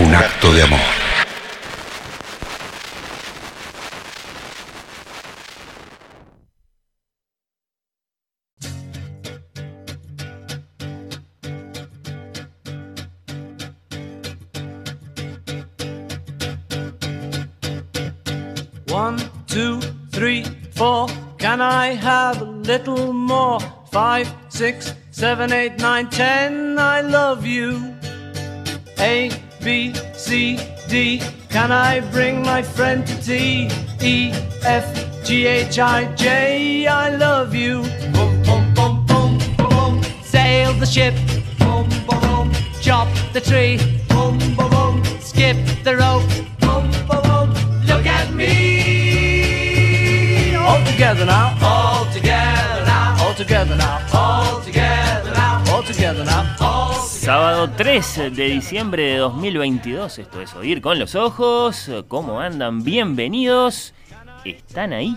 un acto de amor. One, two, three, four. Can I have a little more? Five, six, seven, eight, nine, ten. I love you. A, B, C, D. Can I bring my friend to tea? E, F, G, H, I, J. I love you. Boom, boom, boom, boom, boom. Sail the ship. Boom, boom, boom. Chop the tree. Boom, boom, boom. Skip the rope. Boom, boom, boom. Look at me. All together now. All together now. All together now. All together now. All together now. All Sábado 3 de diciembre de 2022, esto es Oír con los Ojos. ¿Cómo andan? Bienvenidos. ¿Están ahí?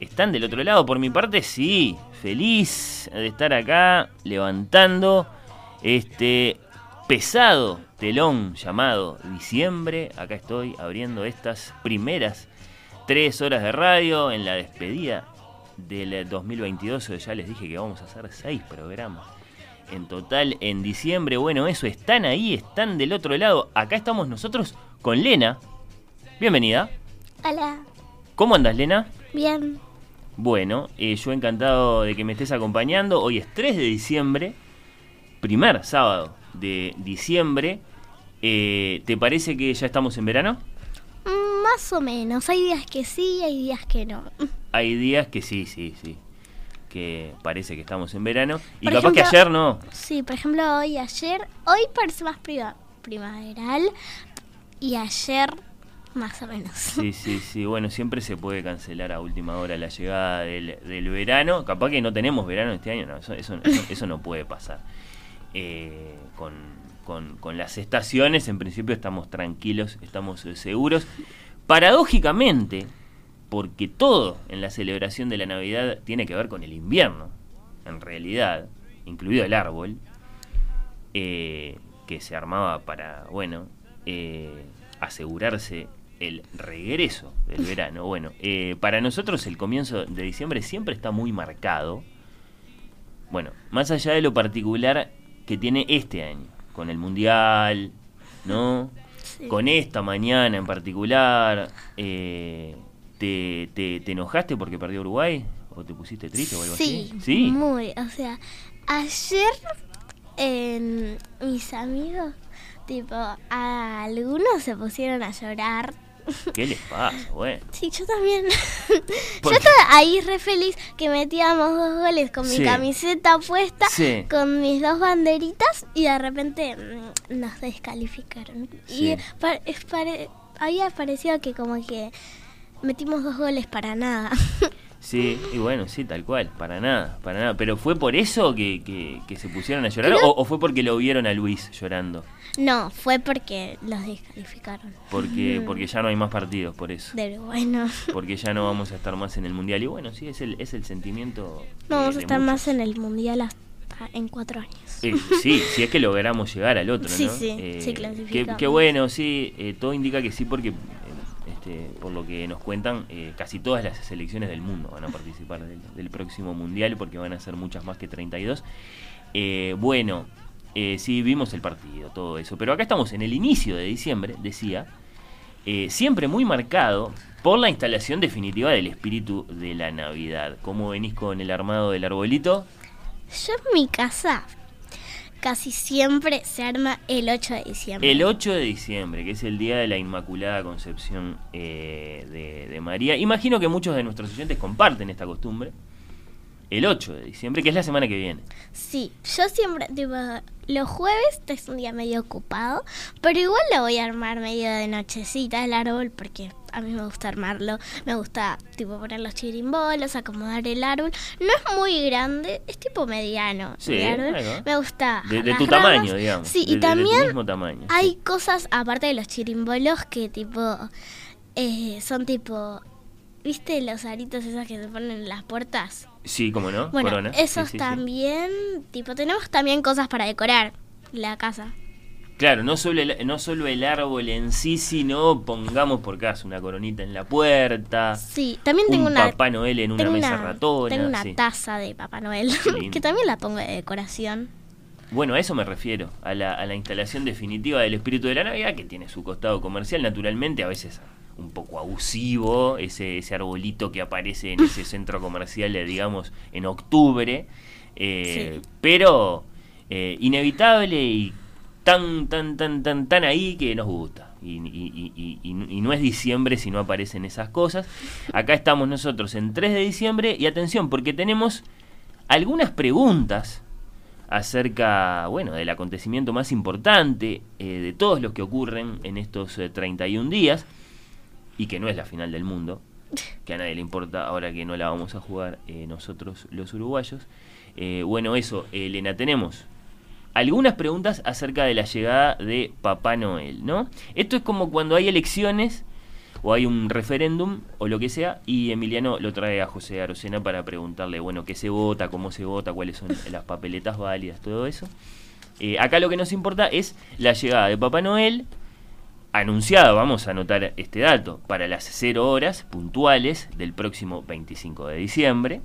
¿Están del otro lado? Por mi parte, sí. Feliz de estar acá levantando este pesado telón llamado diciembre. Acá estoy abriendo estas primeras tres horas de radio en la despedida del 2022. Ya les dije que vamos a hacer seis programas en total en diciembre. Bueno, eso, están ahí, están del otro lado. Acá estamos nosotros con Lena. Bienvenida. Hola, ¿Cómo andas, Lena? bien. Bueno, eh, yo encantado de que me estés acompañando. Hoy es 3 de diciembre, primer sábado de diciembre. Eh, ¿Te parece que ya estamos en verano? Mm, Más o menos. Hay días que sí, hay días que no. Hay días que sí, sí, sí. Que parece que estamos en verano. Y Por capaz que ayer no. Sí, por ejemplo, hoy, ayer. Hoy parece más priva- primaveral. Y ayer, más o menos. Sí, sí, sí. Bueno, siempre se puede cancelar a última hora la llegada del, del verano. Capaz que no tenemos verano este año. No, eso, eso, eso- eso no puede pasar. Eh, con, con, con las estaciones, en principio estamos tranquilos, estamos eh, seguros. Paradójicamente, porque todo en la celebración de la Navidad tiene que ver con el invierno, en realidad, incluido el árbol, eh, que se armaba para, bueno, eh, asegurarse el regreso del verano. Bueno, eh, para nosotros el comienzo de diciembre siempre está muy marcado. Bueno, más allá de lo particular que tiene este año, con el Mundial, ¿no? Con esta mañana en particular, eh, ¿te, te, te enojaste porque perdió Uruguay? ¿O te pusiste triste o algo Sí, así? Sí. muy. O sea, ayer en mis amigos, tipo, a algunos se pusieron a llorar. ¿Qué les pasa, güey? Sí, yo también. ¿Por yo estaba ahí re feliz que metíamos dos goles con mi Sí. camiseta puesta, Sí. con mis dos banderitas y de repente mm, nos descalificaron. Sí. Y pa- es pare- había parecido que como que metimos dos goles para nada. Sí, y bueno, sí, tal cual, para nada, para nada. ¿Pero fue por eso que, que- que se pusieron a llorar o, o fue porque lo vieron a Luis llorando? no, fue porque los descalificaron. Porque, Mm. porque ya no hay más partidos por eso. De bueno. Porque ya no vamos a estar más en el Mundial. Y bueno, sí, es el, es el sentimiento... No vamos a estar muchos. más en el mundial hasta en cuatro años. Eh, sí, si es que logramos llegar al otro, Sí, ¿no? sí, Eh, sí, qué, bueno, sí, eh, todo indica que sí porque, este, por lo que nos cuentan, eh, casi todas las selecciones del mundo van a participar del, próximo Mundial porque van a ser muchas más que 32. Eh, bueno, eh, sí, vimos el partido, todo eso, pero acá estamos en el inicio de diciembre, decía, eh, siempre muy marcado por la instalación definitiva del espíritu de la Navidad. ¿Cómo venís con el armado del arbolito? Yo en mi casa casi siempre se arma el 8 de diciembre. El 8 de diciembre, que es el día de la Inmaculada Concepción eh, de, de María. Imagino que muchos de nuestros oyentes comparten esta costumbre. El 8 de diciembre, que es la semana que viene. Sí, yo siempre, tipo, los jueves es un día medio ocupado, pero igual lo voy a armar medio de nochecita el árbol porque a mí me gusta armarlo, me gusta tipo poner los chirimbolos, acomodar el árbol. No es muy grande, es tipo mediano Sí, el árbol. Me gusta De, tu ramas. tamaño, digamos. Sí, de- y también mismo tamaño. hay cosas aparte de los chirimbolos que tipo eh, son tipo ¿Viste los aritos esos que se ponen en las puertas? Sí, como no, Bueno, corona. Esos sí, sí. también, tipo, tenemos también cosas para decorar la casa. Claro, no solo, el, no solo el árbol en sí, sino pongamos por caso una coronita en la puerta. Sí, también un tengo una Papá Noel en una mesa una- ratona. Tengo una sí. taza de Papá Noel, que también la pongo de decoración. Bueno, a eso me refiero, a la, a la instalación definitiva del espíritu de la Navidad, que tiene su costado comercial, naturalmente, a veces un poco abusivo, ese, ese arbolito que aparece en ese centro comercial, digamos, en octubre, eh, pero eh, inevitable y tan, tan, tan, tan, tan ahí que nos gusta. Y, no es diciembre si no aparecen esas cosas. Acá estamos nosotros en 3 de diciembre y atención, porque tenemos algunas preguntas acerca, bueno, del acontecimiento más importante eh, de todos los que ocurren en estos eh, 31 días y que no es la final del mundo, que a nadie le importa ahora que no la vamos a jugar eh, nosotros los uruguayos. Eh, bueno, eso, Elena, tenemos algunas preguntas acerca de la llegada de Papá Noel, ¿no? Esto es como cuando hay elecciones o hay un referéndum o lo que sea y Emiliano lo trae a José Arocena para preguntarle, bueno, qué se vota, cómo se vota, cuáles son las papeletas válidas, todo eso. Eh, acá lo que nos importa es la llegada de Papá Noel, anunciada, vamos a anotar este dato, para las 0 horas puntuales del próximo 25 de diciembre.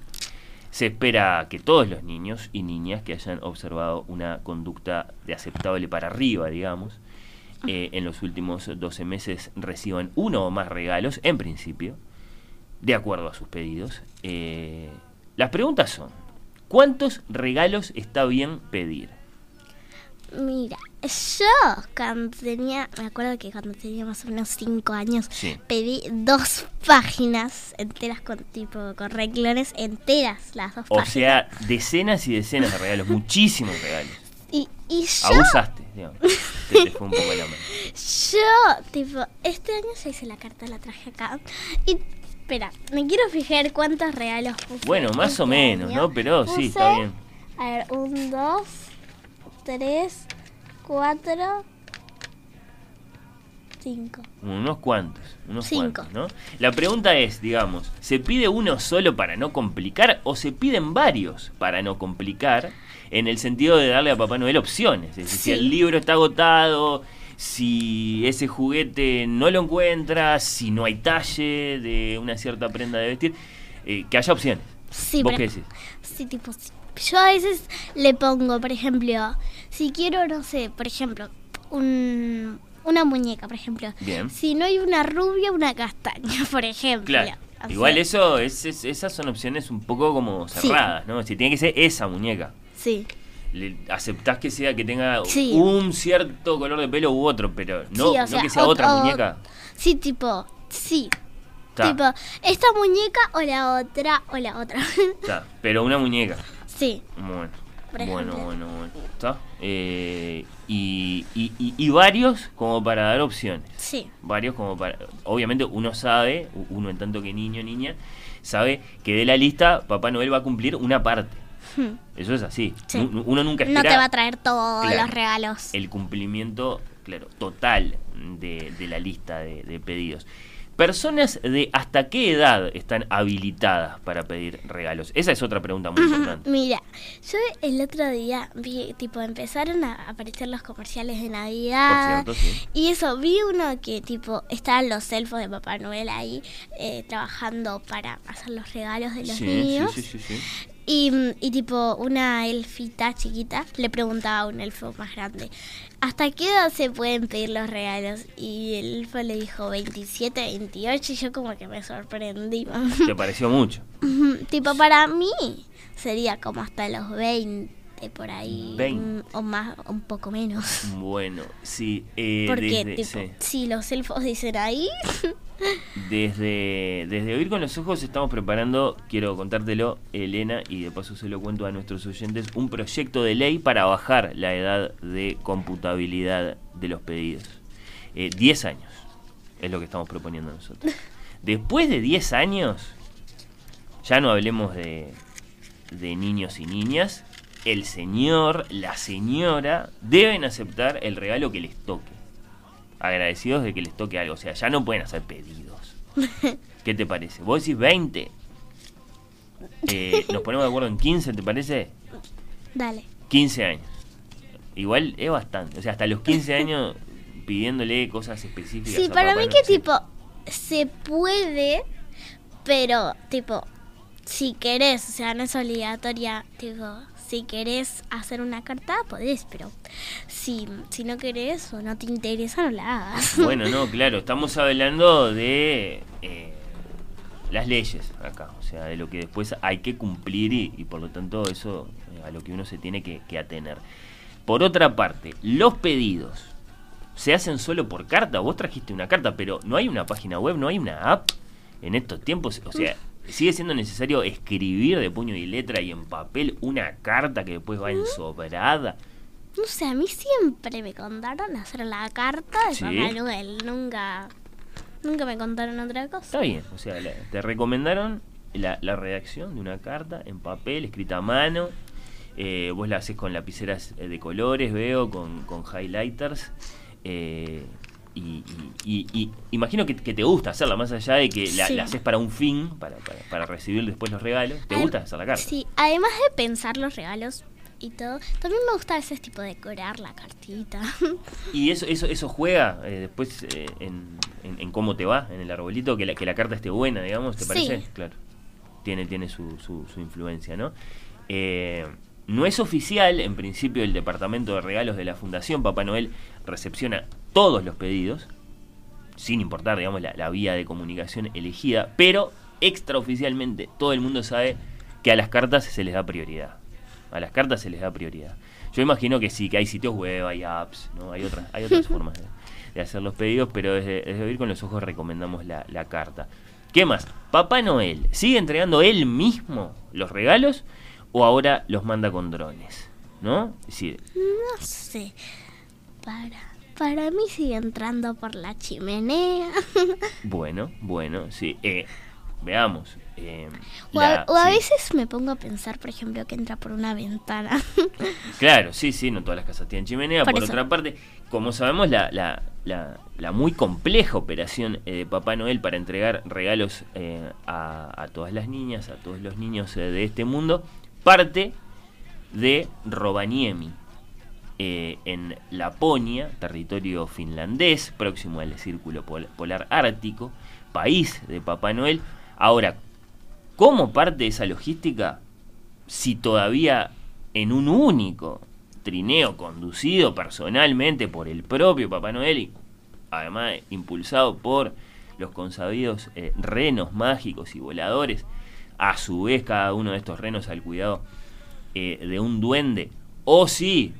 Se espera que todos los niños y niñas que hayan observado una conducta de aceptable para arriba, digamos, eh, en los últimos 12 meses reciban uno o más regalos, en principio, de acuerdo a sus pedidos. Eh, las preguntas son, ¿cuántos regalos está bien pedir? Mira, yo cuando tenía, me acuerdo que cuando tenía más o menos 5 años, Sí. pedí dos páginas enteras con tipo, con renglones enteras, las dos O páginas. sea, decenas y decenas de regalos, muchísimos regalos. y, y yo, Abusaste, digamos. Te, te fue un poco la mano. yo, tipo, este año ya hice la carta, la traje acá. Y, espera, me quiero fijar cuántos regalos puse. Bueno, más este o menos, año. ¿no? Pero sí, está bien. A ver, un, dos, tres, cuatro, cinco. Unos cuantos, unos Cinco. cuantos, ¿no? La pregunta es, digamos, ¿se pide uno solo para no complicar o se piden varios para no complicar? En el sentido de darle a Papá Noel opciones. Es decir, si el libro está agotado, si ese juguete no lo encuentra, si no hay talle de una cierta prenda de vestir, eh, que haya opciones. Sí, ¿Vos pero- qué decís? Sí, tipo, sí. yo a veces le pongo, por ejemplo, si quiero, no sé, por ejemplo, un, una muñeca, por ejemplo. Bien. Si no hay una rubia, una castaña, por ejemplo. Claro. O sea, Igual eso, es, es- esas son opciones un poco como Sí. cerradas, ¿no? Si tiene que ser esa muñeca. Sí. le aceptás que sea que tenga Sí. un cierto color de pelo u otro, pero no, Sí, no sea, que sea otra muñeca. Sí, tipo, sí. Ta, Tipo, esta muñeca o la otra o la otra. ta, pero una muñeca. sí. Bueno, bueno, ejemplo. bueno, bueno. ¿Está? Eh, y, y- y- y varios como para dar opciones. Sí. Varios como para... Obviamente uno sabe, uno en tanto que niño, niña, sabe que de la lista Papá Noel va a cumplir una parte. Hmm. Eso es así. Sí. Uno nunca No espera te va a traer todos Claro. los regalos. el cumplimiento, claro, total de, de la lista de, de pedidos. Personas de hasta qué edad están habilitadas para pedir regalos. Esa es otra pregunta muy importante. Mira, yo el otro día vi, tipo, empezaron a aparecer los comerciales de Navidad. Por cierto, sí. Y eso, vi uno que, tipo, estaban los elfos de Papá Noel ahí eh, trabajando para hacer los regalos de los Sí, niños. sí, sí, sí, sí. Y, y, tipo, una elfita chiquita le preguntaba a un elfo más grande, ¿hasta qué edad se pueden pedir los regalos? Y el elfo le dijo 27, 28 y yo como que me sorprendí. ¿Te pareció mucho? Tipo, para mí sería como hasta los 20 por ahí. 20. mm, O más, un poco menos. Bueno, sí. eh, Porque, desde, tipo, sí. si los elfos dicen ahí. Desde, desde Oír con los Ojos estamos preparando, quiero contártelo, Elena, y de paso se lo cuento a nuestros oyentes, un proyecto de ley para bajar la edad de computabilidad de los pedidos. Eh, 10 años es lo que estamos proponiendo nosotros. Después de 10 años, ya no hablemos de, de niños y niñas, el señor, la señora deben aceptar el regalo que les toque agradecidos de que les toque algo. O sea, ya no pueden hacer pedidos. ¿Qué te parece? ¿Vos decís 20? Eh, ¿Nos ponemos de acuerdo en 15, te parece? Dale. 15 años. Igual es bastante. O sea, hasta los 15 años pidiéndole cosas específicas. Sí, a para Papá mí Noel. que tipo, se puede, pero tipo, si querés, o sea, no es obligatoria, tipo, si querés hacer una carta, podés, pero si, si no querés o no te interesa, no la hagas. Bueno, no, claro, estamos hablando de eh, las leyes acá, o sea, de lo que después hay que cumplir y, y por lo tanto eso eh, a lo que uno se tiene que, que atener. Por otra parte, los pedidos se hacen solo por carta. Vos trajiste una carta, pero no hay una página web, no hay una app en estos tiempos. O sea, sigue siendo necesario escribir de puño y letra y en papel una carta que después va ensobrada. No sé, a mí siempre me contaron hacer la carta de Sí. Papá Noel, nunca, nunca me contaron otra cosa. Está bien, o sea, la- te recomendaron la, la redacción de una carta en papel, escrita a mano. Eh, vos la haces con lapiceras eh, de colores, veo, con, con highlighters. eh, y, y- y- imagino que, que te gusta hacerla, más allá de que la, Sí. la haces para un fin, para, para, para recibir después los regalos. ¿Te gusta hacer la carta? Sí, además de pensar los regalos y todo, también me gusta a veces tipo decorar la cartita. Y eso eso eso juega eh, después eh, en, en- en cómo te va en el arbolito, que la, que la carta esté buena, digamos, ¿te Sí. parece? Claro. Tiene, tiene su, su, su influencia, ¿no? Eh, no es oficial, en principio, el departamento de regalos de la Fundación Papá Noel recepciona todos los pedidos, sin importar, digamos, la, la vía de comunicación elegida, pero extraoficialmente todo el mundo sabe que a las cartas se les da prioridad. A las cartas se les da prioridad. Yo imagino que sí, que hay sitios web, hay apps, ¿no? Hay otras, hay otras formas de, de hacer los pedidos, pero desde, desde Oír con los Ojos recomendamos la, la carta. ¿Qué más? ¿Papá Noel sigue entregando él mismo los regalos o ahora los manda con drones? ¿No? Decir, no sé. Para, para mí sigue entrando por la chimenea. Bueno, bueno, sí. Eh, veamos. eh, O a, veces me pongo a pensar, por ejemplo, que entra por una ventana. Claro, sí, sí, no todas las casas tienen chimenea. Por Por, otra parte, como sabemos, la, la, la, la muy compleja operación eh, de Papá Noel para entregar regalos eh, a, a todas las niñas, a todos los niños eh, de este mundo, parte de Rovaniemi, eh, en Laponia, territorio finlandés, próximo al círculo pol- polar ártico, país de Papá Noel. Ahora, ¿cómo parte de esa logística si todavía en un único trineo conducido personalmente por el propio Papá Noel y además impulsado por los consabidos eh, renos mágicos y voladores, a su vez cada uno de estos renos al cuidado eh, de un duende, o sí,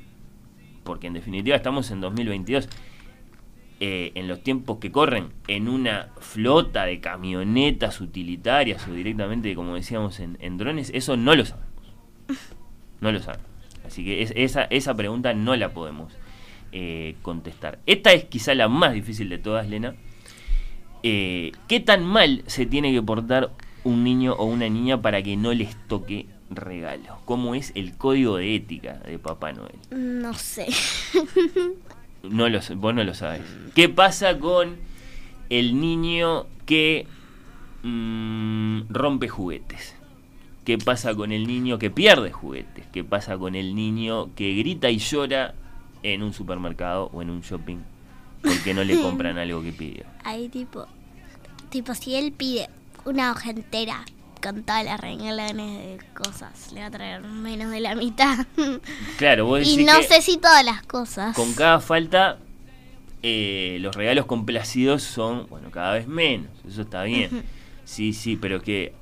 porque en definitiva estamos en 2022, eh, en los tiempos que corren, en una flota de camionetas utilitarias o directamente, como decíamos, en, drones, eso no lo sabemos. No lo sabemos. Así que es- esa, esa pregunta no la podemos eh, contestar. Esta es quizá la más difícil de todas, Lena. Eh, ¿Qué tan mal se tiene que portar un niño o una niña para que no les toque regalo? ¿Cómo es el código de ética de Papá Noel? no sé. No lo, sé, vos no lo sabes. ¿Qué pasa con el niño que mm, rompe juguetes? ¿Qué pasa con el niño que pierde juguetes? ¿Qué pasa con el niño que grita y llora en un supermercado o en un shopping porque no le compran algo que pidió? Ahí tipo, tipo si él pide una hoja entera con todas las renglones de cosas, le va a traer menos de la mitad. Claro, vos y no que sé si todas las cosas. con cada falta eh, los regalos complacidos son, bueno, cada vez menos. Eso está bien. Sí, sí, pero que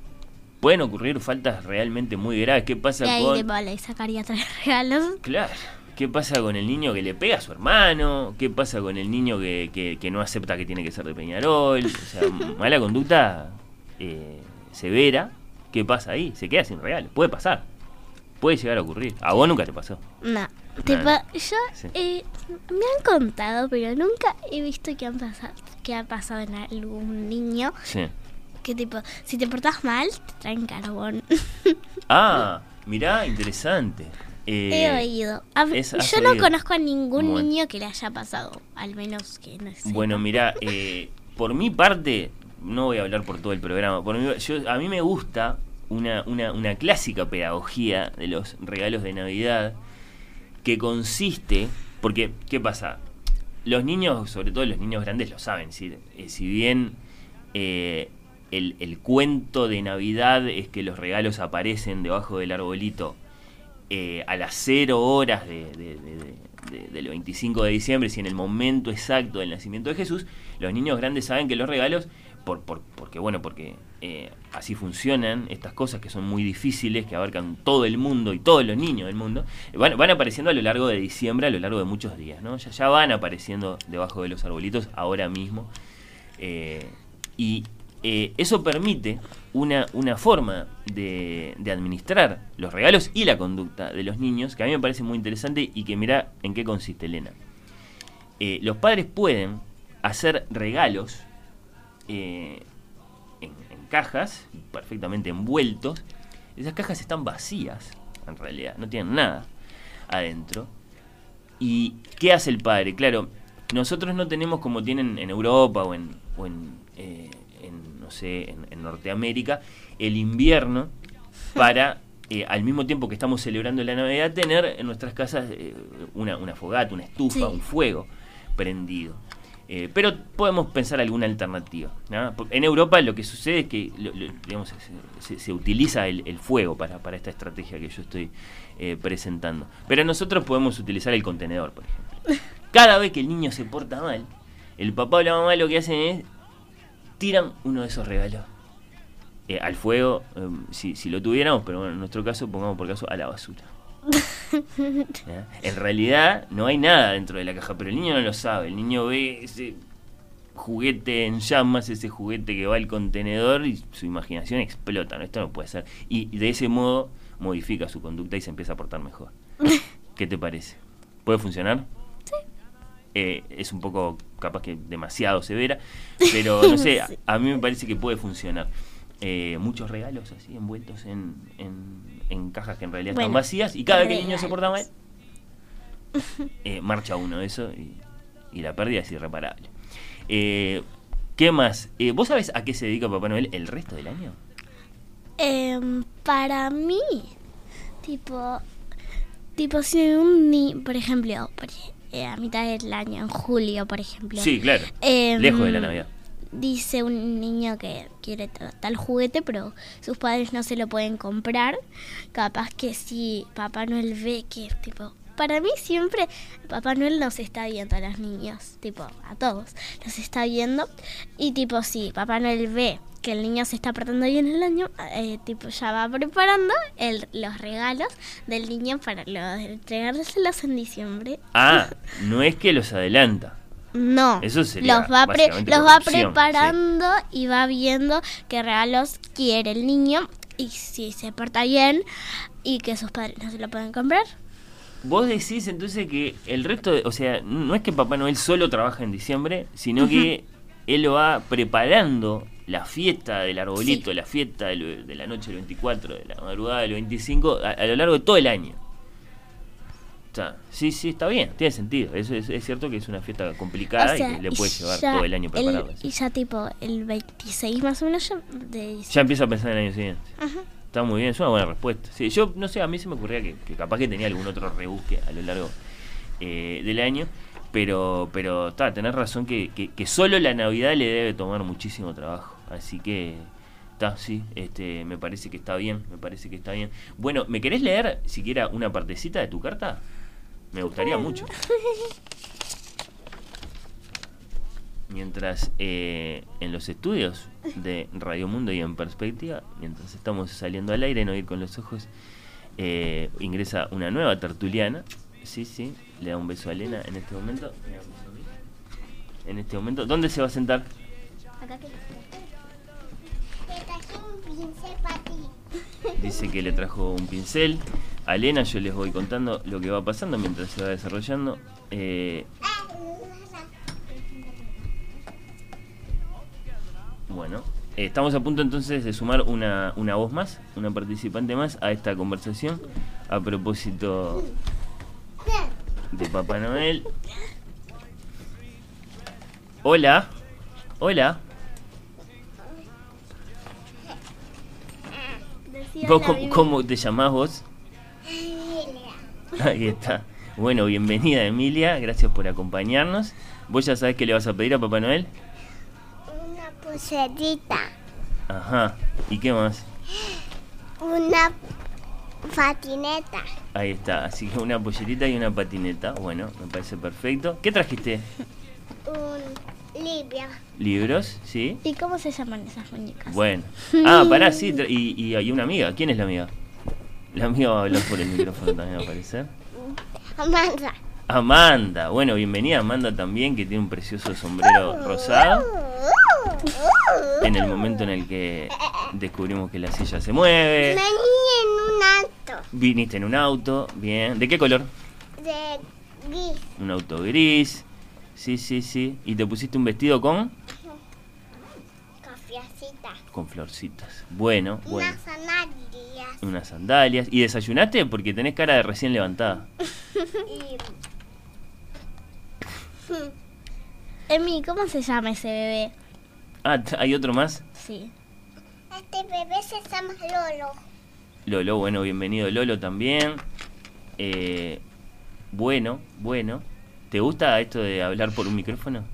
pueden ocurrir faltas realmente muy graves. ¿Qué Y pasa ahí con... tipo, le sacaría tres regalos. Claro. ¿Qué pasa con el niño que le pega a su hermano? ¿Qué pasa con el niño que, que- que no acepta que tiene que ser de Peñarol? O sea, mala conducta eh, severa. ¿Qué pasa ahí? Se queda sin regalo. Puede pasar. Puede llegar a ocurrir. A vos nunca te pasó. No, no. yo Sí. eh, me han contado, pero nunca he visto que han pasado, que ha pasado en algún niño Sí. que tipo, si te portas mal, te traen carbón. Ah, mirá, interesante. Eh, He oído. A- es- has yo no oído. conozco a ningún Bueno. niño que le haya pasado, al menos que no sé. Bueno, mira, eh, por mi parte, no voy a hablar por todo el programa. Por a mí me gusta una, una, una clásica pedagogía de los regalos de Navidad que consiste, porque, ¿qué pasa? Los niños, sobre todo los niños grandes, lo saben. Si, eh, si bien eh, el, el cuento de Navidad es que los regalos aparecen debajo del arbolito eh, a las 0 horas de- de- de- del 25 de diciembre, si en el momento exacto del nacimiento de Jesús, los niños grandes saben que los regalos, por, por- porque bueno, porque eh, así funcionan estas cosas que son muy difíciles, que abarcan todo el mundo y todos los niños del mundo, van, van apareciendo a lo largo de diciembre, a lo largo de muchos días, ¿no? Ya, van apareciendo debajo de los arbolitos ahora mismo. Eh, y eh, eso permite una, una forma de, de administrar los regalos y la conducta de los niños que a mí me parece muy interesante y que mira en qué consiste, Elena. Los padres pueden hacer regalos eh, en, en cajas, perfectamente envueltos. Esas cajas están vacías, en realidad, no tienen nada adentro. ¿Y qué hace el padre? Claro, nosotros no tenemos como tienen en Europa o en, o en, eh, en, no sé, en, en Norteamérica, el invierno para, eh, al mismo tiempo que estamos celebrando la Navidad, tener en nuestras casas eh, una, una fogata, una estufa, Sí. un fuego prendido. Eh, pero podemos pensar alguna alternativa. En Europa lo que sucede es que lo- lo- digamos, se, se- se utiliza el, el fuego para, para esta estrategia que yo estoy eh, presentando. Pero nosotros podemos utilizar el contenedor, por ejemplo. Cada vez que el niño se porta mal, el papá o la mamá lo que hacen es tiran uno de esos regalos eh, al fuego, eh, si, si lo tuviéramos, pero bueno, en nuestro caso, pongamos por caso a la basura. ¿Ya? En realidad no hay nada dentro de la caja, pero el niño no lo sabe. El niño ve ese juguete en llamas, ese juguete que va al contenedor y su imaginación explota. ¿no? Esto no puede ser. Y de ese modo modifica su conducta y se empieza a portar mejor. ¿Qué te parece? ¿Puede funcionar? Eh, es un poco capaz que demasiado severa, pero no sé, a, Sí. a mí me parece que puede funcionar. eh, muchos regalos así envueltos en, en, en cajas que en realidad Bueno, están vacías y cada vez que el niño se porta mal, eh, marcha uno de eso y, y la pérdida es irreparable. Eh, ¿Qué más? Eh, ¿Vos sabés a qué se dedica Papá Noel el resto del año? Em, para mí, tipo, tipo si un niño, por ejemplo, por eh, a mitad del año, en julio, por ejemplo. Sí, claro. em, Lejos de la Navidad. Dice un niño que quiere ta- tal juguete, pero sus padres no se lo pueden comprar. Capaz que si Papá Noel ve que, tipo, para mí siempre Papá Noel nos está viendo a los niños, tipo, a todos, los está viendo. Y tipo, si Papá Noel ve que el niño se está portando bien el año, eh, tipo, ya va preparando el- los regalos del niño para lo- entregárselos en diciembre. Ah, no es que los adelanta. No, Eso sería los va, pre- los va preparando y va viendo qué regalos quiere el niño y si se porta bien y que sus padres no se lo pueden comprar. Vos decís entonces que el resto, de- o sea, no es que Papá Noel solo trabaja en diciembre, sino que él lo va preparando la fiesta del arbolito, la fiesta de la noche del 24, de la madrugada del 25, a, a lo largo de todo el año. Sí, sí, está bien, tiene sentido. Eso es, es cierto que es una fiesta complicada O sea, y que le puede llevar todo el año preparado. el- y ya tipo el 26 más o menos ya de Ya empieza a pensar en el año siguiente. Ajá. Está muy bien, es una buena respuesta. Sí, yo no sé, a mí se me ocurría que, que capaz que tenía algún otro rebusque a lo largo eh, del año, pero pero está, tenés razón que, que, que solo la Navidad le debe tomar muchísimo trabajo. Así que está, sí, este, me parece que está bien, me parece que está bien. Bueno, ¿me querés leer siquiera una partecita de tu carta? Me gustaría mucho. Mientras eh, en los estudios de Radio Mundo y en Perspectiva, mientras estamos saliendo al aire, no ir con los ojos, eh, ingresa una nueva tertuliana. Sí, sí, le da un beso a Elena en este momento. En este momento, ¿dónde se va a sentar? Acá que Te traje un pincel para ti. Dice que le trajo un pincel. A Elena yo les voy contando lo que va pasando mientras se va desarrollando. Eh, Bueno, eh, estamos a punto entonces de sumar una, una voz más, una participante más a esta conversación a propósito de Papá Noel. Hola, hola. ¿Vos cómo, cómo te llamás vos? Ahí está. Bueno, bienvenida Emilia, gracias por acompañarnos. ¿Vos ya sabés qué le vas a pedir a Papá Noel? Una pulserita. Ajá. ¿Y qué más? Una patineta. Ahí está. Así que una pollerita y una patineta. Bueno, me parece perfecto. ¿Qué trajiste? Un libro. ¿Libros? ¿Sí? ¿Y cómo se llaman esas muñecas? Bueno. Ah, pará, sí. Y, y hay una amiga. ¿Quién es la amiga? La amiga va a hablar por el micrófono también, va a aparecer. Amanda. Amanda. Bueno, bienvenida Amanda también, que tiene un precioso sombrero rosado. En el momento en el que descubrimos que la silla se mueve. Vení en un auto Viniste en un auto, bien. ¿De qué color? de gris. Un auto gris. Sí, sí, sí. ¿Y te pusiste un vestido con? Cafecita. Con florcitas. Bueno, bueno. Unas Unas sandalias. ¿Y desayunaste? Porque tenés cara de recién levantada. Y Emi, ¿cómo se llama ese bebé? Ah, ¿hay otro más? Sí. este bebé se llama Lolo. Lolo, bueno, bienvenido Lolo también. Eh, bueno, bueno. ¿Te gusta esto de hablar por un micrófono?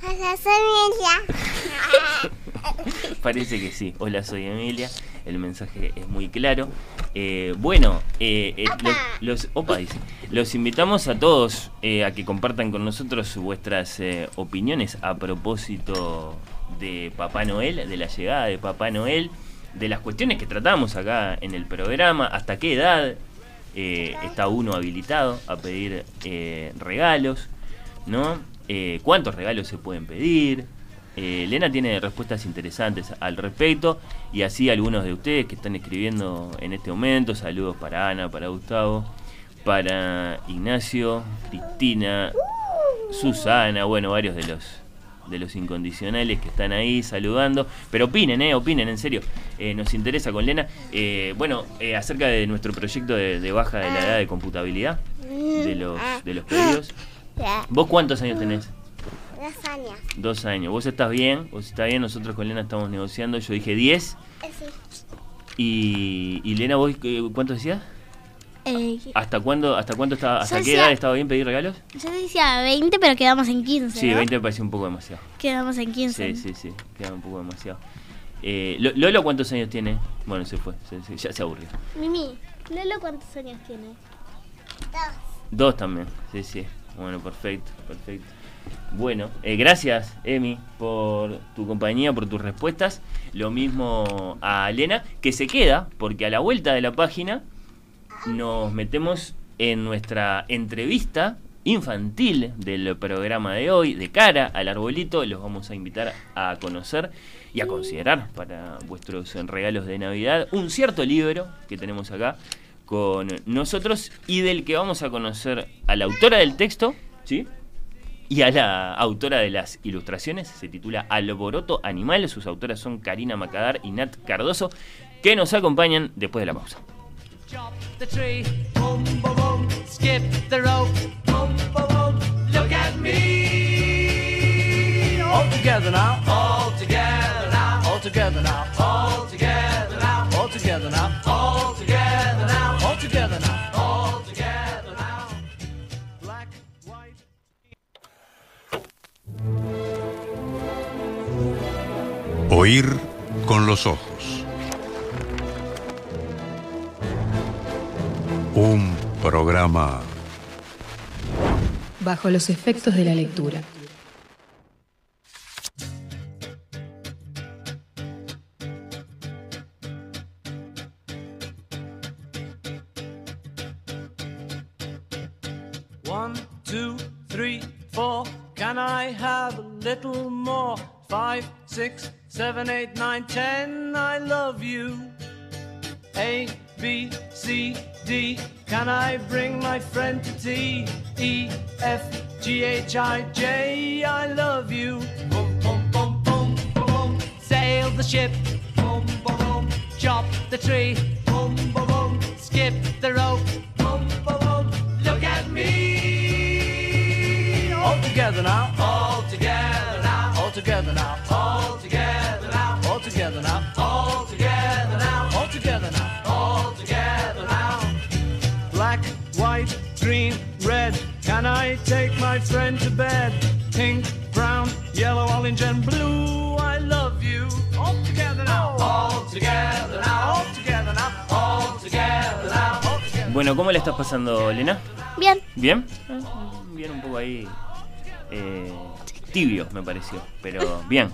Soy Emilia. Parece que sí. Hola, soy Emilia. El mensaje es muy claro. Eh, bueno, eh, eh, los, los- opa, dice. los invitamos a todos eh, a que compartan con nosotros vuestras opiniones a propósito de Papá Noel, de la llegada de Papá Noel, de las cuestiones que tratamos acá en el programa, hasta qué edad está uno habilitado a pedir regalos, ¿no? ¿Cuántos regalos se pueden pedir? Eh, Elena tiene respuestas interesantes al respecto y así algunos de ustedes que están escribiendo en este momento, saludos para Ana, para Gustavo, para Ignacio, Cristina, Susana, bueno, varios de los de los incondicionales que están ahí saludando. Pero opinen, eh, opinen, en serio. Eh, nos interesa con Lena. Eh, bueno, eh, acerca de nuestro proyecto de, de baja de la edad de computabilidad de los, de los pedidos. ¿Vos cuántos años tenés? Dos años. Dos años. ¿Vos estás bien? ¿Vos estás bien? Nosotros con Lena estamos negociando. Yo dije 10. Eh, sí. Y, y Lena, ¿vos eh, cuánto decías? Eh, ¿Hasta cuándo, hasta cuánto estaba, hasta qué decía- edad estaba bien pedir regalos? yo decía 20, pero quedamos en 15. Sí, ¿no? 20 me pareció un poco demasiado. Quedamos en 15. Sí, sí, sí, queda un poco demasiado. Eh, Lo- Lolo, ¿cuántos años tiene? Bueno, se fue, se- se- ya se aburrió. Mimi, Lolo, ¿cuántos años tiene? Dos. Dos también, sí, sí. Bueno, perfecto, perfecto. Bueno, eh, gracias, Emi, por tu compañía, por tus respuestas. Lo mismo a Elena, que se queda, porque a la vuelta de la página nos metemos en nuestra entrevista infantil del programa de hoy, de cara al arbolito. Los vamos a invitar a conocer y a considerar para vuestros regalos de Navidad un cierto libro que tenemos acá con nosotros y del que vamos a conocer a la autora del texto, ¿sí? Y a la autora de las ilustraciones, se titula Alboroto Animal, sus autoras son Karina Macadar y Nat Cardoso, que nos acompañan después de la pausa. the tree, boom, boom, boom, skip the rope, boom, boom, boom, look at me. All together now, all together now, all together now, Oír con los ojos. Un programa Bajo los efectos de la lectura. One, two, three, four. Can I have a little more? Five, six, seven, eight, nine, ten. I love you. A, B, C, D. Can I bring my friend to tea? E, F, G, H, I, J. I love you. Boom, boom, boom, boom, boom, boom. Sail the ship. Boom, boom, boom. Chop the tree. Boom, boom, boom. Skip the rope. Boom, boom, boom. Look at me. All together now. All together now. All together now. All together green, red. Can I take my friend to bed? Pink, brown, yellow, orange, and blue. I love you. All together now. All together now. All together now. All together now. All together. Bueno, ¿cómo le estás pasando, Elena? Bien. ¿Bien? Bien, un poco ahí. eh, tibio, me pareció. Pero bien.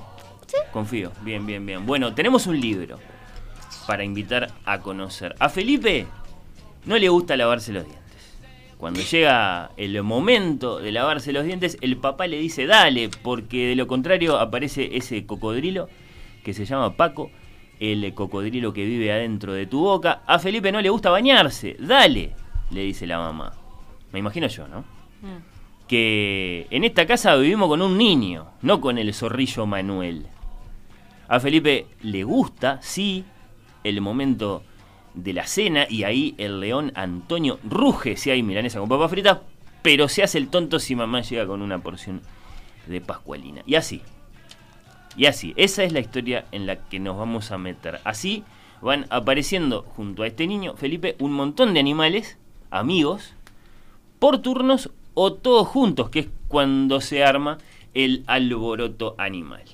Confío. Bien, bien, bien. Bueno, tenemos un libro para invitar a conocer. A Felipe no le gusta lavarse los dientes. Cuando llega el momento de lavarse los dientes, el papá le dice dale, porque de lo contrario aparece ese cocodrilo que se llama Paco, el cocodrilo que vive adentro de tu boca. A Felipe no le gusta bañarse, dale, le dice la mamá. Me imagino yo, ¿no? Que en esta casa vivimos con un niño, no con el zorrillo Manuel. A Felipe le gusta, sí, el momento de la cena y ahí el león Antonio ruge si hay milanesa con papas fritas, pero se hace el tonto si mamá llega con una porción de pascualina. Y así. Y así, esa es la historia en la que nos vamos a meter. Así van apareciendo junto a este niño, Felipe, un montón de animales, amigos, por turnos o todos juntos, que es cuando se arma el alboroto animal.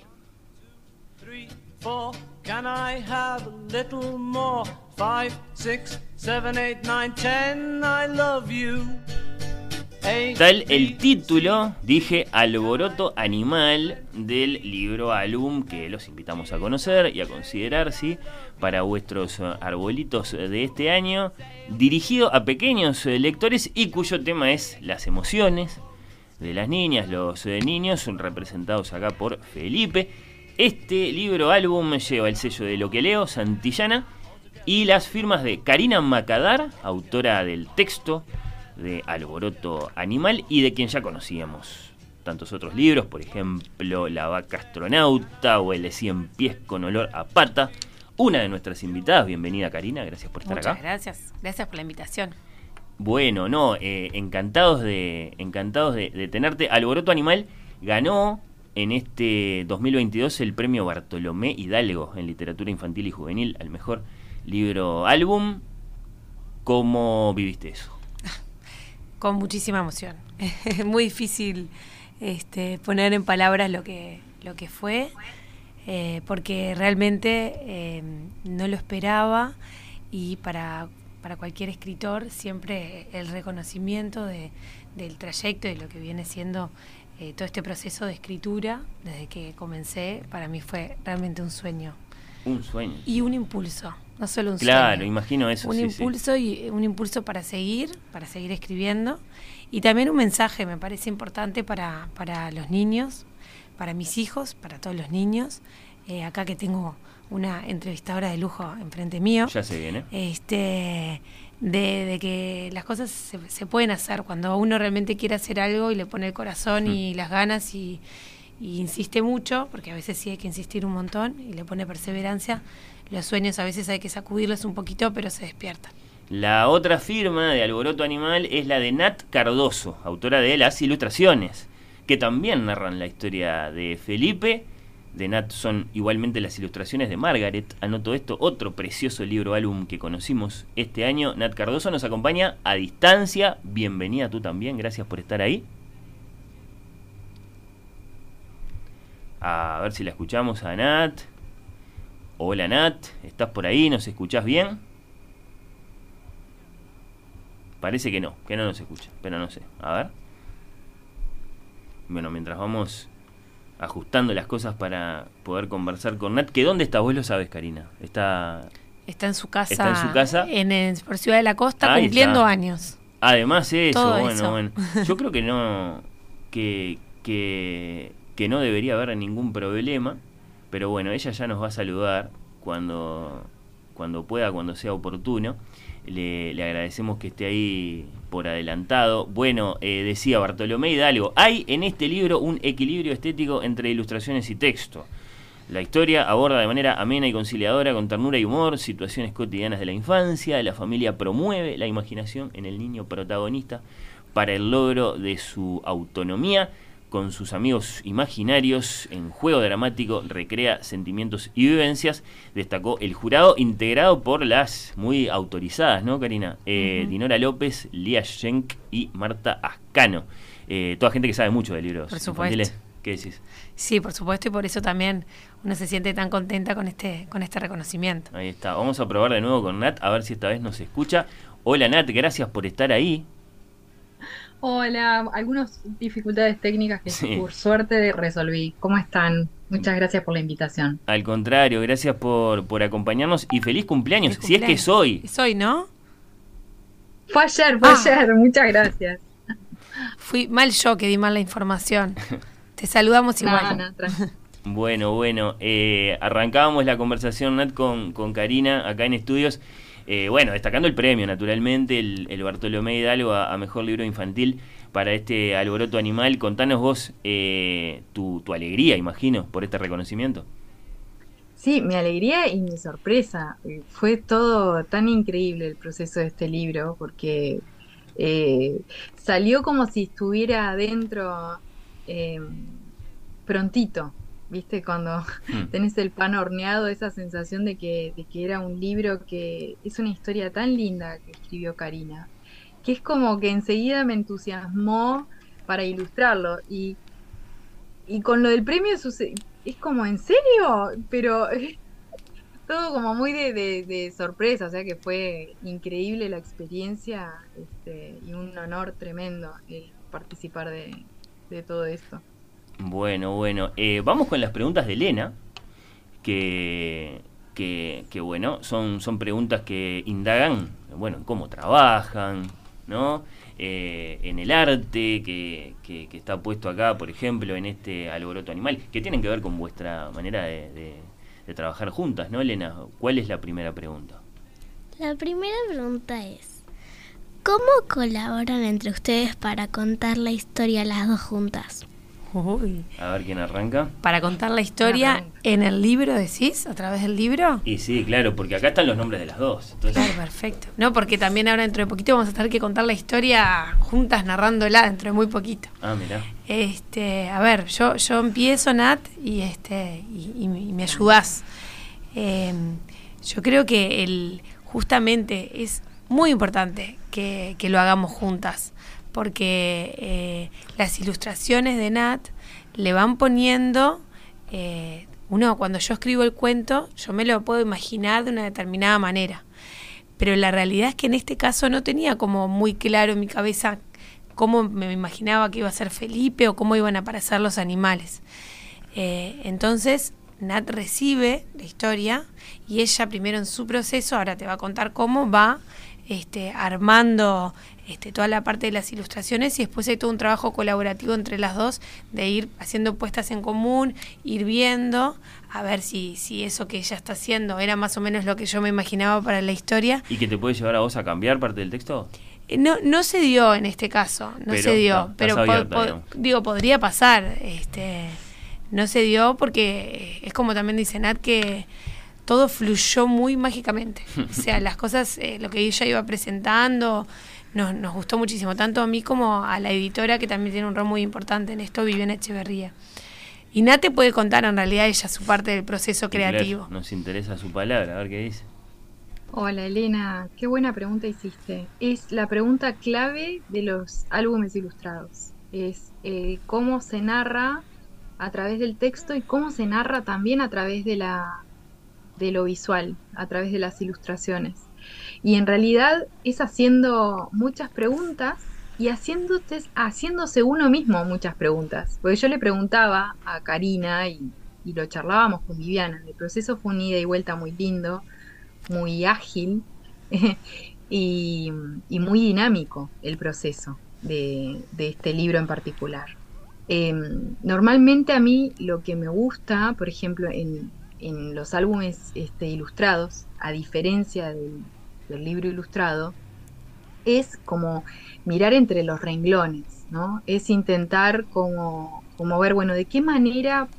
Five, six, seven, eight, nine, ten. I love you. Tal el título, dije, Alboroto Animal del libro álbum que los invitamos a conocer y a considerar, ¿sí? Para vuestros arbolitos de este año, dirigido a pequeños lectores y cuyo tema es las emociones de las niñas, los eh, niños, son representados acá por Felipe. Este libro álbum lleva el sello de Lo que leo, Santillana, y las firmas de Karina Macadar, autora del texto de Alboroto Animal y de quien ya conocíamos tantos otros libros, por ejemplo La vaca astronauta o El 100 pies con olor a pata. Una de nuestras invitadas, bienvenida Karina, gracias por estar Muchas acá. gracias, gracias por la invitación. Bueno, no, eh, encantados de encantados de, de tenerte. Alboroto Animal ganó en este 2022 el premio Bartolomé Hidalgo en literatura infantil y juvenil al mejor libro álbum. ¿Cómo viviste eso? Con muchísima emoción. Es muy difícil este, poner en palabras lo que, lo que fue, eh, porque realmente eh, no lo esperaba y para, para cualquier escritor siempre el reconocimiento de, del trayecto y de lo que viene siendo eh, todo este proceso de escritura desde que comencé, para mí fue realmente un sueño. Un sueño. Y un impulso, no solo un Claro, sueño. imagino eso. Un sí, sí. impulso y un impulso para seguir, para seguir escribiendo. Y también un mensaje, me parece importante para, para los niños, para mis hijos, para todos los niños. Eh, acá que tengo una entrevistadora de lujo enfrente mío. Ya se viene. Este, de, de que las cosas se, se pueden hacer cuando uno realmente quiere hacer algo y le pone el corazón Mm. y las ganas y, y insiste mucho, porque a veces sí hay que insistir un montón y le pone perseverancia. Los sueños a veces hay que sacudirlos un poquito, pero se despiertan. La otra firma de Alboroto Animal es la de Nat Cardoso, autora de las ilustraciones, que también narran la historia de Felipe. De Nat son igualmente las ilustraciones de Margaret. Anoto esto, otro precioso libro álbum que conocimos este año. Nat Cardoso nos acompaña a distancia. Bienvenida tú también, gracias por estar ahí. A ver si la escuchamos a Nat. Hola Nat, ¿estás por ahí? ¿Nos escuchás bien? Parece que no, que no nos escucha, pero no sé. A ver. Bueno, mientras vamos ajustando las cosas para poder conversar con Nat, que dónde está, vos lo sabes, Karina. Está Está en su casa. Está en su casa. En, en- por Ciudad de la Costa, Ahí cumpliendo está. años. Además eso, Todo bueno, eso. bueno. Yo creo que no que, que, que no debería haber ningún problema, pero bueno, ella ya nos va a saludar cuando cuando pueda, cuando sea oportuno. Le, le agradecemos que esté ahí por adelantado. Bueno, eh, decía Bartolomé Hidalgo, hay en este libro un equilibrio estético entre ilustraciones y texto. La historia aborda de manera amena y conciliadora, con ternura y humor, situaciones cotidianas de la infancia. La familia promueve la imaginación en el niño protagonista para el logro de su autonomía. Con sus amigos imaginarios, en juego dramático, recrea sentimientos y vivencias. Destacó el jurado integrado por las muy autorizadas, ¿no, Karina? Eh. Dinora López, Lía Schenk y Marta Ascano. Eh, toda gente que sabe mucho de libros Por supuesto. infantiles. ¿Qué decís? Sí, por supuesto, y por eso también uno se siente tan contenta con este, con este reconocimiento. Ahí está. Vamos a probar de nuevo con Nat, a ver si esta vez nos escucha. Hola Nat, gracias por estar ahí. Hola, algunas dificultades técnicas que Sí. por suerte resolví. ¿Cómo están? Muchas gracias por la invitación. Al contrario, gracias por, por acompañarnos y feliz cumpleaños. Feliz Si es que soy. Es hoy, ¿no? Fue ayer, fue Ah. ayer, muchas gracias. Fui mal yo que di mal la información. Te saludamos igual. no, Bueno, bueno, eh, arrancábamos la conversación, Nat, con, con Karina acá en estudios. Eh, bueno, destacando el premio, naturalmente, el, Bartolomé Hidalgo a, Mejor Libro Infantil para este alboroto animal. Contanos vos eh, tu, tu alegría, imagino, por este reconocimiento. Sí, mi alegría y mi sorpresa. Eh, Fue todo tan increíble el proceso de este libro porque eh, salió como si estuviera adentro eh, prontito. ¿Viste? Cuando Mm. tenés el pan horneado, esa sensación de que, de que era un libro que es una historia tan linda que escribió Karina, que es como que enseguida me entusiasmó para ilustrarlo. Y, y con lo del premio es como, ¿en serio? Pero todo como muy de, de- de sorpresa, o sea que fue increíble la experiencia este, y un honor tremendo el participar de, de todo esto. Bueno, bueno. Eh, vamos con las preguntas de Elena, que, que, que, bueno, son, son preguntas que indagan, bueno, en cómo trabajan, ¿no? Eh, en el arte que, que- que está puesto acá, por ejemplo, en este alboroto animal, que tienen que ver con vuestra manera de, de- de trabajar juntas, ¿no, Elena? ¿Cuál es la primera pregunta? La primera pregunta es, ¿cómo colaboran entre ustedes para contar la historia las dos juntas? Uy. A ver quién arranca. Para contar la historia en el libro, decís, a través del libro. Y sí, claro, porque acá están los nombres de las dos. Entonces, Claro, perfecto. No, porque también ahora dentro de poquito vamos a tener que contar la historia juntas narrándola dentro de muy poquito. ah, mirá. Este, a ver, yo, yo empiezo, Nat, y este, y, y me- y me ayudás. Eh, yo creo que el, justamente es muy importante que, que lo hagamos juntas, porque eh, las ilustraciones de Nat le van poniendo, eh, uno cuando yo escribo el cuento, yo me lo puedo imaginar de una determinada manera. Pero la realidad es que en este caso no tenía como muy claro en mi cabeza cómo me imaginaba que iba a ser Felipe o cómo iban a aparecer los animales. Eh, entonces, Nat recibe la historia y ella primero en su proceso, ahora te va a contar cómo va este, armando este, toda la parte de las ilustraciones y después hay todo un trabajo colaborativo entre las dos de ir haciendo puestas en común, ir viendo a ver si, si eso que ella está haciendo era más o menos lo que yo me imaginaba para la historia. ¿Y que te puede llevar a vos a cambiar parte del texto? Eh, No, no se dio en este caso, no Pero se dio, pero estás po- abierta, po- digamos. digo, podría pasar, este, no se dio porque es como también dice Nat que todo fluyó muy mágicamente, o sea, las cosas, eh, lo que ella iba presentando, nos, nos gustó muchísimo, tanto a mí como a la editora que también tiene un rol muy importante en esto, Viviana Echeverría. Y Nat te puede contar en realidad ella su parte del proceso creativo. nos interesa su palabra, a ver qué dice. Hola Elena, qué buena pregunta hiciste. Es la pregunta clave de los álbumes ilustrados. Es eh, cómo se narra a través del texto y cómo se narra también a través de la de lo visual, a través de las ilustraciones. Y en realidad es haciendo muchas preguntas y haciéndote, haciéndose uno mismo muchas preguntas. Porque yo le preguntaba a Karina y, y lo charlábamos con Viviana. El proceso fue un ida y vuelta muy lindo muy ágil y, y muy dinámico el proceso de, de este libro en particular. Eh, normalmente a mí lo que me gusta, por ejemplo, en, en los álbumes este, ilustrados, a diferencia del, del libro ilustrado, es como mirar entre los renglones, ¿no? Es intentar como, como ver, bueno, de qué manera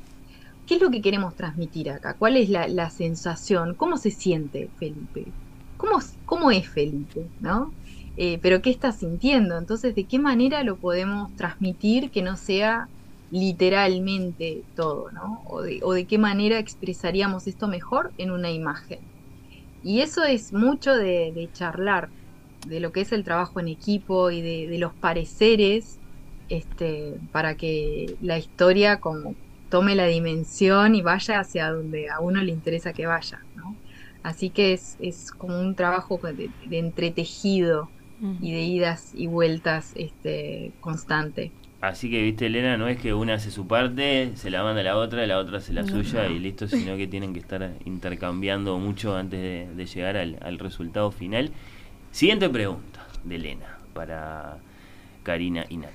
¿Qué es lo que queremos transmitir acá? ¿Cuál es la, sensación? ¿Cómo se siente Felipe? ¿Cómo, cómo es Felipe? ¿No? Eh, pero ¿qué está sintiendo? Entonces, ¿de qué manera lo podemos transmitir que no sea literalmente todo? ¿no? O de qué manera expresaríamos esto mejor en una imagen. Y eso es mucho de, de charlar, de lo que es el trabajo en equipo y de, de los pareceres, este, para que la historia como tome la dimensión y vaya hacia donde a uno le interesa que vaya, ¿no? Así que es, es como un trabajo de, de entretejido y de idas y vueltas este, constante. Así que, viste, Elena, no es que una hace su parte, se la manda a la otra, la otra hace la No, suya no. y listo, sino que tienen que estar intercambiando mucho antes de, de llegar al, al resultado final. Siguiente pregunta de Elena para Karina y Nat.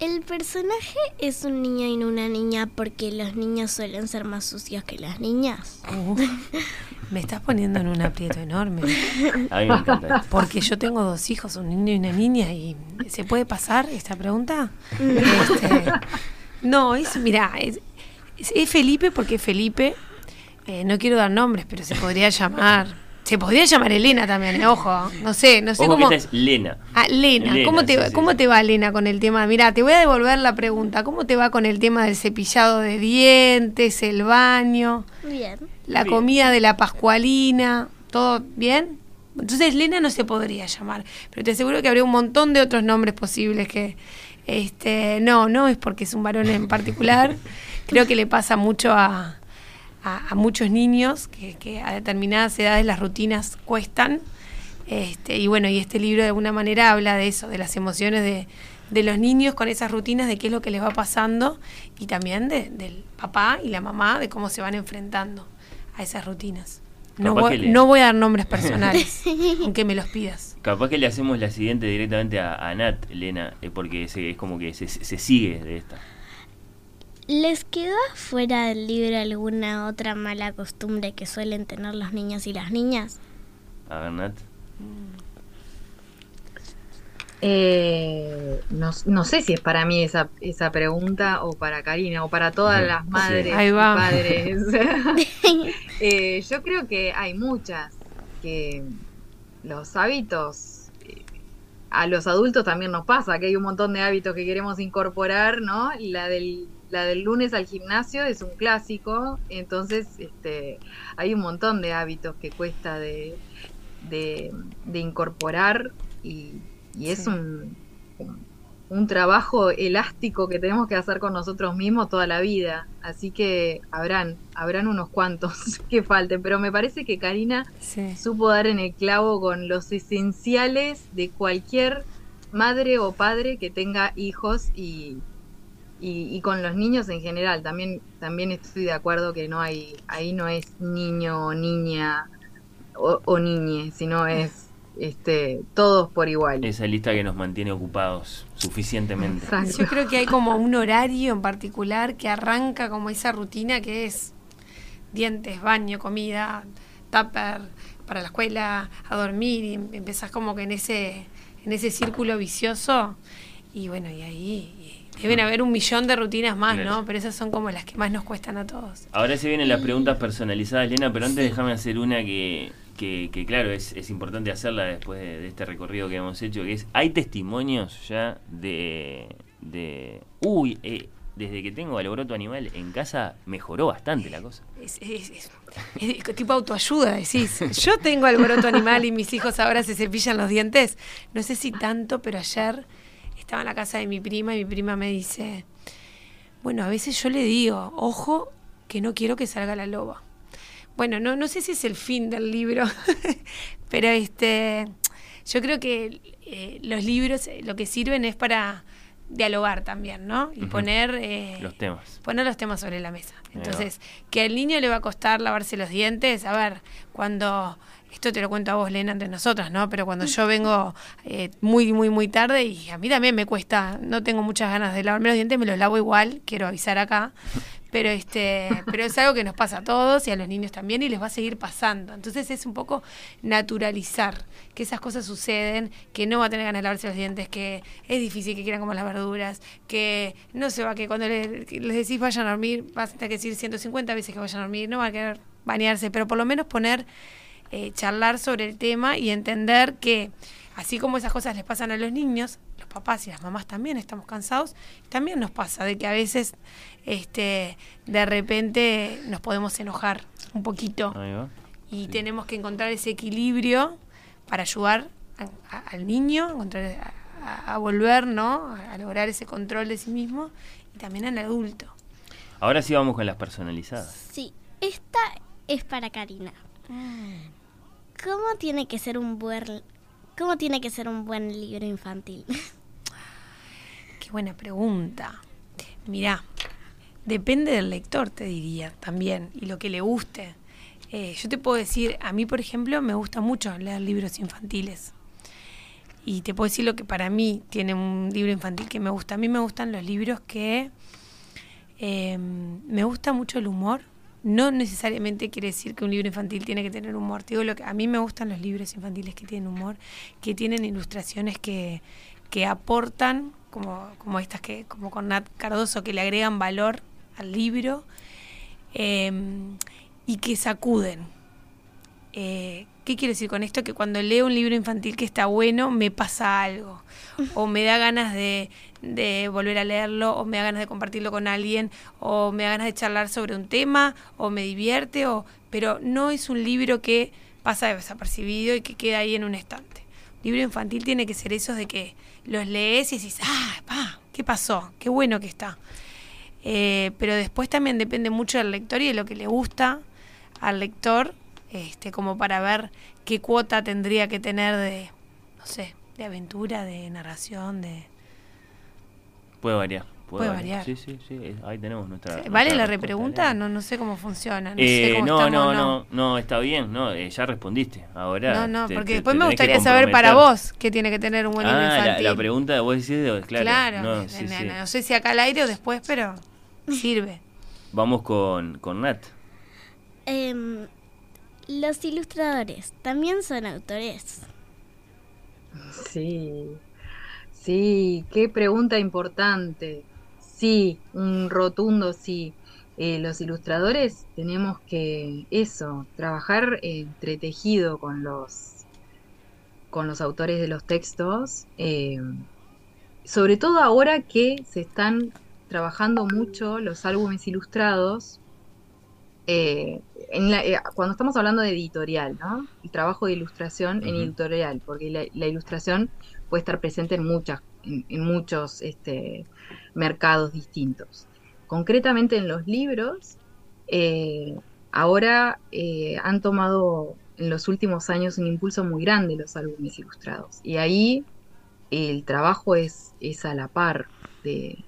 El personaje es un niño y no una niña porque los niños suelen ser más sucios que las niñas. Me estás poniendo en un aprieto enorme. A mí me encanta esto. Porque yo tengo dos hijos, un niño y una niña, y ¿se puede pasar esta pregunta? Este, no, es, mira, es Felipe porque Felipe, eh, no quiero dar nombres, pero se podría llamar, se podría llamar Elena también, eh, ojo, no sé, no sé Ojo cómo... que esta es Lena. Ah, Lena, Lena, ¿cómo, te, sí, ¿cómo sí. te va Lena con el tema? Mira, te voy a devolver la pregunta, ¿cómo te va con el tema del cepillado de dientes, el baño? Bien. La Bien. comida de la Pascualina, ¿todo bien? Entonces Lena no se podría llamar, pero te aseguro que habría un montón de otros nombres posibles que este no, no es porque es un varón en particular. Creo que le pasa mucho a, a, a muchos niños que, que a determinadas edades las rutinas cuestan. Este, y bueno, y este libro de alguna manera habla de eso, de las emociones de, de los niños con esas rutinas, de qué es lo que les va pasando y también de- del papá y la mamá, de cómo se van enfrentando a esas rutinas. No voy, le- no voy a dar nombres personales, aunque me los pidas. Capaz que le hacemos la siguiente directamente a, a Nat, Elena, eh, porque se- es como que se, se sigue de esta. ¿Les quedó fuera del libro alguna otra mala costumbre que suelen tener los niños y las niñas? A ver, Nat. Eh, no, no sé si es para mí esa, esa pregunta o para Karina o para todas las madres Ahí y padres. Eh, yo creo que hay muchas que los hábitos eh, a los adultos también nos pasa que hay un montón de hábitos que queremos incorporar, ¿no? La del la del lunes al gimnasio es un clásico, entonces este hay un montón de hábitos que cuesta de, de, de incorporar y, y es Sí. un, un- trabajo elástico que tenemos que hacer con nosotros mismos toda la vida. Así que habrán, habrán unos cuantos que falten, pero me parece que Karina Sí. supo dar en el clavo con los esenciales de cualquier madre o padre que tenga hijos y, y, y con los niños en general. También, también estoy de acuerdo que no hay, ahí no es niño o niña o, o niñe, sino es este todos por igual. Esa lista que nos mantiene ocupados suficientemente. Exacto. Yo creo que hay como un horario en particular que arranca como esa rutina que es dientes, baño, comida, tupper para la escuela, a dormir y em- empezás como que en ese en ese círculo vicioso y bueno, y ahí deben haber un millón de rutinas más. ¿no? Pero esas son como las que más nos cuestan a todos. Ahora se vienen las preguntas personalizadas, Lena, pero antes déjame hacer una que, que, que, claro, es, es importante hacerla después de, de este recorrido que hemos hecho, que es, hay testimonios ya de, de uy, eh, desde que tengo alboroto animal en casa mejoró bastante la cosa. Es, es- es- es tipo autoayuda, decís. Yo tengo alboroto animal y mis hijos ahora se cepillan los dientes. No sé si tanto, pero ayer estaba en la casa de mi prima y mi prima me dice, bueno, a veces yo le digo, ojo, que no quiero que salga la loba. Bueno, no, no sé si es el fin del libro, pero este, yo creo que eh, los libros eh, lo que sirven es para dialogar también, ¿no? Y poner... eh, Los temas. poner los temas sobre la mesa. Entonces, que al niño le va a costar lavarse los dientes, a ver, cuando, esto te lo cuento a vos, Lena, entre nosotras, ¿no? Pero cuando yo vengo eh, muy, muy, muy tarde y a mí también me cuesta, no tengo muchas ganas de lavarme los dientes, me los lavo igual, quiero avisar acá. Pero este, pero es algo que nos pasa a todos y a los niños también y les va a seguir pasando. Entonces es un poco naturalizar que esas cosas suceden, que no va a tener ganas de lavarse los dientes, que es difícil que quieran comer las verduras, que no se va, que cuando le- que les decís vayan a dormir, vas a tener que decir 150 veces que vayan a dormir, no va a querer bañarse, pero por lo menos poner, eh, charlar sobre el tema y entender que así como esas cosas les pasan a los niños, los papás y las mamás también estamos cansados, también nos pasa de que a veces este de repente nos podemos enojar un poquito y tenemos que encontrar ese equilibrio para ayudar a- a- al niño encontrar, a, a volver no a, a lograr ese control de sí mismo y también al adulto. Ahora sí vamos con las personalizadas. Sí, esta es para Karina. ¿Cómo tiene que ser un buen cómo tiene que ser un buen libro infantil? qué buena pregunta mirá depende del lector te diría también y lo que le guste Eh, yo te puedo decir a mí por ejemplo me gusta mucho leer libros infantiles y te puedo decir lo que para mí tiene un libro infantil que me gusta a mí me gustan los libros que eh, me gusta mucho el humor. No necesariamente quiere decir que un libro infantil tiene que tener humor. Te lo que a mí me gustan los libros infantiles que tienen humor, que tienen ilustraciones que, que aportan, como, como estas que, como con Nat Cardoso, que le agregan valor al libro eh, y que sacuden. Eh, ¿Qué quiero decir con esto? Que cuando leo un libro infantil que está bueno, me pasa algo. O me da ganas de, de volver a leerlo, o me da ganas de compartirlo con alguien, o me da ganas de charlar sobre un tema, o me divierte, o pero no es un libro que pasa desapercibido y que queda ahí en un estante. Libro infantil tiene que ser esos de que los lees y decís, ah, pa, ¿qué pasó? Qué bueno que está. Eh, pero después también depende mucho del lector y de lo que le gusta al lector, este, como para ver qué cuota tendría que tener de, no sé, de aventura, de narración, de... Puede variar. Puede variar. Sí, sí, sí. Ahí tenemos nuestra. ¿Vale nuestra la repregunta? No, no sé cómo funciona. No, sé Eh, cómo no, estamos, no, no, no, está bien, no, eh, ya respondiste. Ahora. No, no, te- porque te- después te me gustaría saber para vos qué tiene que tener un buen libro Ah, la, infantil. la pregunta vos decís, de- claro. Claro, no, no, sí, no, sí. no sé si acá al aire o después, pero sirve. Vamos con, con Nat. Em, los ilustradores también son autores. Sí. Sí, qué pregunta importante. Sí, un rotundo sí. Eh, los ilustradores tenemos que eso, trabajar entretejido con los con los autores de los textos, eh, sobre todo ahora que se están trabajando mucho los álbumes ilustrados, eh, eh, cuando estamos hablando de editorial, ¿no? El trabajo de ilustración en editorial, porque la, ilustración puede estar presente en muchas, en, muchos este, mercados distintos. Concretamente en los libros, ahora han tomado en los últimos años un impulso muy grande los álbumes ilustrados. Y ahí el trabajo es, es a la par de,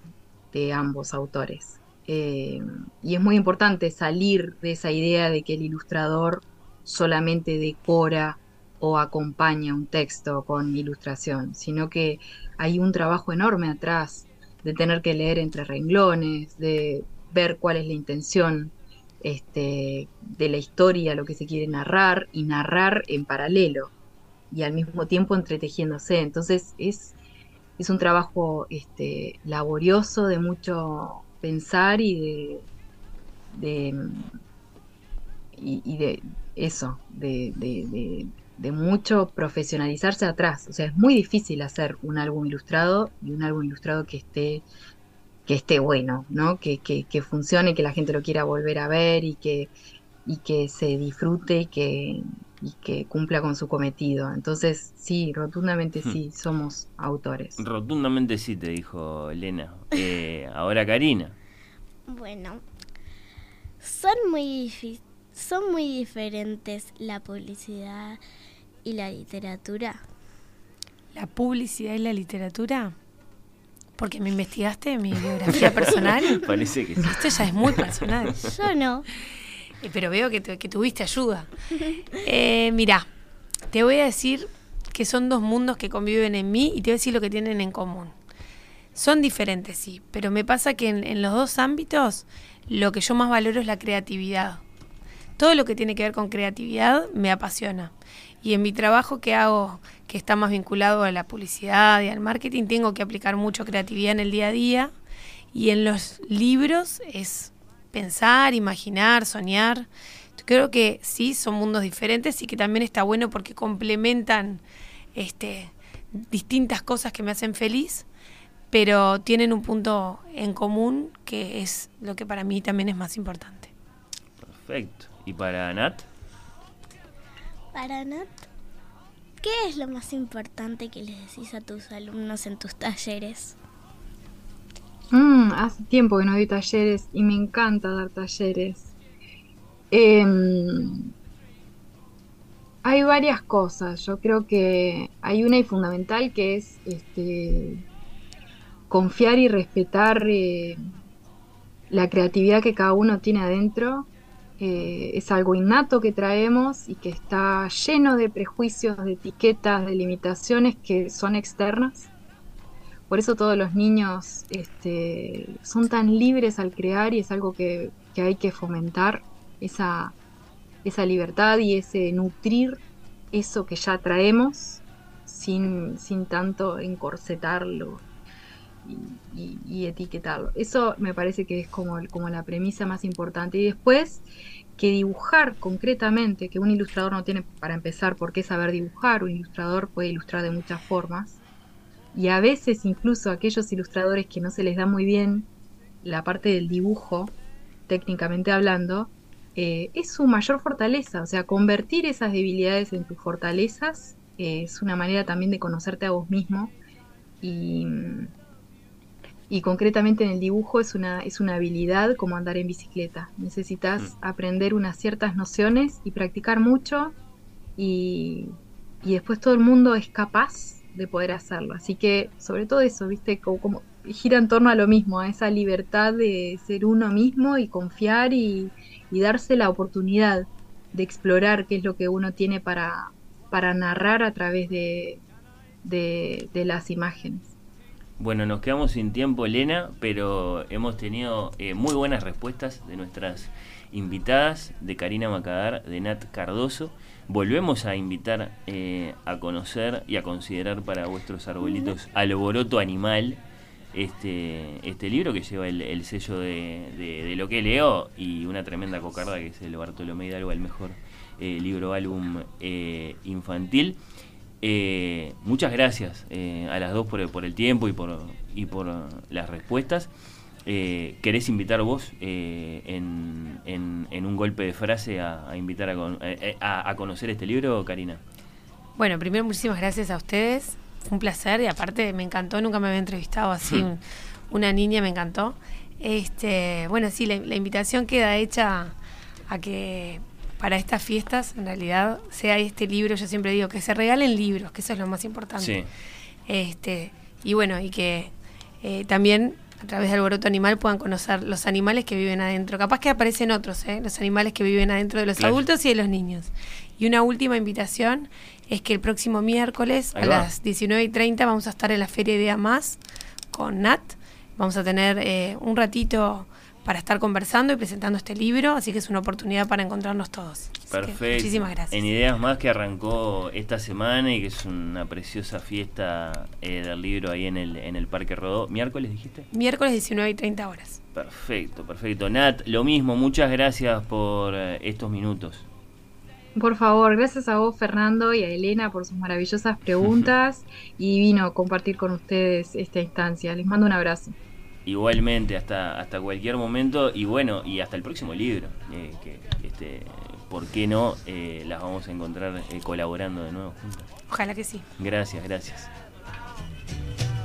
ambos autores. Eh, y es muy importante salir de esa idea de que el ilustrador solamente decora o acompaña un texto con ilustración, sino que hay un trabajo enorme atrás de tener que leer entre renglones, de ver cuál es la intención este, de la historia, lo que se quiere narrar, y narrar en paralelo, y al mismo tiempo entretejiéndose. Entonces es, es un trabajo este, laborioso de mucho pensar y de, y, de eso, de, mucho profesionalizarse atrás. O sea, es muy difícil hacer un álbum ilustrado y un álbum ilustrado que esté que esté bueno, ¿no? Que, que, que, funcione, que la gente lo quiera volver a ver y que, y que se disfrute y que, y que cumpla con su cometido. Entonces, sí, rotundamente hmm. sí, somos autores. Rotundamente sí, te dijo Elena. Eh, ahora Karina. Bueno, son muy, son muy diferentes la publicidad y la literatura. ¿La publicidad y la literatura? Porque me investigaste mi biografía personal. Parece que sí. Esto ya es muy personal. Yo no. Eh, pero veo que, tuviste ayuda. Eh, mira, te voy a decir que son dos mundos que conviven en mí y te voy a decir lo que tienen en común. Son diferentes, sí, pero me pasa que en, los dos ámbitos lo que yo más valoro es la creatividad. Todo lo que tiene que ver con creatividad me apasiona. Y en mi trabajo que hago que está más vinculado a la publicidad y al marketing, tengo que aplicar mucho creatividad en el día a día. Y en los libros es pensar, imaginar, soñar. Creo que sí, son mundos diferentes y que también está bueno porque complementan este, distintas cosas que me hacen feliz, pero tienen un punto en común que es lo que para mí también es más importante. Perfecto. ¿Y para Nat? Para Nat, ¿Qué es lo más importante que les decís a tus alumnos en tus talleres? Mm, hace tiempo que no doy talleres y me encanta dar talleres. Em, hay varias cosas. Yo creo que hay una y fundamental que es este, confiar y respetar eh, la creatividad que cada uno tiene adentro eh, es algo innato que traemos y que está lleno de prejuicios, de etiquetas, de limitaciones que son externas. Por eso todos los niños este, son tan libres al crear y es algo que, hay que fomentar, esa, esa libertad y ese nutrir eso que ya traemos sin, sin tanto encorsetarlo y, etiquetarlo. Eso me parece que es como, como la premisa más importante. Y después que dibujar concretamente, que un ilustrador no tiene para empezar por qué saber dibujar, un ilustrador puede ilustrar de muchas formas. Y a veces incluso aquellos ilustradores que no se les da muy bien la parte del dibujo, técnicamente hablando, eh, es su mayor fortaleza. O sea, convertir esas debilidades en tus fortalezas eh, es una manera también de conocerte a vos mismo y, y concretamente en el dibujo es una, es una habilidad como andar en bicicleta. Necesitas mm. aprender unas ciertas nociones y practicar mucho y, después todo el mundo es capaz de poder hacerlo. Así que sobre todo eso, viste, como, gira en torno a lo mismo, a esa libertad de ser uno mismo y confiar y, darse la oportunidad de explorar qué es lo que uno tiene para, para narrar a través de, de las imágenes. Bueno, nos quedamos sin tiempo, Elena, pero hemos tenido eh, muy buenas respuestas de nuestras invitadas, de Karina Macadar, de Nat Cardoso. volvemos a invitar eh, a conocer y a considerar para vuestros arbolitos Alboroto Animal, este, este libro que lleva el, sello de, lo que leo y una tremenda cocarda que es el Bartolomé Hidalgo, el mejor eh, libro álbum eh, muchas gracias a las dos por, por el tiempo y por, y por las respuestas. Eh, ¿Querés invitar vos eh, en, en, un golpe de frase a, invitar eh, a, a, conocer este libro, Karina? Bueno, primero muchísimas gracias a ustedes. Un placer y aparte me encantó, nunca me había entrevistado así. Hmm. una niña me encantó. Este, bueno, sí, la, invitación queda hecha a que para estas fiestas, en realidad, sea este libro, yo siempre digo, que se regalen libros, que eso es lo más importante. Este, y bueno, y que también a través del alboroto animal puedan conocer los animales que viven adentro. Capaz que aparecen otros, ¿eh? los animales que viven adentro de los adultos y de los niños. Y una última invitación es que el próximo miércoles a las 19 y 30 vamos a estar en la Feria Idea Más con Nat. Vamos a tener eh, un ratito para estar conversando y presentando este libro, así que es una oportunidad para encontrarnos todos. Perfecto. Muchísimas gracias. En Ideas Más que arrancó esta semana y que es una preciosa fiesta eh, del libro ahí en el, en el Parque Rodó. ¿Miércoles dijiste? Miércoles 19 y 30 horas. Perfecto, perfecto. Nat, lo mismo, muchas gracias por eh, estos minutos. Por favor, gracias a vos, Fernando, y a Elena por sus maravillosas preguntas y vino compartir con ustedes esta instancia. Les mando un abrazo. Igualmente, hasta, hasta cualquier momento y bueno, y hasta el próximo libro, eh, que este, ¿por qué no? Eh, las vamos a encontrar eh, colaborando de nuevo juntas. Ojalá que sí. Gracias, gracias.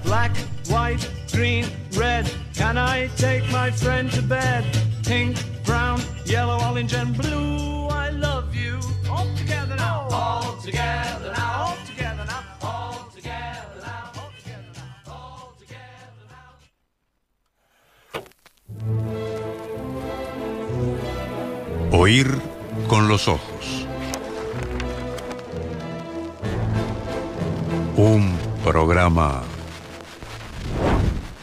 Black, white, green, red. Can I take my friend to bed? Pink, brown, yellow, orange, and blue. I love you. All together now. All together now. All together now. Oír con los ojos. Un programa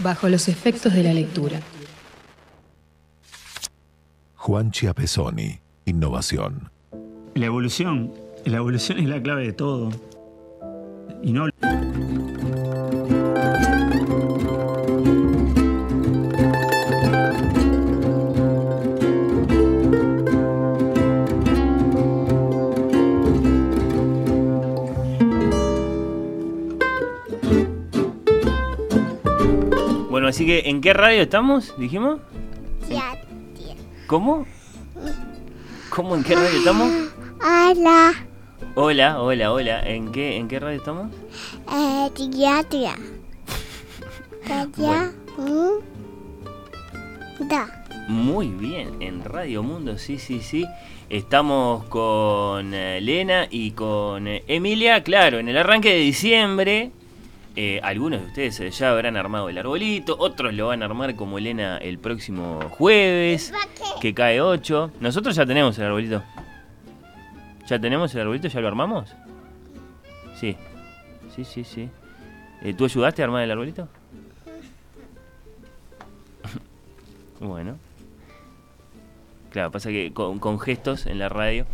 bajo los efectos de la lectura. Juan Chiapesoni, Innovación. La evolución, la evolución es la clave de todo. Y no así que ¿en qué radio estamos? ¿Dijimos? ¿Cómo? ¿Cómo en qué radio estamos? Hola. Hola, hola, hola. ¿En qué, en qué radio estamos? Eh, psiquiatría. Muy bien, en Radio Mundo, sí, sí, sí. Estamos con eh, Elena y con eh, Emilia, claro, en el arranque de diciembre eh, algunos de ustedes ya habrán armado el arbolito, otros lo van a armar como Elena el próximo jueves, que cae 8. Nosotros ya tenemos el arbolito. ¿Ya tenemos el arbolito? ¿Ya lo armamos? Sí, sí, sí, sí. Eh, ¿Tú ayudaste a armar el arbolito? bueno. Claro, pasa que con, gestos en la radio.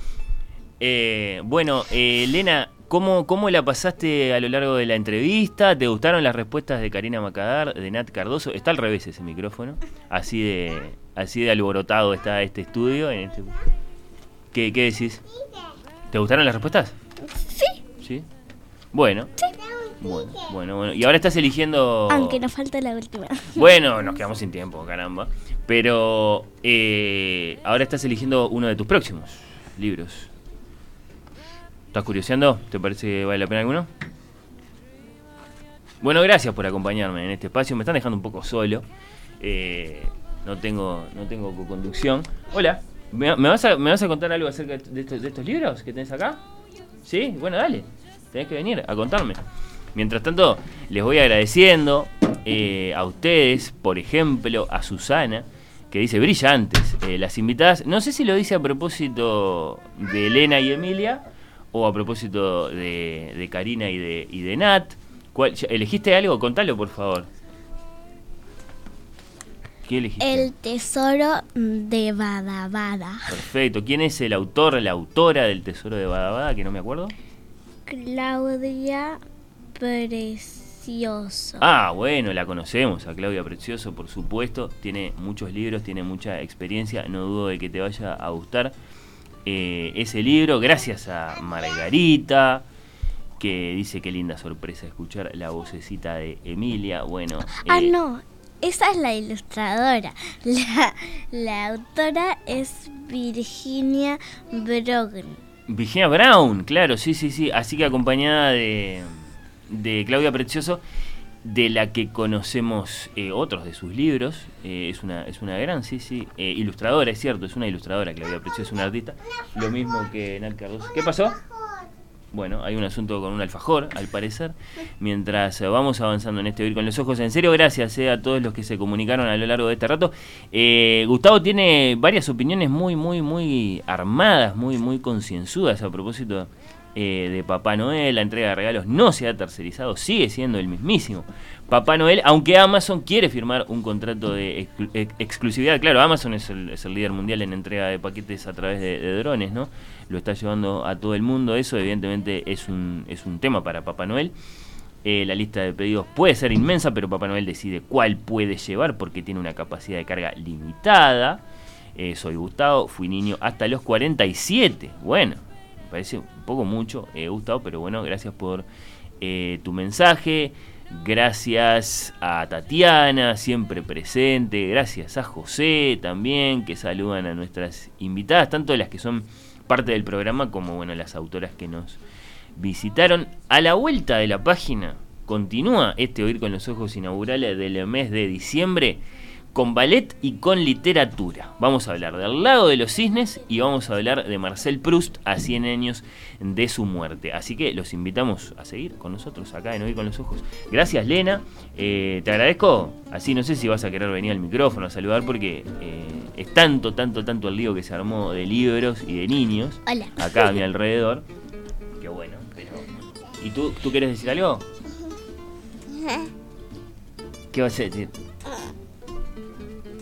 Eh, bueno, Elena, ¿Cómo, ¿Cómo la pasaste a lo largo de la entrevista? ¿Te gustaron las respuestas de Karina Macadar, de Nat Cardoso? Está al revés ese micrófono. Así de, así de alborotado está este estudio. En este... ¿Qué, ¿Qué decís? ¿Te gustaron las respuestas? Sí. ¿Sí? Bueno. Sí. Bueno, bueno, bueno. Y ahora estás eligiendo. Aunque nos falta la última. Bueno, nos quedamos sin tiempo, caramba. Pero eh, ahora estás eligiendo uno de tus próximos libros. ¿Estás curioseando? ¿Te parece que vale la pena alguno? Bueno, gracias por acompañarme en este espacio. Me están dejando un poco solo. Eh, no tengo no tengo conducción. Hola, ¿Me, vas a, ¿me vas a contar algo acerca de estos, de estos libros que tenés acá? ¿Sí? Bueno, dale. Tenés que venir a contarme. Mientras tanto, les voy agradeciendo eh, a ustedes, por ejemplo, a Susana, que dice brillantes. Eh, las invitadas, no sé si lo dice a propósito de Elena y Emilia o a propósito de, de Karina y de, y de Nat. ¿Elegiste algo? Contalo, por favor. ¿Qué elegiste? El tesoro de Badabada. Perfecto. ¿Quién es el autor, la autora del Tesoro de Badabada? Que no me acuerdo. Claudia Precioso. Ah, bueno, la conocemos, a Claudia Precioso, por supuesto. Tiene muchos libros, tiene mucha experiencia. No dudo de que te vaya a gustar eh, ese libro. Gracias a Margarita, que dice qué linda sorpresa escuchar la vocecita de Emilia. Bueno, Ah, eh, no. Esa es la ilustradora. La, la autora es Virginia Brogn. Virginia Brown, claro, sí, sí, sí. Así que acompañada de, de Claudia Precioso, de la que conocemos eh, otros de sus libros. Eh, es, una, es una gran, sí, sí. eh, ilustradora, es cierto, es una ilustradora. Claudia Precioso es una artista. Lo mismo que Nat Cardoso. ¿Qué pasó? Bueno, hay un asunto con un alfajor, al parecer. Mientras eh, vamos avanzando en este Oír con los Ojos. En serio, gracias a todos los que se comunicaron a lo largo de este rato. Gustavo tiene varias opiniones muy, muy, muy armadas, muy, muy concienzudas a propósito eh, de Papá Noel. La entrega de regalos no se ha tercerizado, sigue siendo el mismísimo Papá Noel, aunque Amazon quiere firmar un contrato de exclu- ex- exclusividad. Claro, Amazon es el, líder mundial en entrega de paquetes a través de, drones, ¿no? Lo está llevando a todo el mundo. Eso, evidentemente, es un, es un tema para Papá Noel. Eh, la lista de pedidos puede ser inmensa, pero Papá Noel decide cuál puede llevar porque tiene una capacidad de carga limitada. Eh, soy Gustavo, fui niño hasta los 47. Bueno, parece un poco mucho, eh, Gustavo, pero bueno, gracias por eh, tu mensaje. Gracias a Tatiana, siempre presente. Gracias a José también, que saludan a nuestras invitadas, tanto las que son parte del programa como bueno, las autoras que nos visitaron. A la vuelta de la página continúa este Oír con los Ojos inaugurales del mes de diciembre con ballet y con literatura. Vamos a hablar del Lago de los Cisnes y vamos a hablar de Marcel Proust a 100 años de su muerte. Así que los invitamos a seguir con nosotros acá en Oír con los Ojos. Gracias, Lena. Eh, te agradezco. Así no sé si vas a querer venir al micrófono a saludar porque eh, es tanto, tanto, tanto el lío que se armó de libros y de niños Hola. acá a mi alrededor. Qué bueno, pero... ¿Y tú, tú quieres decir algo? ¿Qué vas a decir?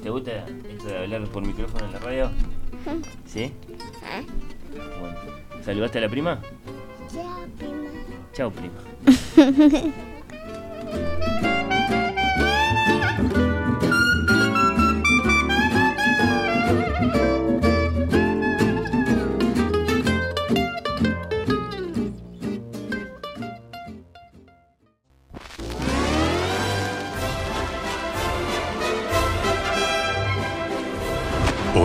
¿Te gusta esto de hablar por micrófono en la radio? ¿Sí? Bueno. ¿Saludaste a la prima? Chao, prima.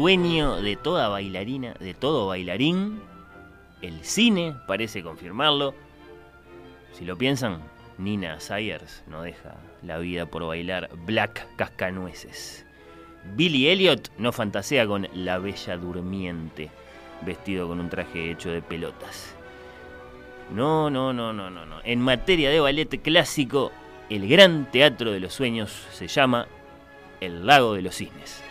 Sueño de toda bailarina, de todo bailarín. El cine parece confirmarlo. Si lo piensan, Nina Sayers no deja la vida por bailar Black Cascanueces. Billy Elliot no fantasea con la bella durmiente, vestido con un traje hecho de pelotas. No, no, no, no, no, no. En materia de ballet clásico, el gran teatro de los sueños se llama El Lago de los Cisnes.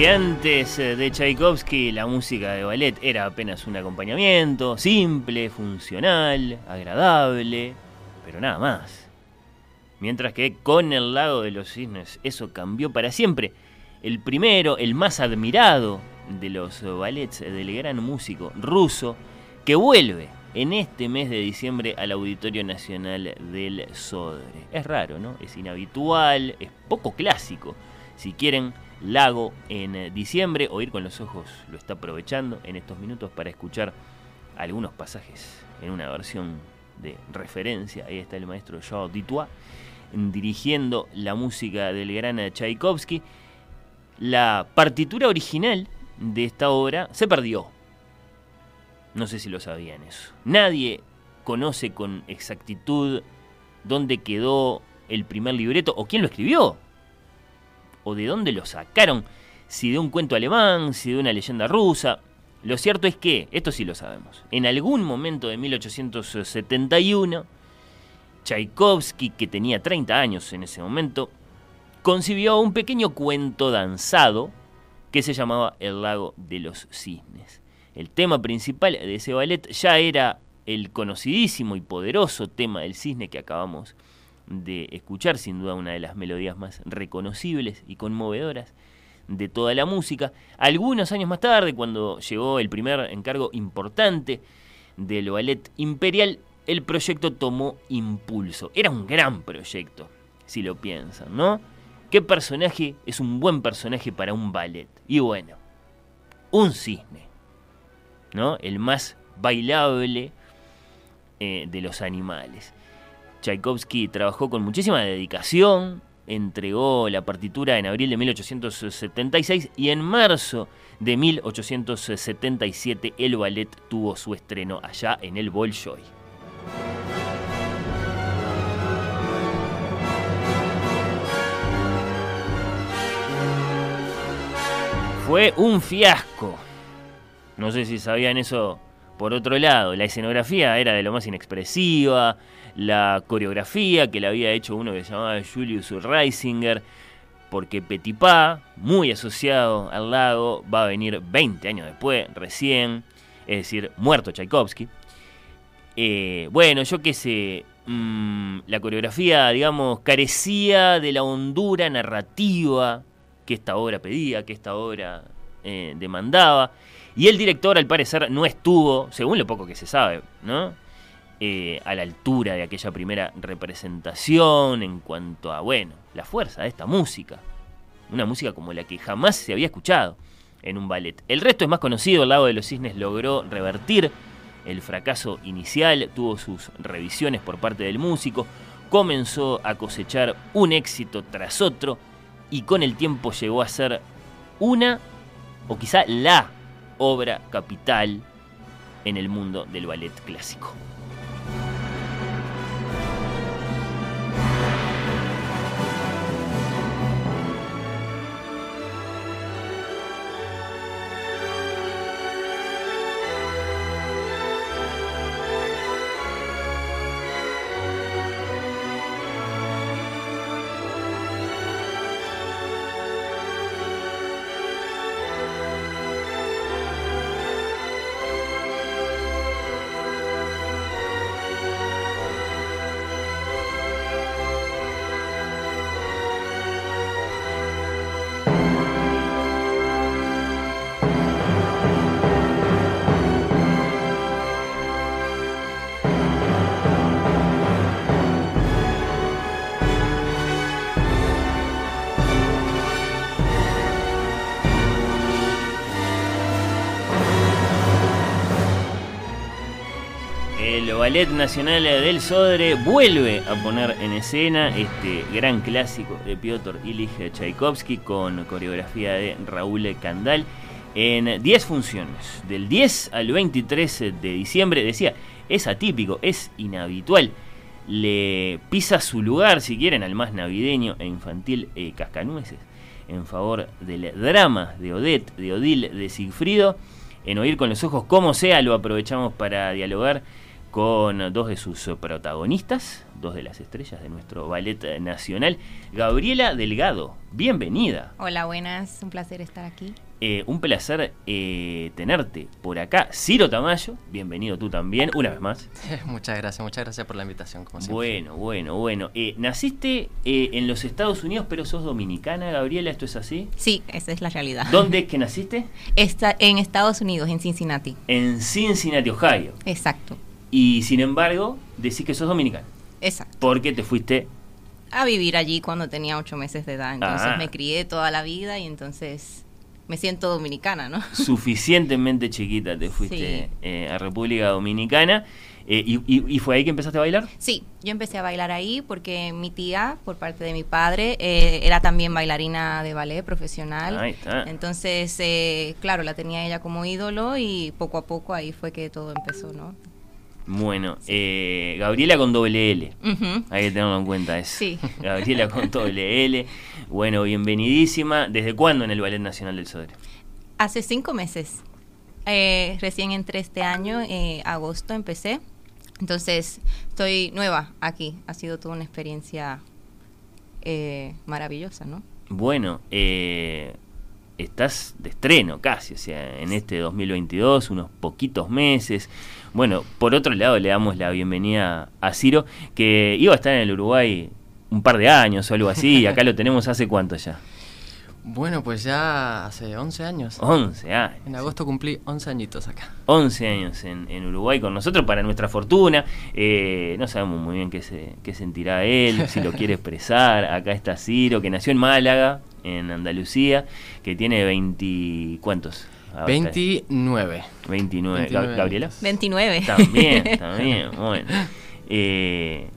Que antes eh, de Tchaikovsky la música de ballet era apenas un acompañamiento, simple, funcional, agradable, pero nada más. Mientras que con el lago de los cisnes eso cambió para siempre. El primero, el más admirado de los ballets del gran músico ruso, que vuelve en este mes de diciembre al Auditorio Nacional del Sodre. Es raro, ¿no? Es inhabitual, es poco clásico. Si quieren, Lago en eh, diciembre. Oír con los ojos lo está aprovechando en estos minutos para escuchar algunos pasajes en una versión de referencia. Ahí está el maestro Jean Ditois dirigiendo la música del gran Tchaikovsky. La partitura original de esta obra se perdió. No sé si lo sabían eso. Nadie conoce con exactitud dónde quedó el primer libreto o quién lo escribió o de dónde lo sacaron, si de un cuento alemán, si de una leyenda rusa. Lo cierto es que, esto sí lo sabemos, en algún momento de 1871, Tchaikovsky, que tenía 30 años en ese momento, concibió un pequeño cuento danzado que se llamaba El lago de los cisnes. El tema principal de ese ballet ya era el conocidísimo y poderoso tema del cisne que acabamos de escuchar, sin duda una de las melodías más reconocibles y conmovedoras de toda la música. Algunos años más tarde, cuando llegó el primer encargo importante del ballet imperial, el proyecto tomó impulso. Era un gran proyecto, si lo piensan, ¿no? ¿Qué personaje es un buen personaje para un ballet? Y bueno, un cisne, ¿no? El más bailable eh, de los animales. Tchaikovsky trabajó con muchísima dedicación, entregó la partitura en abril de 1876 y en marzo de 1877 el ballet tuvo su estreno allá en el Bolshoi. Fue un fiasco. No sé si sabían eso por otro lado. La escenografía era de lo más inexpresiva, la coreografía que la había hecho uno que se llamaba Julius Reisinger, porque Petipá, muy asociado al lago, va a venir 20 años después, recién, es decir, muerto Tchaikovsky. Eh, bueno, yo qué sé, mm, la coreografía, digamos, carecía de la hondura narrativa que esta obra pedía, que esta obra eh, demandaba. Y el director, al parecer, no estuvo, según lo poco que se sabe, ¿no? Eh, a la altura de aquella primera representación en cuanto a, bueno, la fuerza de esta música. Una música como la que jamás se había escuchado en un ballet. El resto es más conocido, el lado de los cisnes logró revertir el fracaso inicial, tuvo sus revisiones por parte del músico, comenzó a cosechar un éxito tras otro y con el tiempo llegó a ser una o quizá la obra capital en el mundo del ballet clásico. Ballet Nacional del Sodre vuelve a poner en escena este gran clásico de Piotr Ilich Tchaikovsky con coreografía de Raúl Candal en 10 funciones, del 10 al 23 de diciembre. Decía, es atípico, es inhabitual. Le pisa su lugar, si quieren, al más navideño e infantil eh, Cascanueces, en favor del drama de Odette, de Odile, de Sigfrido. En Oír con los Ojos, como sea, lo aprovechamos para dialogar con dos de sus protagonistas, dos de las estrellas de nuestro ballet nacional. Gabriela Delgado, bienvenida. Hola, buenas, un placer estar aquí. Eh, un placer eh, tenerte por acá. Ciro Tamayo, bienvenido tú también, una vez más. muchas gracias, muchas gracias por la invitación, como. Bueno, bueno, bueno. Eh, naciste en los Estados Unidos, pero sos dominicana, Gabriela, ¿esto es así? Sí, esa es la realidad. ¿Dónde es que naciste? Está en Estados Unidos, en Cincinnati. En Cincinnati, Ohio. Exacto. Y sin embargo, decís que sos dominicano. Exacto. Porque te fuiste a vivir allí cuando tenía ocho meses de edad. Entonces Ah. me crié toda la vida y entonces me siento dominicana, ¿no? suficientemente chiquita, te fuiste Sí. eh, a República Dominicana. eh, y, y- y fue ahí que empezaste a bailar? Sí, yo empecé a bailar ahí porque mi tía, por parte de mi padre, eh, era también bailarina de ballet profesional. Ahí está. Entonces, eh, claro, la tenía ella como ídolo y poco a poco ahí fue que todo empezó, ¿no? Bueno, eh, Gabriela con doble L. Hay que tenerlo en cuenta eso. Sí. Gabriela con doble L. Bueno, bienvenidísima. ¿Desde cuándo en el Ballet Nacional del Sodre? Hace cinco meses. Eh, recién entré este año, eh, agosto empecé. Entonces, estoy nueva aquí. Ha sido toda una experiencia eh, maravillosa, ¿no? Bueno, eh, estás de estreno casi, o sea, en este 2022, unos poquitos meses. Bueno, por otro lado le damos la bienvenida a Ciro, que iba a estar en el Uruguay un par de años o algo así, y acá lo tenemos hace cuánto ya. Bueno, pues ya hace 11 años. 11 años. En agosto cumplí 11 añitos acá. 11 años en, en Uruguay con nosotros, para nuestra fortuna. Eh, no sabemos muy bien qué, se, qué sentirá él, si lo quiere expresar. Acá está Ciro, que nació en Málaga, en Andalucía, que tiene 20... ¿Cuántos? Ah, 29. 29. 29 Gab- ¿Gabriela? años. 29. También, también. Bueno, Eh,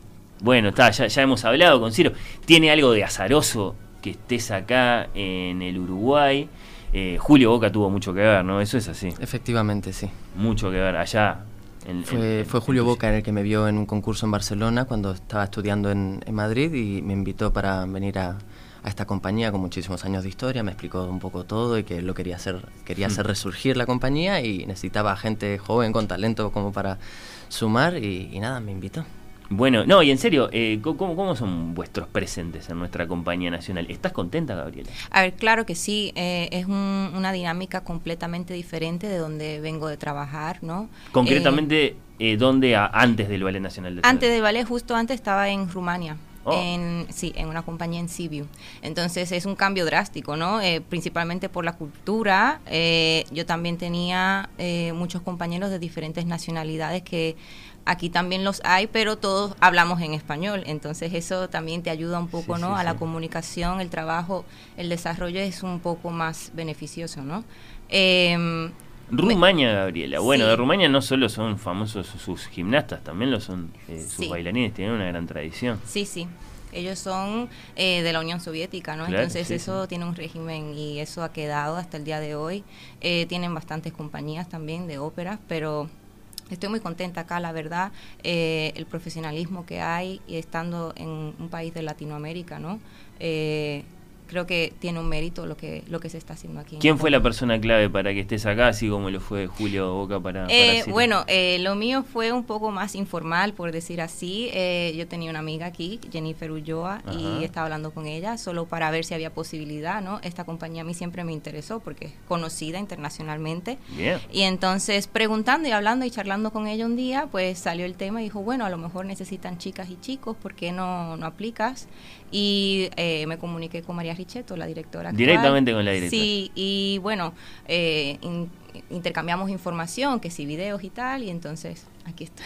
bueno está, ya, ya hemos hablado con Ciro. Tiene algo de azaroso que estés acá en el Uruguay. Eh, Julio Boca tuvo mucho que ver, ¿no? Eso es así. Efectivamente, sí. Mucho que ver allá. en- Fue, en- fue Julio Boca el que me vio en un concurso en Barcelona cuando estaba estudiando en, en Madrid y me invitó para venir a, a esta compañía con muchísimos años de historia, me explicó un poco todo y que lo quería hacer, quería hacer resurgir la compañía y necesitaba gente joven con talento como para sumar y, y nada, me invitó. Bueno, no, y en serio, eh, ¿cómo, ¿cómo son vuestros presentes en nuestra compañía nacional? ¿Estás contenta, Gabriela? A ver, claro que sí, eh, es un- una dinámica completamente diferente de donde vengo de trabajar, ¿no? Concretamente, eh, ¿dónde a- antes del Ballet Nacional de Eh, antes del ballet, justo antes estaba en Rumania. Oh. En, sí, en una compañía en Sibiu. Entonces es un cambio drástico, ¿no? Eh, principalmente por la cultura. Eh, yo también tenía eh, muchos compañeros de diferentes nacionalidades que aquí también los hay, pero todos hablamos en español. Entonces eso también te ayuda un poco, Sí, ¿no? sí, a la sí. comunicación, el trabajo, el desarrollo es un poco más beneficioso, ¿no? Rumania, Gabriela. Bueno, Sí. de Rumania no solo son famosos sus gimnastas, también lo son eh, sus Sí. bailarines, tienen una gran tradición. Sí, sí. Ellos son eh, de la Unión Soviética, ¿no? Claro, Entonces sí, eso tiene un régimen y eso ha quedado hasta el día de hoy. Eh, tienen bastantes compañías también de óperas, pero estoy muy contenta acá, la verdad. Eh, el profesionalismo que hay y estando en un país de Latinoamérica, ¿no? Eh, creo que tiene un mérito lo que lo que se está haciendo aquí. ¿Quién fue la persona clave para que estés acá, así como lo fue Julio Boca para, Eh, bueno, eh, lo mío fue un poco más informal, por decir así. Eh, yo tenía una amiga aquí, Jennifer Ulloa, Ajá. y estaba hablando con ella solo para ver si había posibilidad, ¿no? Esta compañía a mí siempre me interesó porque es conocida internacionalmente. Bien. Y entonces, preguntando y hablando y charlando con ella un día, pues salió el tema y dijo, bueno, a lo mejor necesitan chicas y chicos, ¿por qué no, no aplicas? Y eh, me comuniqué con María Richetto, la directora. actual. Directamente con la directora. Sí, y bueno, eh, in- intercambiamos información, que sí, videos y tal, y entonces aquí estoy.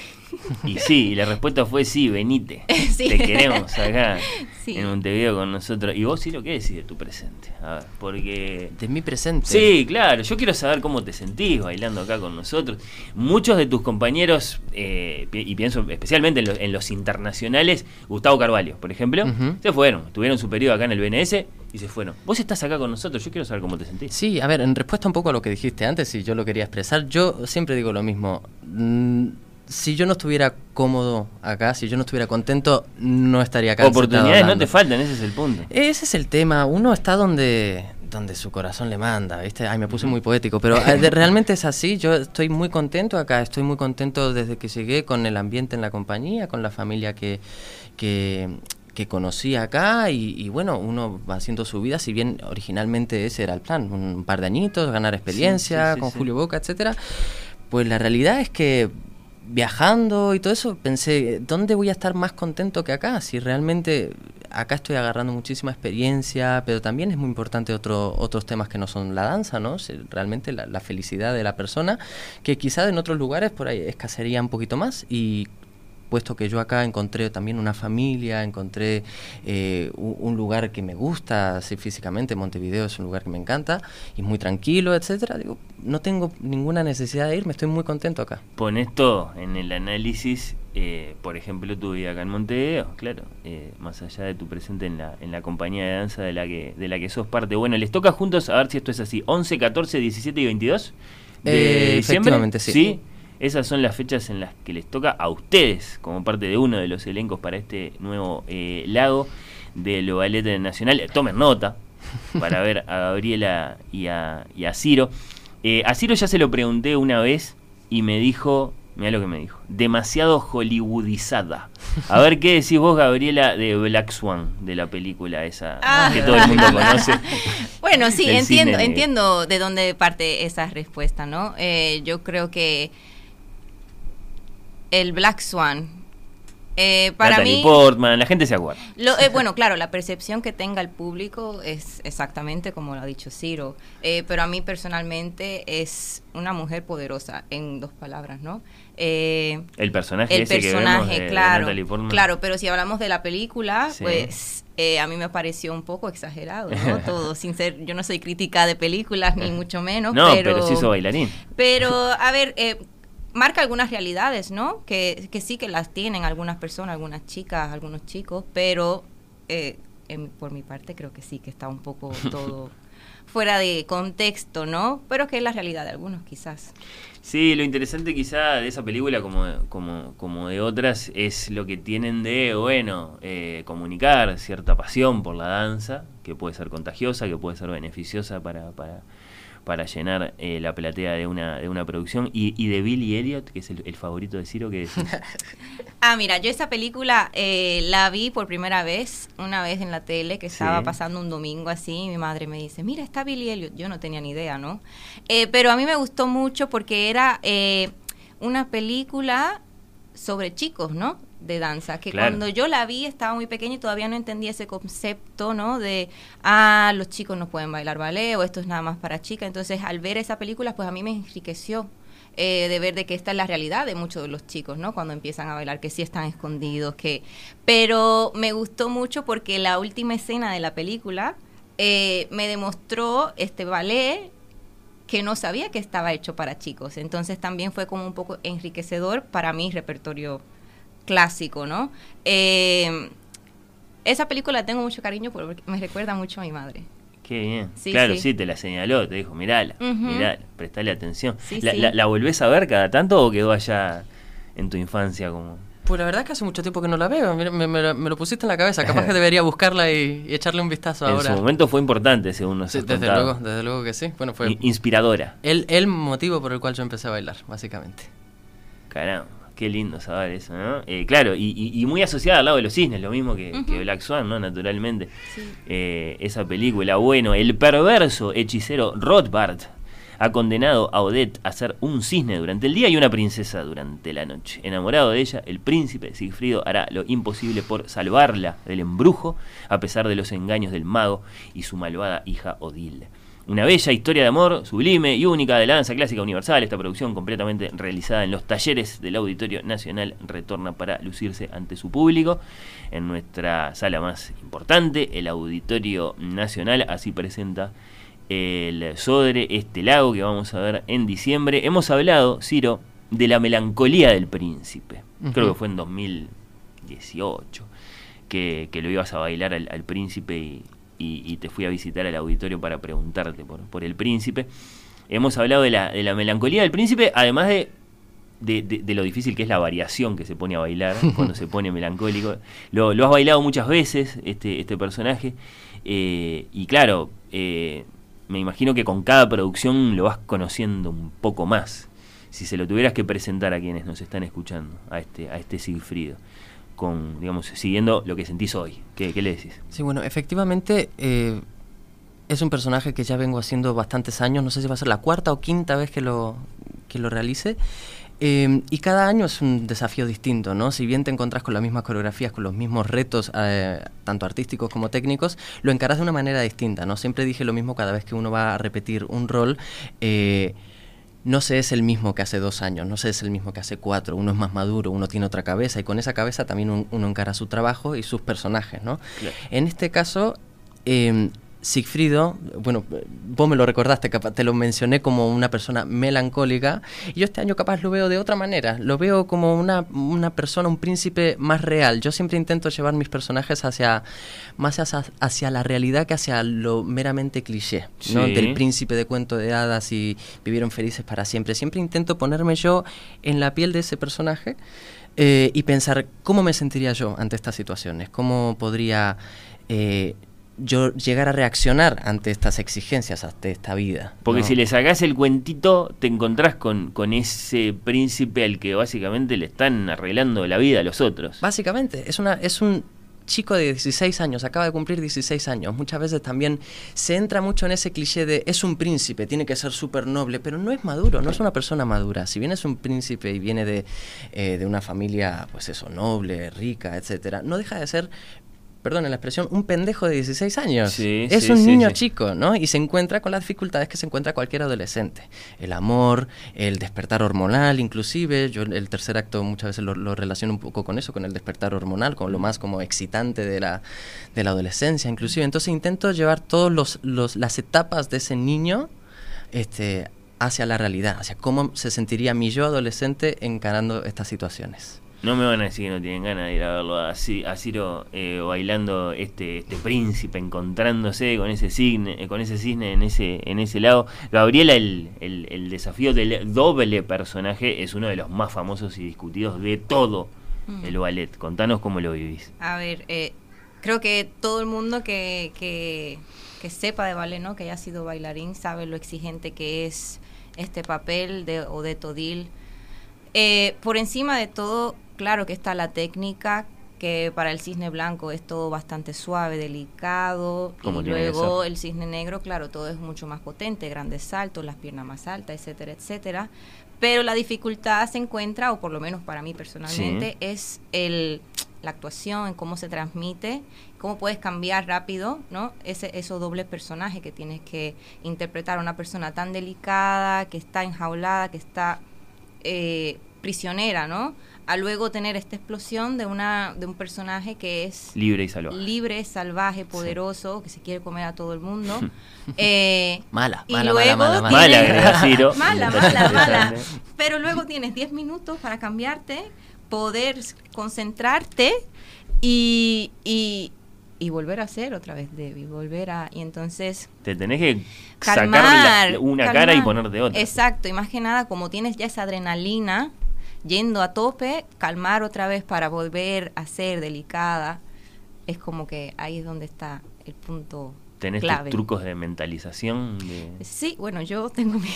Y sí, y la respuesta fue sí, venite. Sí. Te queremos acá Sí. en Montevideo con nosotros. Y vos, Ciro, ¿qué decís de tu presente? A ver, porque... De mi presente. Sí, claro, yo quiero saber cómo te sentís bailando acá con nosotros. Muchos de tus compañeros, eh, y pienso especialmente en, los- en los internacionales, Gustavo Carvalho, por ejemplo, se fueron, tuvieron su periodo acá en el BNS y se fueron. Vos estás acá con nosotros, yo quiero saber cómo te sentís. Sí, a ver, en respuesta un poco a lo que dijiste antes, y yo lo quería expresar, yo siempre digo lo mismo. Mm, si yo no estuviera cómodo acá, si yo no estuviera contento, no estaría acá. Oportunidades no te faltan, ese es el punto. Ese es el tema. Uno está donde, donde su corazón le manda, ¿viste? Ay, me puse muy poético, pero eh, realmente es así. Yo estoy muy contento acá, estoy muy contento desde que llegué con el ambiente en la compañía, con la familia que, que, que conocí acá y, y bueno, uno va haciendo su vida, si bien originalmente ese era el plan, un par de añitos, ganar experiencia sí, sí, con sí. Julio Boca, etcétera. Pues la realidad es que viajando y todo eso, pensé, ¿dónde voy a estar más contento que acá? Si realmente acá estoy agarrando muchísima experiencia, pero también es muy importante otro, otros temas que no son la danza, ¿no? Realmente la, la felicidad de la persona, que quizá en otros lugares por ahí escasearía un poquito más y puesto que yo acá encontré también una familia, encontré eh, un, lugar que me gusta así físicamente, Montevideo es un lugar que me encanta y muy tranquilo, etcétera, digo, no tengo ninguna necesidad de irme, estoy muy contento acá. Pones todo en el análisis, eh, por ejemplo, tu vida acá en Montevideo, claro, eh, más allá de tu presente en la, en la compañía de danza de la que de la que sos parte. Bueno, les toca juntos, a ver si esto es así, 11, 14, 17 y 22 de Eh, diciembre. efectivamente, sí. Esas son las fechas en las que les toca a ustedes, como parte de uno de los elencos para este nuevo eh, lago del Ballet Nacional. Tomen nota para ver a Gabriela y a, y a Ciro. Eh, a Ciro ya se lo pregunté una vez y me dijo, mira lo que me dijo, demasiado hollywoodizada. A ver qué decís vos, Gabriela, de Black Swan, de la película esa Ah. que todo el mundo conoce. Bueno, sí, entiendo, cine. entiendo de dónde parte esa respuesta, ¿no? Eh, yo creo que el Black Swan, eh, para Natalie mí, Portman, la gente se acuerda. lo- eh, bueno, claro, la percepción que tenga el público es exactamente como lo ha dicho Ciro, eh, pero a mí personalmente es una mujer poderosa, en dos palabras, ¿no? Eh, El personaje el ese que personaje, vemos de- de claro, Natalie Portman. claro, pero si hablamos de la película, Sí. pues eh, a mí me pareció un poco exagerado, ¿no? Todo, sin ser, yo no soy crítica de películas ni mucho menos, No, pero, pero sí hizo bailarín. pero, a ver, eh, marca algunas realidades, ¿no? Que, que sí que las tienen algunas personas, algunas chicas, algunos chicos, pero eh, en- por mi parte creo que sí que está un poco todo fuera de contexto, ¿no? Pero que es la realidad de algunos quizás. Sí, lo interesante quizá de esa película como, como, como de otras es lo que tienen de, bueno, eh, comunicar cierta pasión por la danza, que puede ser contagiosa, que puede ser beneficiosa para, para, para llenar eh, la platea de una, de una producción. Y, y de Billy Elliot, que es el, el favorito de Ciro, que? Ah, mira, yo esa película eh, la vi por primera vez, una vez en la tele, que estaba Sí. pasando un domingo así, y mi madre me dice, mira, está Billy Elliot. Yo no tenía ni idea, ¿no? Eh, pero a mí me gustó mucho porque era eh, una película sobre chicos, ¿no? De danza, que Claro. cuando yo la vi estaba muy pequeña y todavía no entendía ese concepto, ¿no? De, ah, los chicos no pueden bailar ballet o esto es nada más para chicas. Entonces, al ver esa película, pues a mí me enriqueció eh, de ver de que esta es la realidad de muchos de los chicos, ¿no? Cuando empiezan a bailar, que sí están escondidos, que... Pero me gustó mucho porque la última escena de la película eh, me demostró este ballet que no sabía que estaba hecho para chicos. Entonces también fue como un poco enriquecedor para mi repertorio clásico, ¿no? Eh, esa película tengo mucho cariño porque me recuerda mucho a mi madre. Qué bien. Sí, claro, sí. sí. te la señaló, te dijo, mirala, mirala, prestale atención. Sí, la, sí. la- la volvés a ver cada tanto o quedó allá en tu infancia como...? Pues la verdad es que hace mucho tiempo que no la veo. Me, me lo- me lo pusiste en la cabeza. Capaz que debería buscarla y, y echarle un vistazo En ahora. su momento fue importante, según nos Sí, has desde contado. luego, desde luego que sí. Bueno, fue I- Inspiradora. el, el motivo por el cual yo empecé a bailar, básicamente. Caramba, qué lindo saber eso, ¿no? Eh, claro, y, y- y muy asociada al lado de los cisnes, lo mismo que, que Black Swan, ¿no? Naturalmente. Eh, esa película, bueno, el perverso hechicero Rothbard ha condenado a Odette a ser un cisne durante el día y una princesa durante la noche. Enamorado de ella, el príncipe Sigfrido hará lo imposible por salvarla del embrujo, a pesar de los engaños del mago y su malvada hija Odile. Una bella historia de amor, sublime y única de la danza clásica universal. Esta producción, completamente realizada en los talleres del Auditorio Nacional, retorna para lucirse ante su público en nuestra sala más importante, el Auditorio Nacional. Así presenta el Sodre, este lago que vamos a ver en diciembre. Hemos hablado, Ciro, de la melancolía del príncipe. Creo que fue en 2018 que, que lo ibas a bailar al, al príncipe y, y- y te fui a visitar al auditorio para preguntarte por, por el príncipe. Hemos hablado de la, de la melancolía del príncipe, además de, de, de- de lo difícil que es la variación que se pone a bailar cuando se pone melancólico. Lo, lo has bailado muchas veces, este, este personaje, eh, y claro, eh, me imagino que con cada producción lo vas conociendo un poco más. Si se lo tuvieras que presentar a quienes nos están escuchando, a este, a este Sigfrido, con, digamos, siguiendo lo que sentís hoy, ¿qué, le decís? Sí, bueno, efectivamente eh, es un personaje que ya vengo haciendo bastantes años. No sé si va a ser la cuarta o quinta vez que lo, que lo realice. Eh, y cada año es un desafío distinto, ¿no? Si bien te encontrás con las mismas coreografías, con los mismos retos, eh, tanto artísticos como técnicos, lo encarás de una manera distinta, ¿no? Siempre dije lo mismo cada vez que uno va a repetir un rol. No se es el mismo que hace dos años, no se es el mismo que hace cuatro, uno es más maduro, uno tiene otra cabeza y con esa cabeza también un- uno encara su trabajo y sus personajes, ¿no? En este caso, eh, Sigfrido, bueno, vos me lo recordaste, capaz, te lo mencioné como una persona melancólica, y yo este año capaz lo veo de otra manera, lo veo como una, una persona, un príncipe más real. Yo siempre intento llevar mis personajes hacia más hacia, hacia la realidad que hacia lo meramente cliché, ¿no? Del príncipe de cuento de hadas y vivieron felices para siempre. Siempre intento ponerme yo en la piel de ese personaje eh, y pensar cómo me sentiría yo ante estas situaciones, cómo podría eh, yo llegar a reaccionar ante estas exigencias, ante esta vida. Porque ¿no? si le sacás el cuentito, te encontrás con, con ese príncipe al que básicamente le están arreglando la vida a los otros. Básicamente, es, una, es un chico de 16 años, acaba de cumplir 16 años. Muchas veces también se entra mucho en ese cliché de es un príncipe, tiene que ser súper noble, pero no es maduro, no es una persona madura. Si bien es un príncipe y viene de, eh, de una familia, pues eso, noble, rica, etcétera, no deja de ser perdón la expresión, un pendejo de 16 años. Sí, es sí, un sí, niño chico, ¿no? Y se encuentra con las dificultades que se encuentra cualquier adolescente. El amor, el despertar hormonal, inclusive. Yo el tercer acto muchas veces lo, lo relaciono un poco con eso, con el despertar hormonal, con lo más como excitante de la, de la adolescencia, inclusive. Entonces intento llevar todas los, los, las etapas de ese niño este, hacia la realidad, hacia cómo se sentiría mi yo adolescente encarando estas situaciones. No me van a decir que no tienen ganas de ir a verlo a, Ci- a Ciro eh, bailando este, este príncipe, encontrándose con ese cisne, eh, con ese cisne en ese, en ese lado. Gabriela, el, el- el desafío del doble personaje es uno de los más famosos y discutidos de todo Mm. el ballet. Contanos cómo lo vivís. A ver, eh, creo que todo el mundo que, que, que sepa de ballet, ¿no? que haya sido bailarín, sabe lo exigente que es este papel de Odette Odile. Eh, por encima de todo, claro que está la técnica, que para el cisne blanco es todo bastante suave, delicado, Como y luego el cisne negro, claro, todo es mucho más potente, grandes saltos, las piernas más altas, etcétera, etcétera. Pero la dificultad se encuentra, o por lo menos para mí personalmente, Sí. es el, la actuación, en cómo se transmite, cómo puedes cambiar rápido, ¿no? Ese eso doble personaje que tienes que interpretar a una persona tan delicada, que está enjaulada, que está eh, prisionera, ¿no? A luego tener esta explosión de una de un personaje que es Libre y salvaje. libre, salvaje, poderoso, que se quiere comer a todo el mundo. Eh, Mala, y mala, luego mala, mala, Mala, tienes- agrega Ciro. mala. Pero luego tienes 10 minutos para cambiarte, poder concentrarte y, y, y volver a hacer otra vez Debbie, volver a... Y entonces Te tenés que calmar, sacar una cara y ponerte otra. Exacto, y más que nada, como tienes ya esa adrenalina yendo a tope, calmar otra vez para volver a ser delicada, es como que ahí es donde está el punto ¿Tenés clave. trucos de mentalización? De... Sí, bueno, yo tengo mi...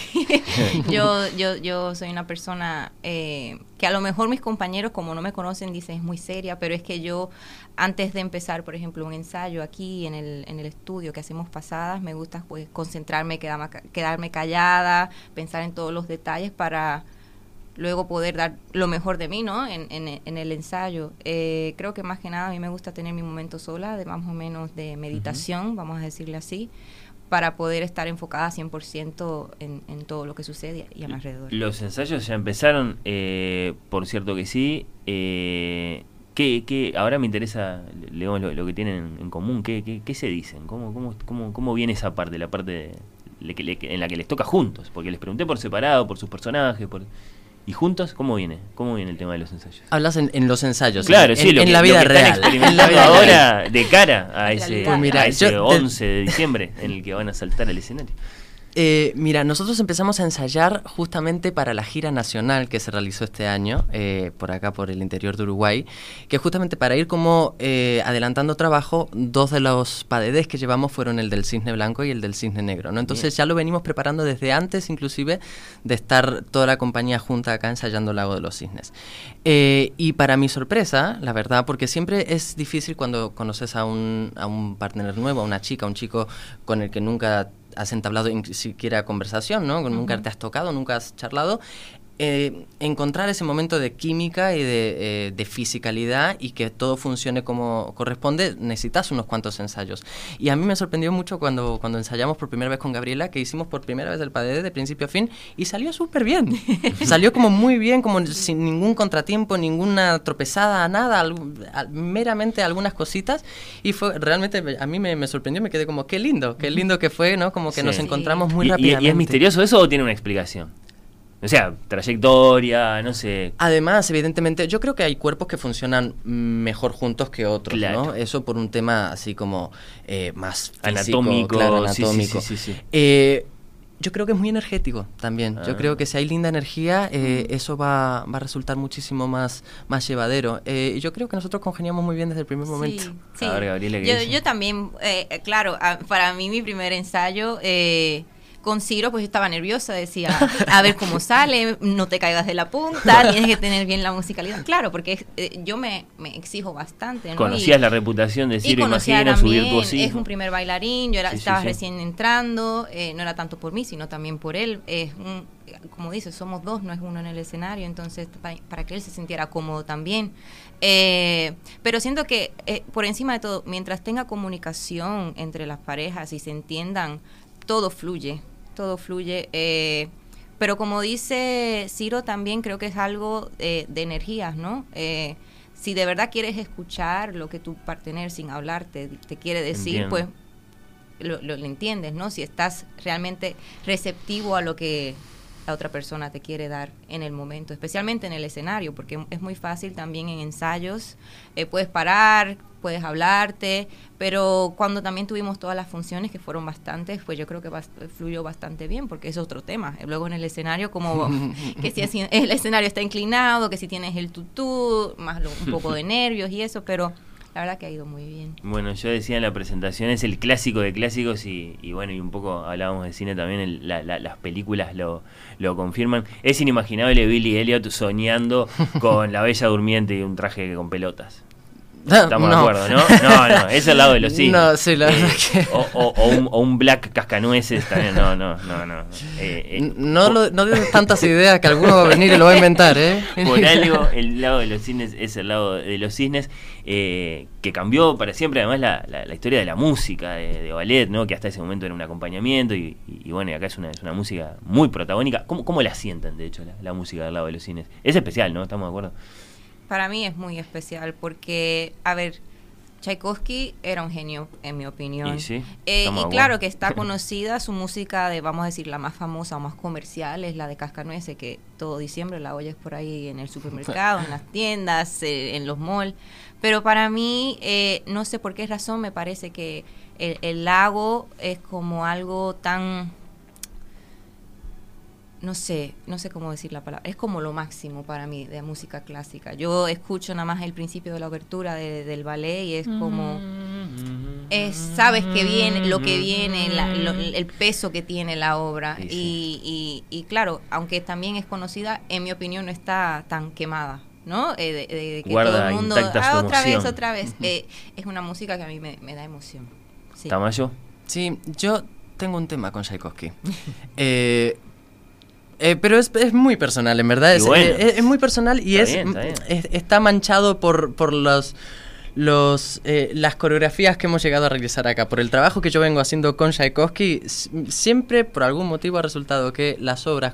yo, yo, yo soy una persona eh, que a lo mejor mis compañeros, como no me conocen, dicen es muy seria, pero es que yo, antes de empezar, por ejemplo, un ensayo aquí en el, en el estudio que hacemos pasadas, me gusta pues concentrarme, quedarme callada, pensar en todos los detalles para luego poder dar lo mejor de mí, ¿no? En, en, en el ensayo. Eh, creo que más que nada a mí me gusta tener mi momento sola, de más o menos de meditación, vamos a decirle así, para poder estar enfocada 100% en, en todo lo que sucede y a mi alrededor. Los ensayos ya empezaron, eh, por cierto que sí. Eh, ¿qué, qué- ahora me interesa, León, lo, lo que tienen en común. ¿Qué, qué, qué se dicen? ¿Cómo, cómo, cómo, cómo viene esa parte, la parte de- le- le- en la que les toca juntos? Porque les pregunté por separado, por sus personajes. por ¿Y juntos? ¿Cómo viene? ¿Cómo viene el tema de los ensayos? Hablas en, en los ensayos. Claro, en, sí, lo en la lo vida están real. experimentando En la vida real. ahora de cara a ese, Pues mira, a ese yo de- 11 de diciembre en el que van a saltar al escenario. Eh, mira, nosotros empezamos a ensayar justamente para la gira nacional que se realizó este año, eh, por acá, por el interior de Uruguay, que justamente para ir como eh, adelantando trabajo, dos de los padedes que llevamos fueron el del cisne blanco y el del cisne negro, ¿no? Entonces Bien. ya lo venimos preparando desde antes, inclusive, de estar toda la compañía junta acá ensayando Lago de los Cisnes. Eh, y para mi sorpresa, la verdad, porque siempre es difícil cuando conoces a un, a un partner nuevo, a una chica, a un chico con el que nunca has entablado ni siquiera conversación, ¿no? Nunca te has tocado, nunca has charlado. Eh, encontrar ese momento de química y de, eh, de fisicalidad y que todo funcione como corresponde, necesitas unos cuantos ensayos. Y a mí me sorprendió mucho cuando, cuando ensayamos por primera vez con Gabriela, que hicimos por primera vez el padede de principio a fin y salió súper bien. salió como muy bien, como sin ningún contratiempo, ninguna tropezada, nada, al- meramente algunas cositas. Y fue realmente, a mí me, me sorprendió, me quedé como, qué lindo, qué lindo que fue, ¿no? Como que Sí. nos encontramos muy ¿Y- y- rápidamente. ¿Y es misterioso eso o tiene una explicación? O sea, trayectoria, no sé. Además, evidentemente, yo creo que hay cuerpos que funcionan mejor juntos que otros, Claro. ¿no? Eso por un tema así como eh, más físico, Anatómico, claro, sí, sí, anatómico. sí, sí, sí. Eh, yo creo que es muy energético también. Ah. Yo creo que si hay linda energía, eh, eso va, va a resultar muchísimo más, más llevadero. Eh, y yo creo que nosotros congeniamos muy bien desde el primer momento. Sí, sí. A ver, Gabriela, ¿qué yo, yo también, eh, eh, claro, a- para mí mi primer ensayo eh, con Ciro, pues yo estaba nerviosa, decía, a ver cómo sale, no te caigas de la punta, tienes que tener bien la musicalidad. Claro, porque eh, yo me, me exijo bastante. ¿no? Conocías Y- la reputación de y Ciro, conocía imagino, su virtuosismo. es un primer bailarín, yo era, Sí, estaba sí. recién entrando, eh, no era tanto por mí, sino también por él. Es un, como dices, somos dos, no es uno en el escenario, entonces pa- para, que él se sintiera cómodo también. Eh, pero siento que eh, por encima de todo, mientras tenga comunicación entre las parejas y se entiendan, todo fluye, todo fluye. eh, pero como dice Ciro, también creo que es algo eh, de energías, ¿no? Eh, si de verdad quieres escuchar lo que tu partener sin hablarte te quiere decir, Entiendo. pues lo, lo- lo entiendes, ¿no? Si estás realmente receptivo a lo que la otra persona te quiere dar en el momento, especialmente en el escenario, porque es muy fácil también en ensayos, eh, puedes parar, puedes hablarte, pero cuando también tuvimos todas las funciones, que fueron bastantes, pues yo creo que bast- fluyó bastante bien, porque es otro tema. Luego en el escenario, como que si así- el escenario está inclinado, que si tienes el tutú, más lo- un poco de nervios y eso, pero la verdad que ha ido muy bien. Bueno, yo decía en la presentación, es el clásico de clásicos y, bueno, y un poco hablábamos de cine también, el- la- la- las películas lo, lo confirman. Es inimaginable Billy Elliot soñando con la bella durmiente y un traje con pelotas. Estamos de acuerdo, ¿no? No, no, es el lado de los cisnes. No, sí, la verdad que- O, o- o un, o un black cascanueces también, no, no, no, no. Eh, eh, No, lo- no des tantas ideas que alguno va a venir y lo va a inventar, ¿eh? Por algo, el lado de los cisnes es el lado de los cisnes, eh, que cambió para siempre además la, la- la historia de la música, de, de ballet, ¿no? que hasta ese momento era un acompañamiento y, y- y bueno, y acá es una, es una música muy protagónica. ¿Cómo, cómo la sienten, de hecho, la, la música del lado de los cines? Es especial, ¿no? ¿Estamos de acuerdo? Para mí es muy especial porque, a ver, Tchaikovsky era un genio, en mi opinión. Y sí, Eh, y claro que está conocida su música de, vamos a decir, la más famosa o más comercial, es la de Cascanueces, que todo diciembre la oyes por ahí en el supermercado, en las tiendas, eh, en los malls. Pero para mí, eh, no sé por qué razón, me parece que el, el lago es como algo tan no sé, no sé cómo decir la palabra, es como lo máximo para mí de música clásica. Yo escucho nada más el principio de la obertura de- del ballet y es como, es, sabes que viene, lo que viene, la- lo- el peso que tiene la obra Sí, y, y- y claro, aunque también es conocida, en mi opinión no está tan quemada. ¿No? Eh, de, de- de que Guarda todo el mundo. "Ah, otra vez, emoción". otra vez. Eh, es una música que a mí me, me da emoción. Sí. ¿Tamayo? Sí, yo tengo un tema con Tchaikovsky. Eh, eh, pero es, es muy personal, en verdad. Y Es, bueno. eh, es muy personal y Está bien, está bien. es- está manchado por, por los, los, eh, las coreografías que hemos llegado a realizar acá. Por el trabajo que yo vengo haciendo con Tchaikovsky, siempre por algún motivo ha resultado que las obras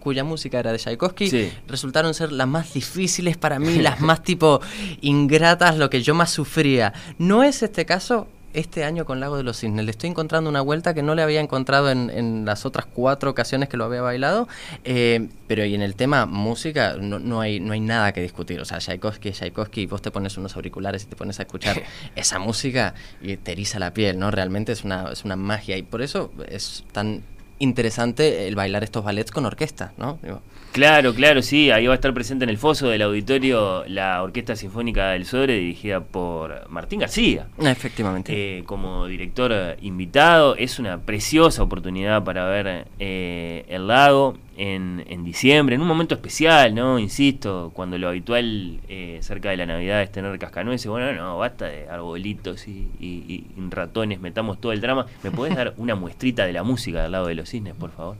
cuya música era de Tchaikovsky, Sí. resultaron ser las más difíciles para mí, las más tipo ingratas, lo que yo más sufría. No es este caso este año con Lago de los Cisnes. Le estoy encontrando una vuelta que no le había encontrado en, en las otras cuatro ocasiones que lo había bailado. eh, pero y en el tema música no, no hay, no hay nada que discutir. O sea, Tchaikovsky es Tchaikovsky y vos te pones unos auriculares y te pones a escuchar esa música y te eriza la piel, ¿no? Realmente es una, es una magia y por eso es tan interesante el bailar estos ballets con orquesta, ¿no? Digo, Claro, claro, sí, ahí va a estar presente en el foso del auditorio la Orquesta Sinfónica del Sobre, dirigida por Martín García. Efectivamente. Eh, como director invitado, es una preciosa oportunidad para ver eh, el lago en, en diciembre, en un momento especial, ¿no? Insisto, cuando lo habitual eh, cerca de la Navidad es tener cascanueces, bueno, no, basta de arbolitos y, y- y ratones, metamos todo el drama. ¿Me podés dar una muestrita de la música del lado de los cisnes, por favor?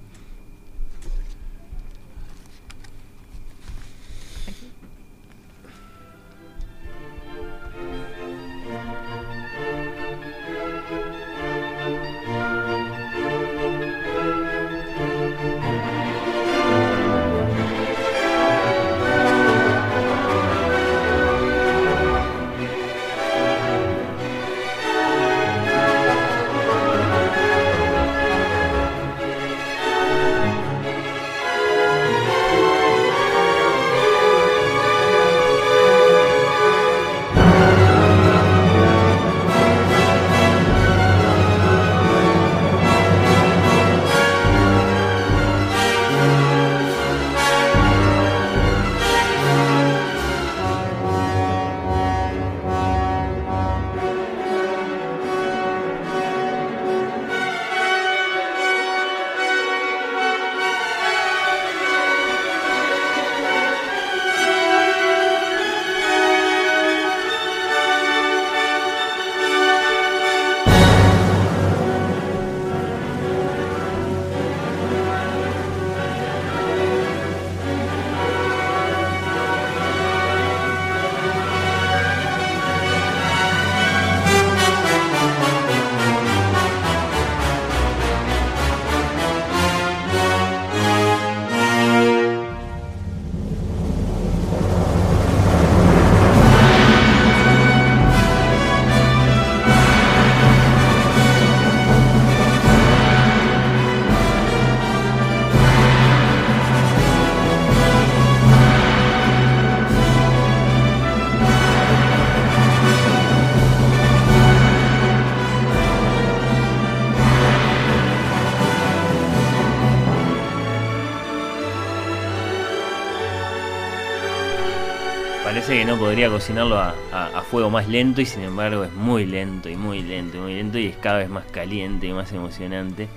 Parece que no podría cocinarlo a, a- a fuego más lento y sin embargo es muy lento y muy lento y muy lento y es cada vez más caliente y más emocionante.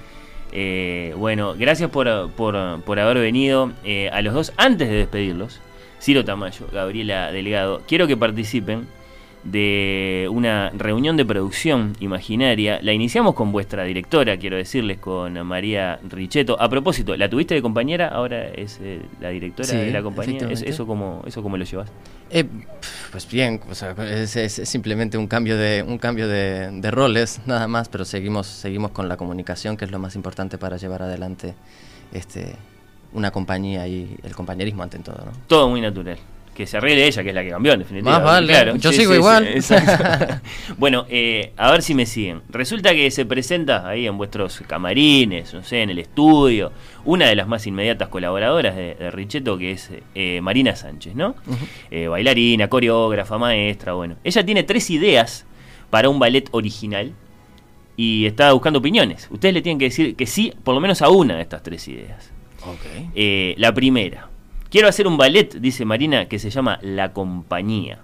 Eh, bueno, gracias por, por- por haber venido eh, a los dos antes de despedirlos. Ciro Tamayo, Gabriela Delgado, quiero que participen de una reunión de producción imaginaria. La iniciamos con vuestra directora, quiero decirles, con María Richetto. A propósito, ¿la tuviste de compañera? Ahora es eh, la directora Sí, de la compañía. ¿Es- efectivamente. ¿Eso cómo, eso cómo lo llevas? Eh, pues bien, o sea, es, simplemente un cambio de un cambio de roles nada más, pero seguimos seguimos con la comunicación que es lo más importante para llevar adelante este una compañía y el compañerismo ante todo, ¿no? Todo muy natural. Que se arregle ella, que es la que cambió, en definitiva. Más vale, Claro, yo sigo igual. bueno, eh, a ver si me siguen. Resulta que se presenta ahí en vuestros camarines, no sé, en el estudio, una de las más inmediatas colaboradoras de, de Richetto, que es eh, Marina Sánchez, ¿no? Eh, bailarina, coreógrafa, maestra, bueno. Ella tiene tres ideas para un ballet original y está buscando opiniones. Ustedes le tienen que decir que sí, por lo menos a una de estas tres ideas. La primera. Quiero hacer un ballet, dice Marina, que se llama La Compañía.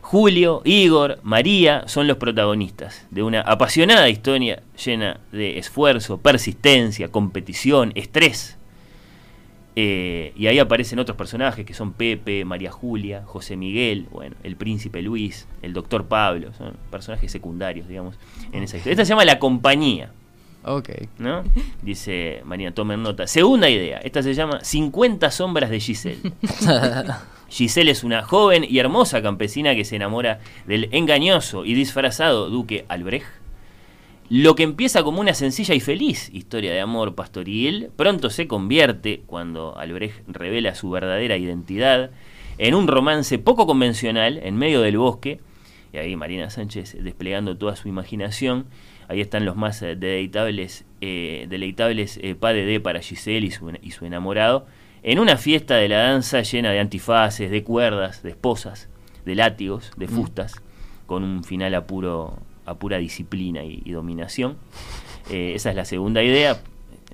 Julio, Igor, María son los protagonistas de una apasionada historia llena de esfuerzo, persistencia, competición, estrés. Eh, y ahí aparecen otros personajes que son Pepe, María Julia, José Miguel, bueno, el príncipe Luis, el doctor Pablo, son personajes secundarios, digamos, en esa historia. Esta se llama La Compañía. Ok. ¿No? Dice Marina, tomen nota. Segunda idea, esta se llama 50 sombras de Giselle. Giselle es una joven y hermosa campesina que se enamora del engañoso y disfrazado duque Albrecht. Lo que empieza como una sencilla y feliz historia de amor pastoril, pronto se convierte, cuando Albrecht revela su verdadera identidad, en un romance poco convencional en medio del bosque. Y ahí Marina Sánchez desplegando toda su imaginación. Ahí están los más eh, deleitables, eh, deleitables eh, pas de para Giselle y su, y su enamorado. En una fiesta de la danza llena de antifaces, de cuerdas, de esposas, de látigos, de Mm. fustas, con un final a, puro, a pura disciplina y, y dominación. Eh, esa es la segunda idea,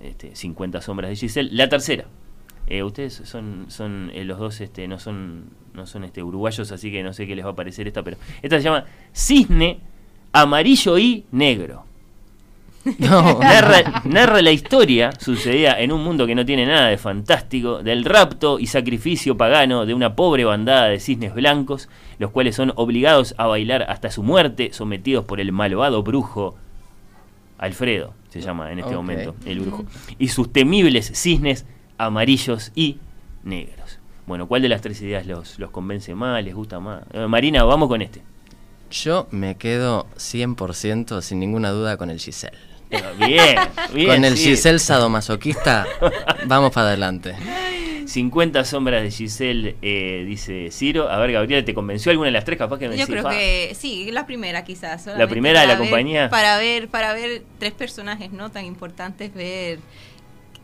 este, 50 sombras de Giselle. La tercera, eh, ustedes son, son eh, los dos, este, no son, no son este, uruguayos, así que no sé qué les va a parecer esta, pero esta se llama Cisne Amarillo y Negro. Narra, narra la historia sucedida en un mundo que no tiene nada de fantástico, del rapto y sacrificio pagano de una pobre bandada de cisnes blancos, los cuales son obligados a bailar hasta su muerte, sometidos por el malvado brujo Alfredo, se llama en este momento, el brujo, y sus temibles cisnes amarillos y negros. Bueno, ¿cuál de las tres ideas los, los convence más, les gusta más? Eh, Marina, vamos con este. Yo me quedo 100% sin ninguna duda con el Giselle. Bien, bien. con el sí. Giselle sadomasoquista, vamos para adelante. 50 sombras de Giselle, eh, dice Ciro. A ver, Gabriela, ¿te convenció alguna de las tres? Capaz que me Yo decís, creo "Fa". que sí, la primera quizás. La primera de la ver- compañía. Para ver, para ver tres personajes no tan importantes, ver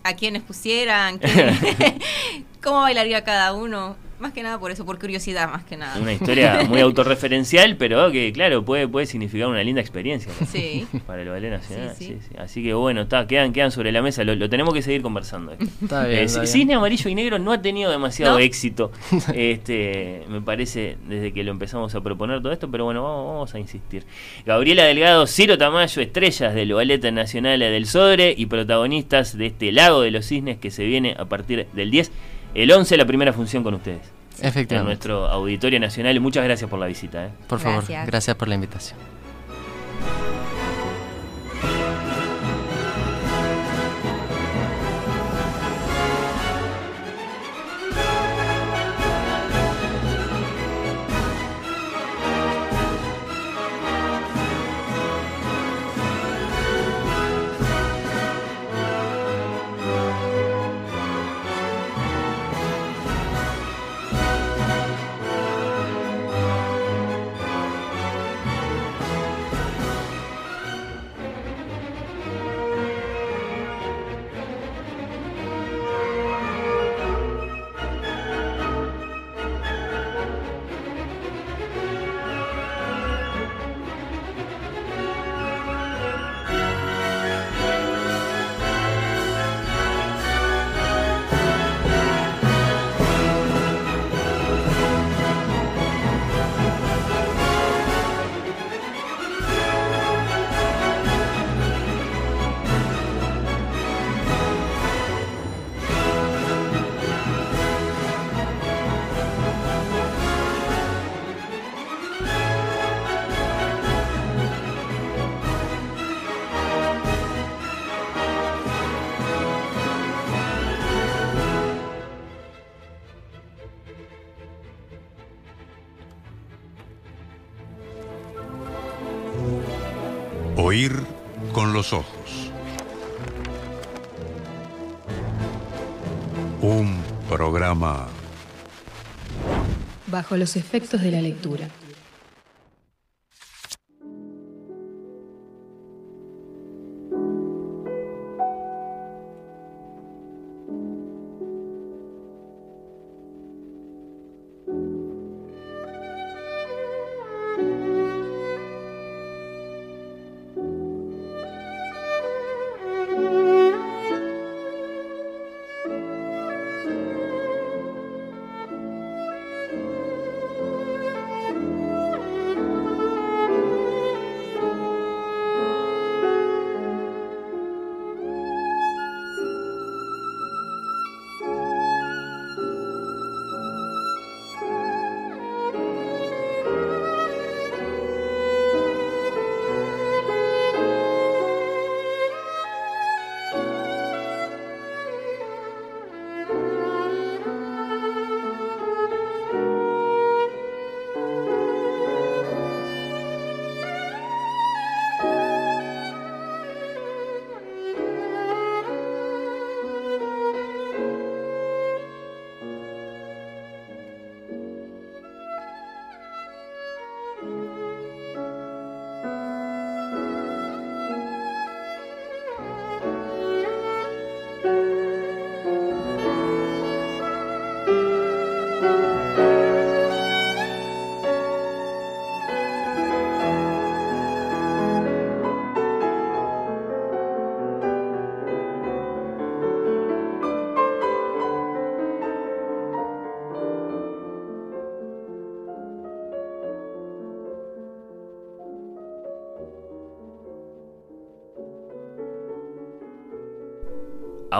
a quienes pusieran, quién- cómo bailaría cada uno. Más que nada por eso, por curiosidad más que nada. Una historia muy autorreferencial, pero que, claro, puede, puede significar una linda experiencia ¿no? Sí. para el ballet nacional. Sí, sí, sí. sí. Así que bueno, está, quedan, quedan sobre la mesa, lo, lo tenemos que seguir conversando. Está bien, Eh, está bien. Cisne Amarillo y Negro no ha tenido demasiado ¿No? éxito, este, me parece, desde que lo empezamos a proponer todo esto, pero bueno, vamos, vamos a insistir. Gabriela Delgado, Ciro Tamayo, estrellas del Ballet Nacional del Sodre y protagonistas de este Lago de los Cisnes que se viene a partir del 10, el 11, la primera función con ustedes. En Efectivamente. nuestro Auditorio Nacional. Y muchas gracias por la visita. ¿eh? Por favor, Gracias. gracias por la invitación. Bajo los efectos de la lectura.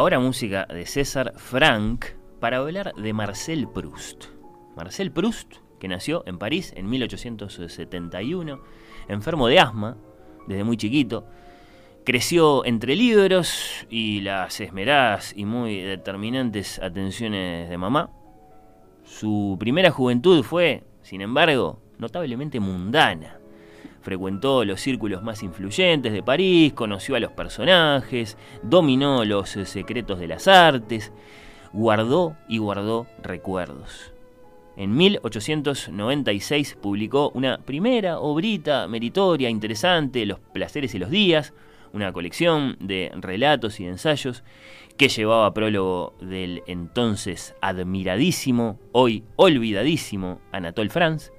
Ahora música de César Frank para hablar de Marcel Proust. Marcel Proust, que nació en París en 1871, enfermo de asma desde muy chiquito, creció entre libros y las esmeradas y muy determinantes atenciones de mamá. Su primera juventud fue, sin embargo, notablemente mundana frecuentó los círculos más influyentes de París, conoció a los personajes, dominó los eh, secretos de las artes, guardó y guardó recuerdos. En 1896 publicó una primera obrita meritoria, interesante, Los placeres y los días, una colección de relatos y ensayos que llevaba prólogo del entonces admiradísimo, hoy olvidadísimo Anatole France.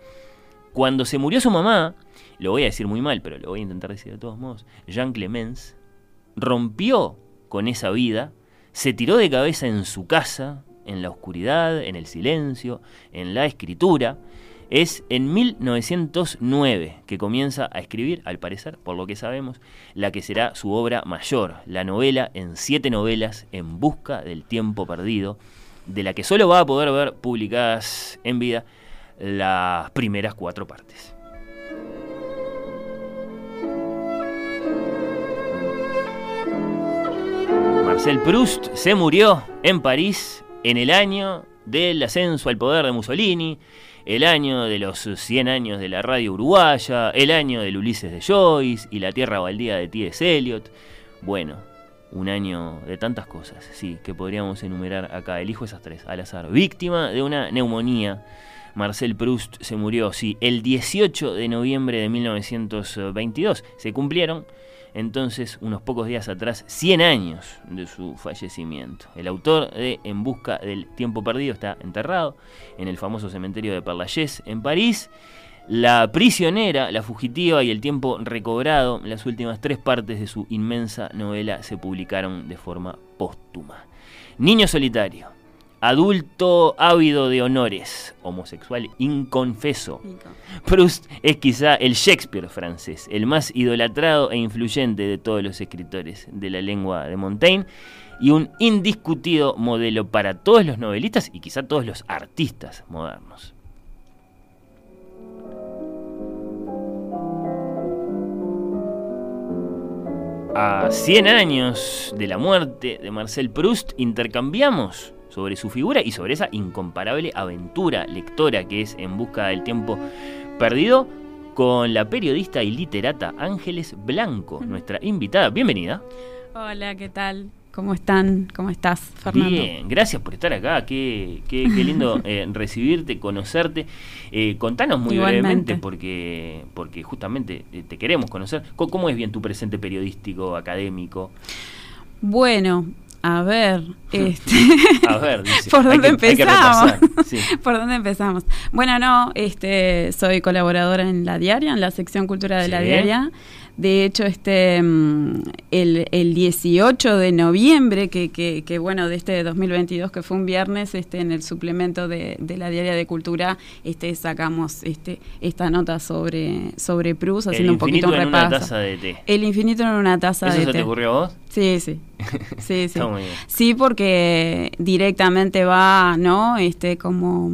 Cuando se murió su mamá, lo voy a decir muy mal, pero lo voy a intentar decir de todos modos, Jean Clemens rompió con esa vida, se tiró de cabeza en su casa, en la oscuridad, en el silencio, en la escritura. Es en 1909 que comienza a escribir, al parecer, por lo que sabemos, la que será su obra mayor, la novela en siete novelas en busca del tiempo perdido, de la que solo va a poder ver publicadas en vida las primeras cuatro partes. Marcel Proust se murió en París en el año del ascenso al poder de Mussolini, el año de los 100 años de la radio uruguaya, el año del Ulises de Joyce y la tierra baldía de T.S. Eliot. Bueno, un año de tantas cosas, sí, que podríamos enumerar acá. Elijo esas tres al azar. Víctima de una neumonía. Marcel Proust se murió, sí, el 18 de noviembre de 1922. Se cumplieron entonces unos pocos días atrás 100 años de su fallecimiento. El autor de En Busca del Tiempo Perdido está enterrado en el famoso cementerio de Perlayés en París. La prisionera, la fugitiva y el tiempo recobrado, las últimas tres partes de su inmensa novela se publicaron de forma póstuma. Niño solitario, adulto ávido de honores, homosexual inconfeso. Proust es quizá el Shakespeare francés, el más idolatrado e influyente de todos los escritores de la lengua de Montaigne y un indiscutido modelo para todos los novelistas y quizá todos los artistas modernos. A 100 años de la muerte de Marcel Proust intercambiamos sobre su figura y sobre esa incomparable aventura lectora que es En Busca del Tiempo Perdido con la periodista y literata Ángeles Blanco, nuestra invitada. Bienvenida. Hola, ¿qué tal? ¿Cómo están? ¿Cómo estás, Fernando? Bien, gracias por estar acá. Qué, qué, qué lindo eh, recibirte, conocerte. Eh, contanos muy Igualmente. brevemente, porque, porque justamente eh, te queremos conocer. ¿Cómo, cómo es bien tu presente periodístico, académico? Bueno, a ver, este, A ver, dice. ¿por dónde que- empezamos? sí. ¿Por dónde empezamos? Bueno, no, este, soy colaboradora en La Diaria, en la sección Cultura de La. Diaria. De hecho, este mm, el, el 18 de noviembre, que, que, que, bueno, de este 2022, que fue un viernes, este, en el suplemento de, de la Diaria de Cultura, este, sacamos este, esta nota sobre, sobre Proust, El haciendo un poquito infinito un en una repaso. taza de té. El infinito en una taza ¿Eso de se té. te ocurrió a vos? Sí, sí. Sí, sí. Está muy bien. Sí, porque directamente va, ¿no? Este, como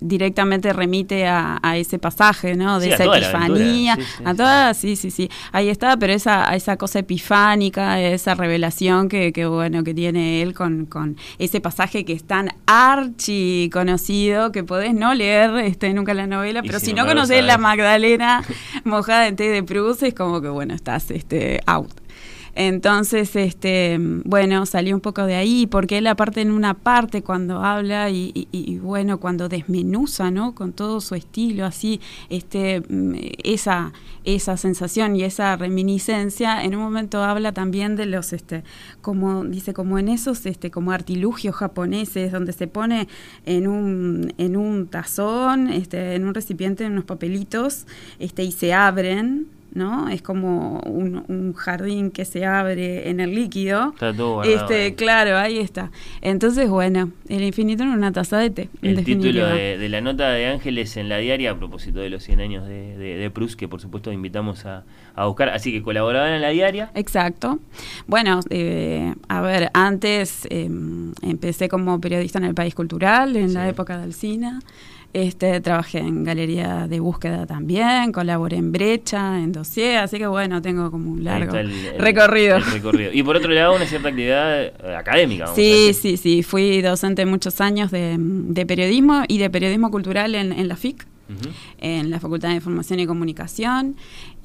directamente remite a, a ese pasaje, ¿no? De Sí, a esa aventura. epifanía, Sí, sí, a toda, sí, sí, sí, ahí está, pero esa, esa cosa epifánica, esa revelación que, que bueno, que tiene él con, con ese pasaje que es tan archi conocido que podés no leer este, nunca la novela, pero si no embargo conocés la. Magdalena mojada en té de Proust, es como que bueno, estás este out. Entonces, este, bueno, salió un poco de ahí, porque él aparte en una parte cuando habla y, bueno, cuando desmenuza, ¿no? Con todo su estilo, así, este, mm, esa, esa sensación y esa reminiscencia, en un momento habla también de los, este, como, dice, como en esos, este, como artilugios japoneses, donde se pone en un, en un tazón, este, en un recipiente, en unos papelitos, este, y se abren, ¿no? Es como un, un jardín que se abre en el líquido. Está todo Este, ahí. claro, ahí está. Entonces, bueno, el infinito en una taza de té. El título de, de la nota de Ángeles en la diaria a propósito de los 100 años de, de, de Proust, que por supuesto invitamos a, a buscar. Así que colaboraban en la diaria. Exacto. Bueno, eh, a ver, antes eh, empecé como periodista en el País Cultural, en la época del cine. Este, trabajé en galería de búsqueda también, colaboré en Brecha, en Dossier, así que bueno, tengo como un largo está el- el- recorrido. el recorrido. Y por otro lado, una cierta actividad eh, académica. Sí, sí, sí. Fui docente muchos años de, de periodismo y de periodismo cultural en, en la FIC, en la Facultad de Información y Comunicación.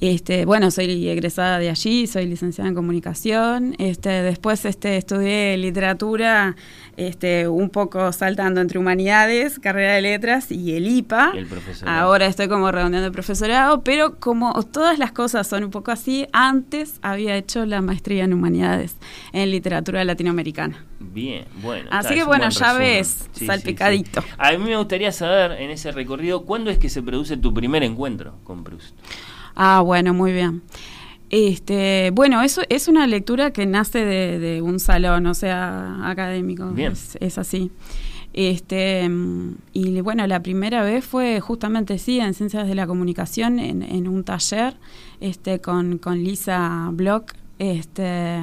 Este, bueno, soy egresada de allí, soy licenciada en comunicación. Este, después este, estudié literatura, este, un poco saltando entre humanidades, carrera de letras y el IPA. Y el profesorado. Ahora estoy como redondeando el profesorado, pero como todas las cosas son un poco así, antes había hecho la maestría en humanidades, en literatura latinoamericana. Bien, bueno. Así está, que bueno, buen ya ves, Sí, sí, salpicadito. sí. A mí me gustaría saber en ese recorrido cuándo es que se produce tu primer encuentro con Proust. Ah, bueno, muy bien. Este, bueno, eso es una lectura que nace de, de un salón, o sea, académico. Bien. Es, es así. Este, mm, y bueno, la primera vez fue justamente sí, en Ciencias de la Comunicación, en, en un taller, este, con, con Lisa Block, este,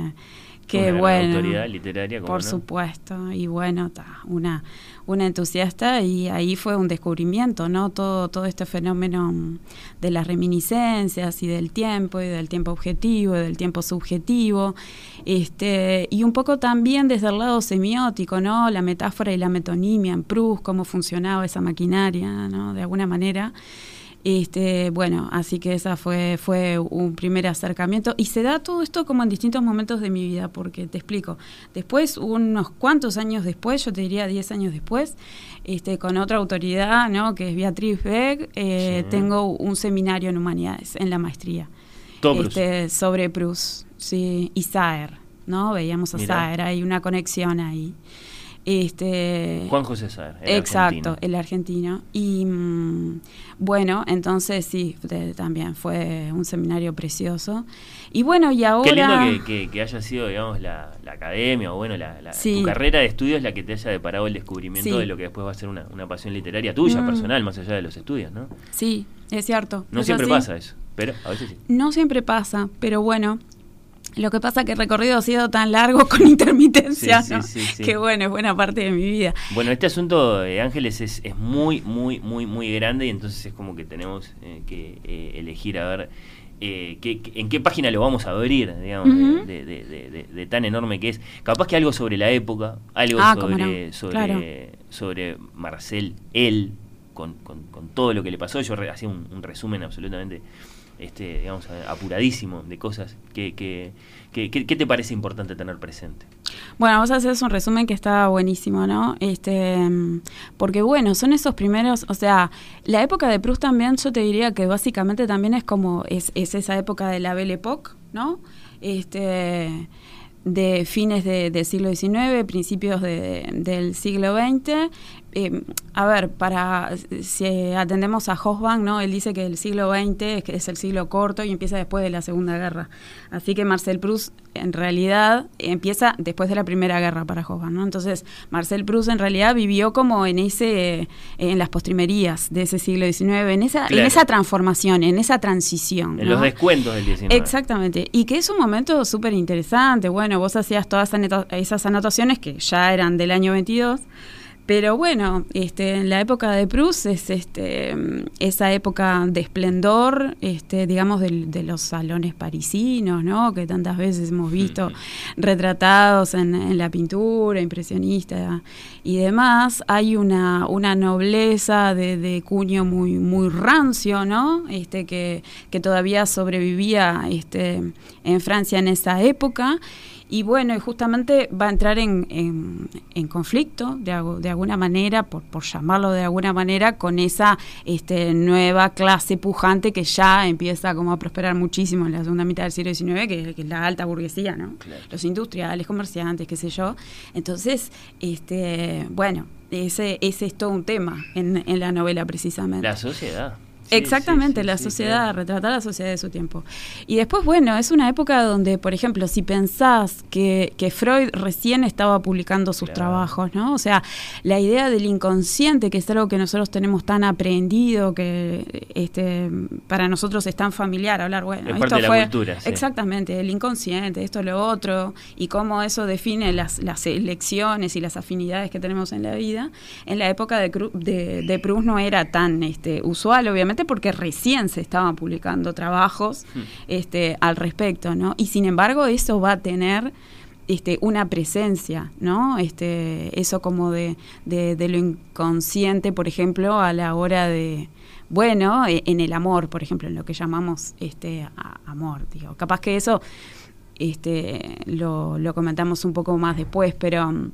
Una gran bueno. autoridad literaria, ¿cómo Por no? supuesto, y bueno, ta, una, una entusiasta y ahí fue un descubrimiento, ¿no? Todo, todo este fenómeno de las reminiscencias y del tiempo y del tiempo objetivo y del tiempo subjetivo, este, y un poco también desde el lado semiótico, ¿no? La metáfora y la metonimia en Proust, cómo funcionaba esa maquinaria, ¿no? De alguna manera. Este, bueno, así que esa fue, fue un primer acercamiento. Y se da todo esto como en distintos momentos de mi vida, porque te explico. Después, unos cuantos años después, yo te diría 10 años después, este, con otra autoridad, ¿no? que es Beatriz Beck, eh, Sí. tengo un seminario en humanidades, en la maestría. Este, sobre Proust, sí, y Saer, ¿no? Veíamos a Mirá. Saer, hay una conexión ahí. Este, Juan José Saer, el Exacto, argentino. el argentino. Y mm, bueno, entonces sí, de- también fue un seminario precioso. Y bueno, y ahora... Qué lindo que, que- que haya sido, digamos, la, la academia o bueno, la, la- Sí. tu carrera de estudios la que te haya deparado el descubrimiento Sí. de lo que después va a ser una, una pasión literaria tuya, Mm. personal, más allá de los estudios, ¿no? Sí, es cierto. No siempre así. pasa eso, pero a veces sí. No siempre pasa, pero bueno. Lo que pasa que el recorrido ha sido tan largo con intermitencia, Sí, ¿no? sí, sí. que bueno, es buena parte de mi vida. Bueno, este asunto de Ángeles es, es muy, muy, muy, muy grande y entonces es como que tenemos eh, que eh, elegir a ver eh, qué- en qué página lo vamos a abrir, digamos, de- Ujú. de, de- de- de- tan enorme que es. Capaz que algo sobre la época, algo Ah, sobre, no, sobre, claro. sobre Marcel, él, con, con, con todo lo que le pasó. Yo hacía un, un resumen absolutamente este, digamos, apuradísimo de cosas. que que, que, que- ¿Qué te parece importante tener presente? Bueno, vos haces un resumen que está buenísimo, ¿no? Este, mm, porque bueno, son esos primeros, o sea, la época de Proust también, yo te diría que básicamente también es como, es, es esa época de la Belle Époque, ¿no? Este, de fines de- del siglo XIX, principios de- del siglo XX. Eh, a ver, para si atendemos a Hobsbawm, ¿no? Él dice que el siglo XX es, que es el siglo corto y empieza después de la Segunda Guerra. Así que Marcel Proust en realidad empieza después de la Primera Guerra para Hobsbawm, ¿no? Entonces, Marcel Proust en realidad vivió como en ese en las postrimerías de ese siglo XIX, en esa Claro. en esa transformación, en esa transición, En ¿no? los descuentos del 19. Exactamente, y que es un momento súper interesante. Bueno, vos hacías todas esas anotaciones que ya eran del año 22, pero bueno, este, en la época de Proust es este, esa época de esplendor, este, digamos, de, los salones parisinos, ¿no? Que tantas veces hemos visto retratados en, en la pintura impresionista y demás. Hay una, una nobleza de, de cuño muy, muy rancio, ¿no? Este, que, que todavía sobrevivía este, en Francia en esa época. Y bueno, y justamente va a entrar en, en- en conflicto de, de alguna manera, por, por llamarlo de alguna manera, con esa este, nueva clase pujante que ya empieza como a prosperar muchísimo en la segunda mitad del siglo XIX, que, que es la alta burguesía, ¿no? Los industriales, comerciantes, qué sé yo. Entonces, este, bueno, ese, ese es todo un tema en, en la novela precisamente. La sociedad. Sí, Exactamente, sí, sí, la sociedad, claro. retratar la sociedad de su tiempo. Y después, bueno, es una época donde, por ejemplo, si pensás que, que Freud recién estaba publicando sus trabajos, ¿no? O sea, la idea del inconsciente, que es algo que nosotros tenemos tan aprendido, que este para nosotros es tan familiar hablar, bueno, Es esto parte de la fue cultura, sí. exactamente el inconsciente, esto, lo otro, y cómo eso define las, las elecciones y las afinidades que tenemos en la vida. En la época de, de, de Proust no era tan este, usual, obviamente, porque recién se estaban publicando trabajos Hmm. este, al respecto, ¿no? Y sin embargo, eso va a tener este, una presencia, ¿no? Este, eso como de, de, de lo inconsciente, por ejemplo, a la hora de, bueno, e- en el amor, por ejemplo, en lo que llamamos este a- amor, digo. Capaz que eso este, lo, lo comentamos un poco más después, pero mm,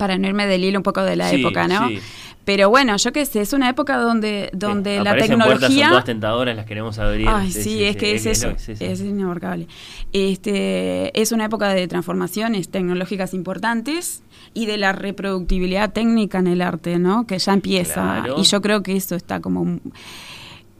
para no irme del hilo un poco de la Sí, época, ¿no? sí. Pero bueno, yo qué sé, es una época donde, donde la Aparecen puertas, son tecnología... todas tentadoras, las queremos abrir. Ay, sí, es que es eso, es inabarcable. Este, es una época de transformaciones tecnológicas importantes y de la reproductibilidad técnica en el arte, ¿no? Que ya empieza. Claro. Y yo creo que eso está como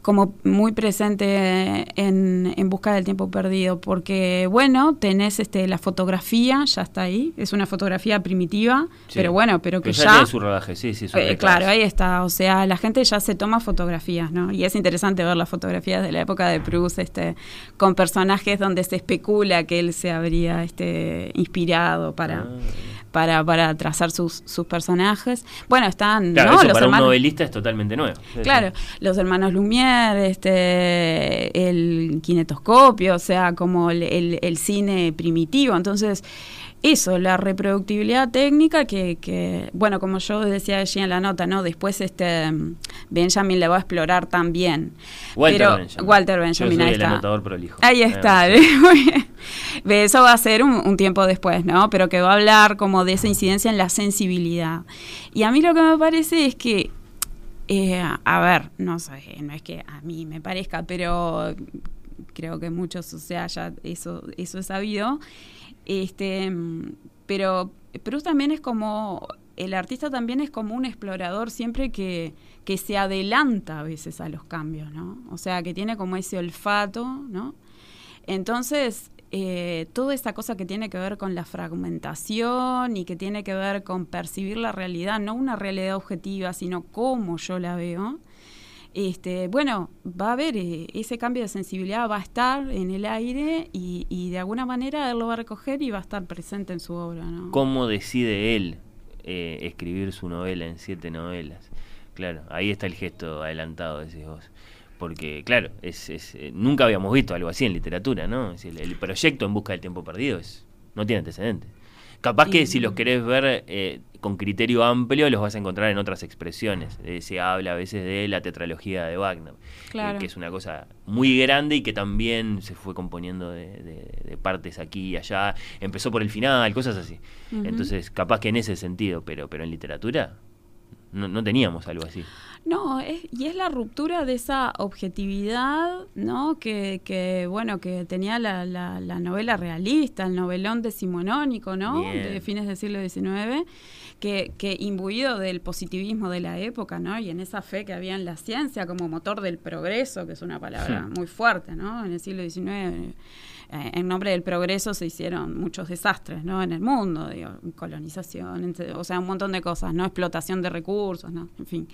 como muy presente en, en busca del tiempo perdido, porque bueno, tenés este la fotografía, ya está ahí, es una fotografía primitiva, Sí. pero bueno, pero que ya, ya, tiene su rodaje, sí, sí. su eh, claro, ahí está. O sea, la gente ya se toma fotografías, ¿no? Y es interesante ver las fotografías de la época de Proust, este, con personajes donde se especula que él se habría este, inspirado para, para, para trazar sus, sus personajes. Bueno, están, Claro, ¿no? eso Los para un hermanos- novelista es totalmente nuevo. Claro, los hermanos Lumière, este, el kinetoscopio, o sea, como el, el- el cine primitivo. Entonces, eso, la reproductibilidad técnica que, que, bueno, como yo decía allí en la nota, ¿no? Después este Benjamin le va a explorar también. Walter Pero, Benjamin. Walter Yo Benjamin, soy ahí el está. anotador prolijo. Ahí Ah, está. Eso va a ser un, un tiempo después, ¿no? Pero que va a hablar como de esa incidencia en la sensibilidad. Y a mí lo que me parece es que, eh, a ver, no sé, no es que a mí me parezca, pero creo que muchos, o sea, ya eso, eso es sabido. Este, pero Proust también es como, el artista también es como un explorador siempre que, que se adelanta a veces a los cambios, ¿no? O sea, que tiene como ese olfato, ¿no? Entonces, eh, toda esa cosa que tiene que ver con la fragmentación y que tiene que ver con percibir la realidad, no una realidad objetiva, sino cómo yo la veo, este, bueno, va a haber eh, ese cambio de sensibilidad, va a estar en el aire y, y de alguna manera él lo va a recoger y va a estar presente en su obra, ¿no? ¿Cómo decide él eh, escribir su novela en siete novelas? Claro, ahí está el gesto adelantado, decís vos. Porque, claro, es, es, eh, nunca habíamos visto algo así en literatura, ¿no? Es el, proyecto En Busca del Tiempo Perdido es, no tiene antecedentes. Capaz que si los querés ver eh, con criterio amplio, los vas a encontrar en otras expresiones. Eh, se habla a veces de la tetralogía de Wagner, eh, que es una cosa muy grande y que también se fue componiendo de, de- de partes aquí y allá. Empezó por el final, cosas así. Entonces, capaz que en ese sentido, pero, pero en literatura no, no teníamos algo así. No, es, y es la ruptura de esa objetividad, ¿no? Que, que bueno, que tenía la, la, la novela realista, el novelón decimonónico, ¿no? Bien. De fines del siglo XIX, que, que imbuido del positivismo de la época, ¿no? Y en esa fe que había en la ciencia como motor del progreso, que es una palabra muy fuerte, ¿no? En el siglo XIX, eh, en nombre del progreso se hicieron muchos desastres, ¿no? En el mundo, digo, colonización, o sea, un montón de cosas, ¿no? Explotación de recursos, ¿no? En fin.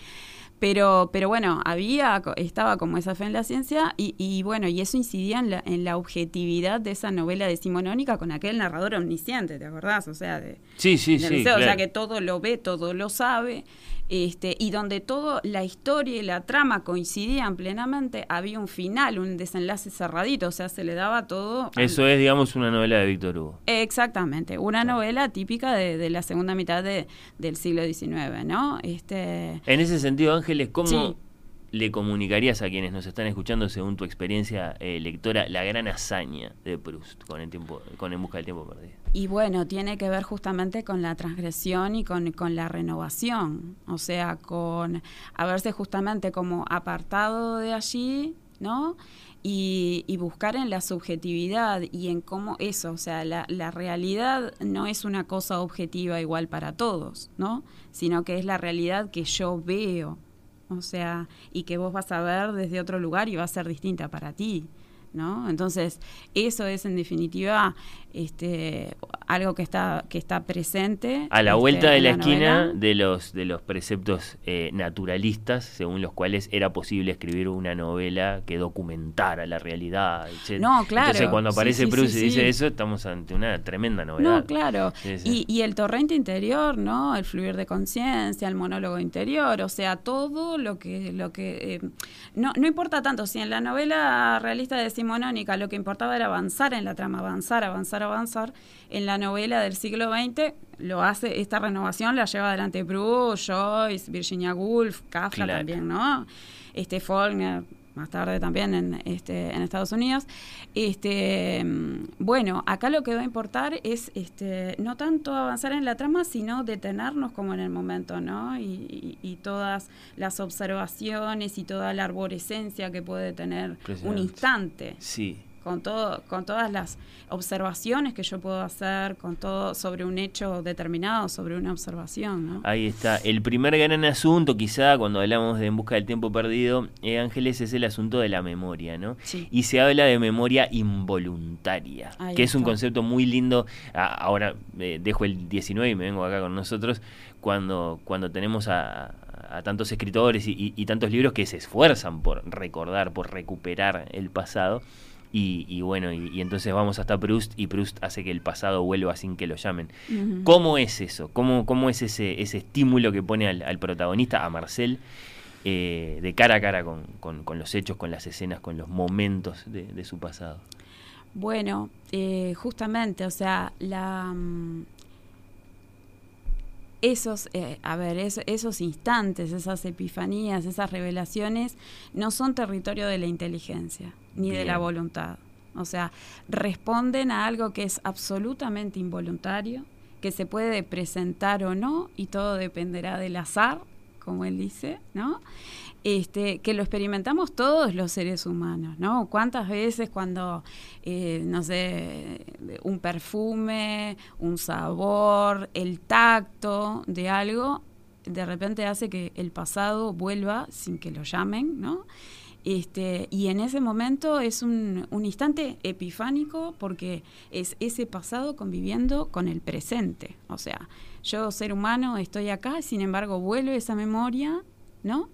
Pero, pero bueno, había, estaba como esa fe en la ciencia y, y bueno, y eso incidía en la, en la objetividad de esa novela decimonónica con aquel narrador omnisciente, ¿te acordás? O sea, de, Sí, sí, del sí. liceo, o sea que todo lo ve, todo lo sabe, este, y donde todo la historia y la trama coincidían plenamente, había un final, un desenlace cerradito, o sea, se le daba todo. al- Eso es, digamos, una novela de Víctor Hugo. Exactamente, una novela típica de, de la segunda mitad de- del siglo XIX, ¿no? Este, En ese sentido, Ángeles, ¿cómo Sí. Le comunicarías a quienes nos están escuchando, según tu experiencia eh, lectora, la gran hazaña de Proust con el tiempo, con En busca del tiempo perdido? Y bueno, tiene que ver justamente con la transgresión y con, con la renovación, o sea, con haberse justamente como apartado de allí, ¿no? Y, y buscar en la subjetividad y en cómo eso, o sea, la, la realidad no es una cosa objetiva igual para todos, ¿no? Sino que es la realidad que yo veo, o sea, y que vos vas a ver desde otro lugar y va a ser distinta para ti. ¿No? Entonces, eso es en definitiva este, algo que está, que está presente. A la este, vuelta de la esquina novela. de los, de los preceptos eh, naturalistas, según los cuales era posible escribir una novela que documentara la realidad. etc. No, claro. Entonces, cuando aparece sí, Proust sí, y dice eso, estamos ante una tremenda novedad. No, claro. Y, y el torrente interior, ¿no? El fluir de conciencia, el monólogo interior, o sea, todo lo que, lo que eh, no, no importa tanto si en la novela realista decimonónica lo que importaba era avanzar en la trama, avanzar, avanzar, avanzar. En la novela del siglo XX lo hace, esta renovación la lleva adelante Proust, Joyce, Virginia Woolf, Kafka Claro. también, ¿no? Este Faulkner, más tarde también en, este, en Estados Unidos. Este, bueno, acá lo que va a importar es este, no tanto avanzar en la trama, sino detenernos como en el momento, ¿no? Y, y- y todas las observaciones y toda la arborescencia que puede tener un instante. Sí. Con, todo, con todas las observaciones que yo puedo hacer, con todo sobre un hecho determinado, sobre una observación, ¿no? Ahí está. El primer gran asunto, quizá, cuando hablamos de En busca del tiempo perdido, eh, Ángeles, es el asunto de la memoria, ¿no? Sí. Y se habla de memoria involuntaria, Ahí que es un concepto muy lindo. Ahora eh, dejo el 19 y me vengo acá con nosotros, cuando, cuando tenemos a, a tantos escritores y, y- y tantos libros que se esfuerzan por recordar, por recuperar el pasado. Y, y bueno, y, y entonces vamos hasta Proust y Proust hace que el pasado vuelva sin que lo llamen. ¿Cómo es eso? ¿Cómo, cómo es ese, ese estímulo que pone al, al protagonista, a Marcel, eh, de cara a cara con, con- con los hechos, con las escenas, con los momentos de, de su pasado? Bueno, eh, justamente, o sea, la mm, esos, eh, a ver, es- esos instantes, esas epifanías, esas revelaciones, no son territorio de la inteligencia ni de la voluntad. O sea, responden a algo que es absolutamente involuntario, que se puede presentar o no, y todo dependerá del azar, como él dice, ¿no? Este, que lo experimentamos todos los seres humanos, ¿no? ¿Cuántas veces cuando, eh, no sé, un perfume, un sabor, el tacto de algo, de repente hace que el pasado vuelva sin que lo llamen, ¿no? Este, y en ese momento es un, instante epifánico porque es ese pasado conviviendo con el presente. O sea, yo, ser humano, estoy acá, sin embargo, vuelve esa memoria, ¿no?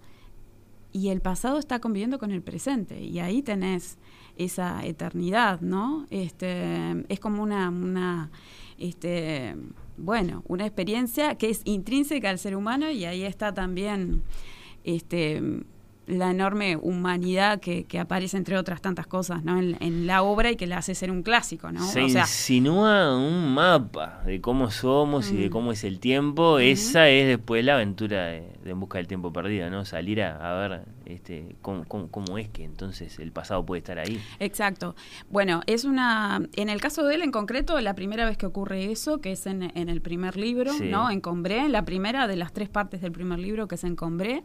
Y el pasado está conviviendo con el presente. Y ahí tenés esa eternidad, ¿no? Este, es como una, una este, bueno, una experiencia que es intrínseca al ser humano y ahí está también este, la enorme humanidad que, que, aparece entre otras tantas cosas ¿no? En, en, la obra y que la hace ser un clásico ¿no? se o sea, insinúa un mapa de cómo somos y de cómo es el tiempo. Esa es después la aventura de, de, En busca del tiempo perdido no salir a, a ver este cómo, cómo, cómo, es que entonces el pasado puede estar ahí. Exacto. Bueno es una en el caso de él en concreto la primera vez que ocurre eso que es en, en el primer libro sí. no en Combré la primera de las tres partes del primer libro que es en Combré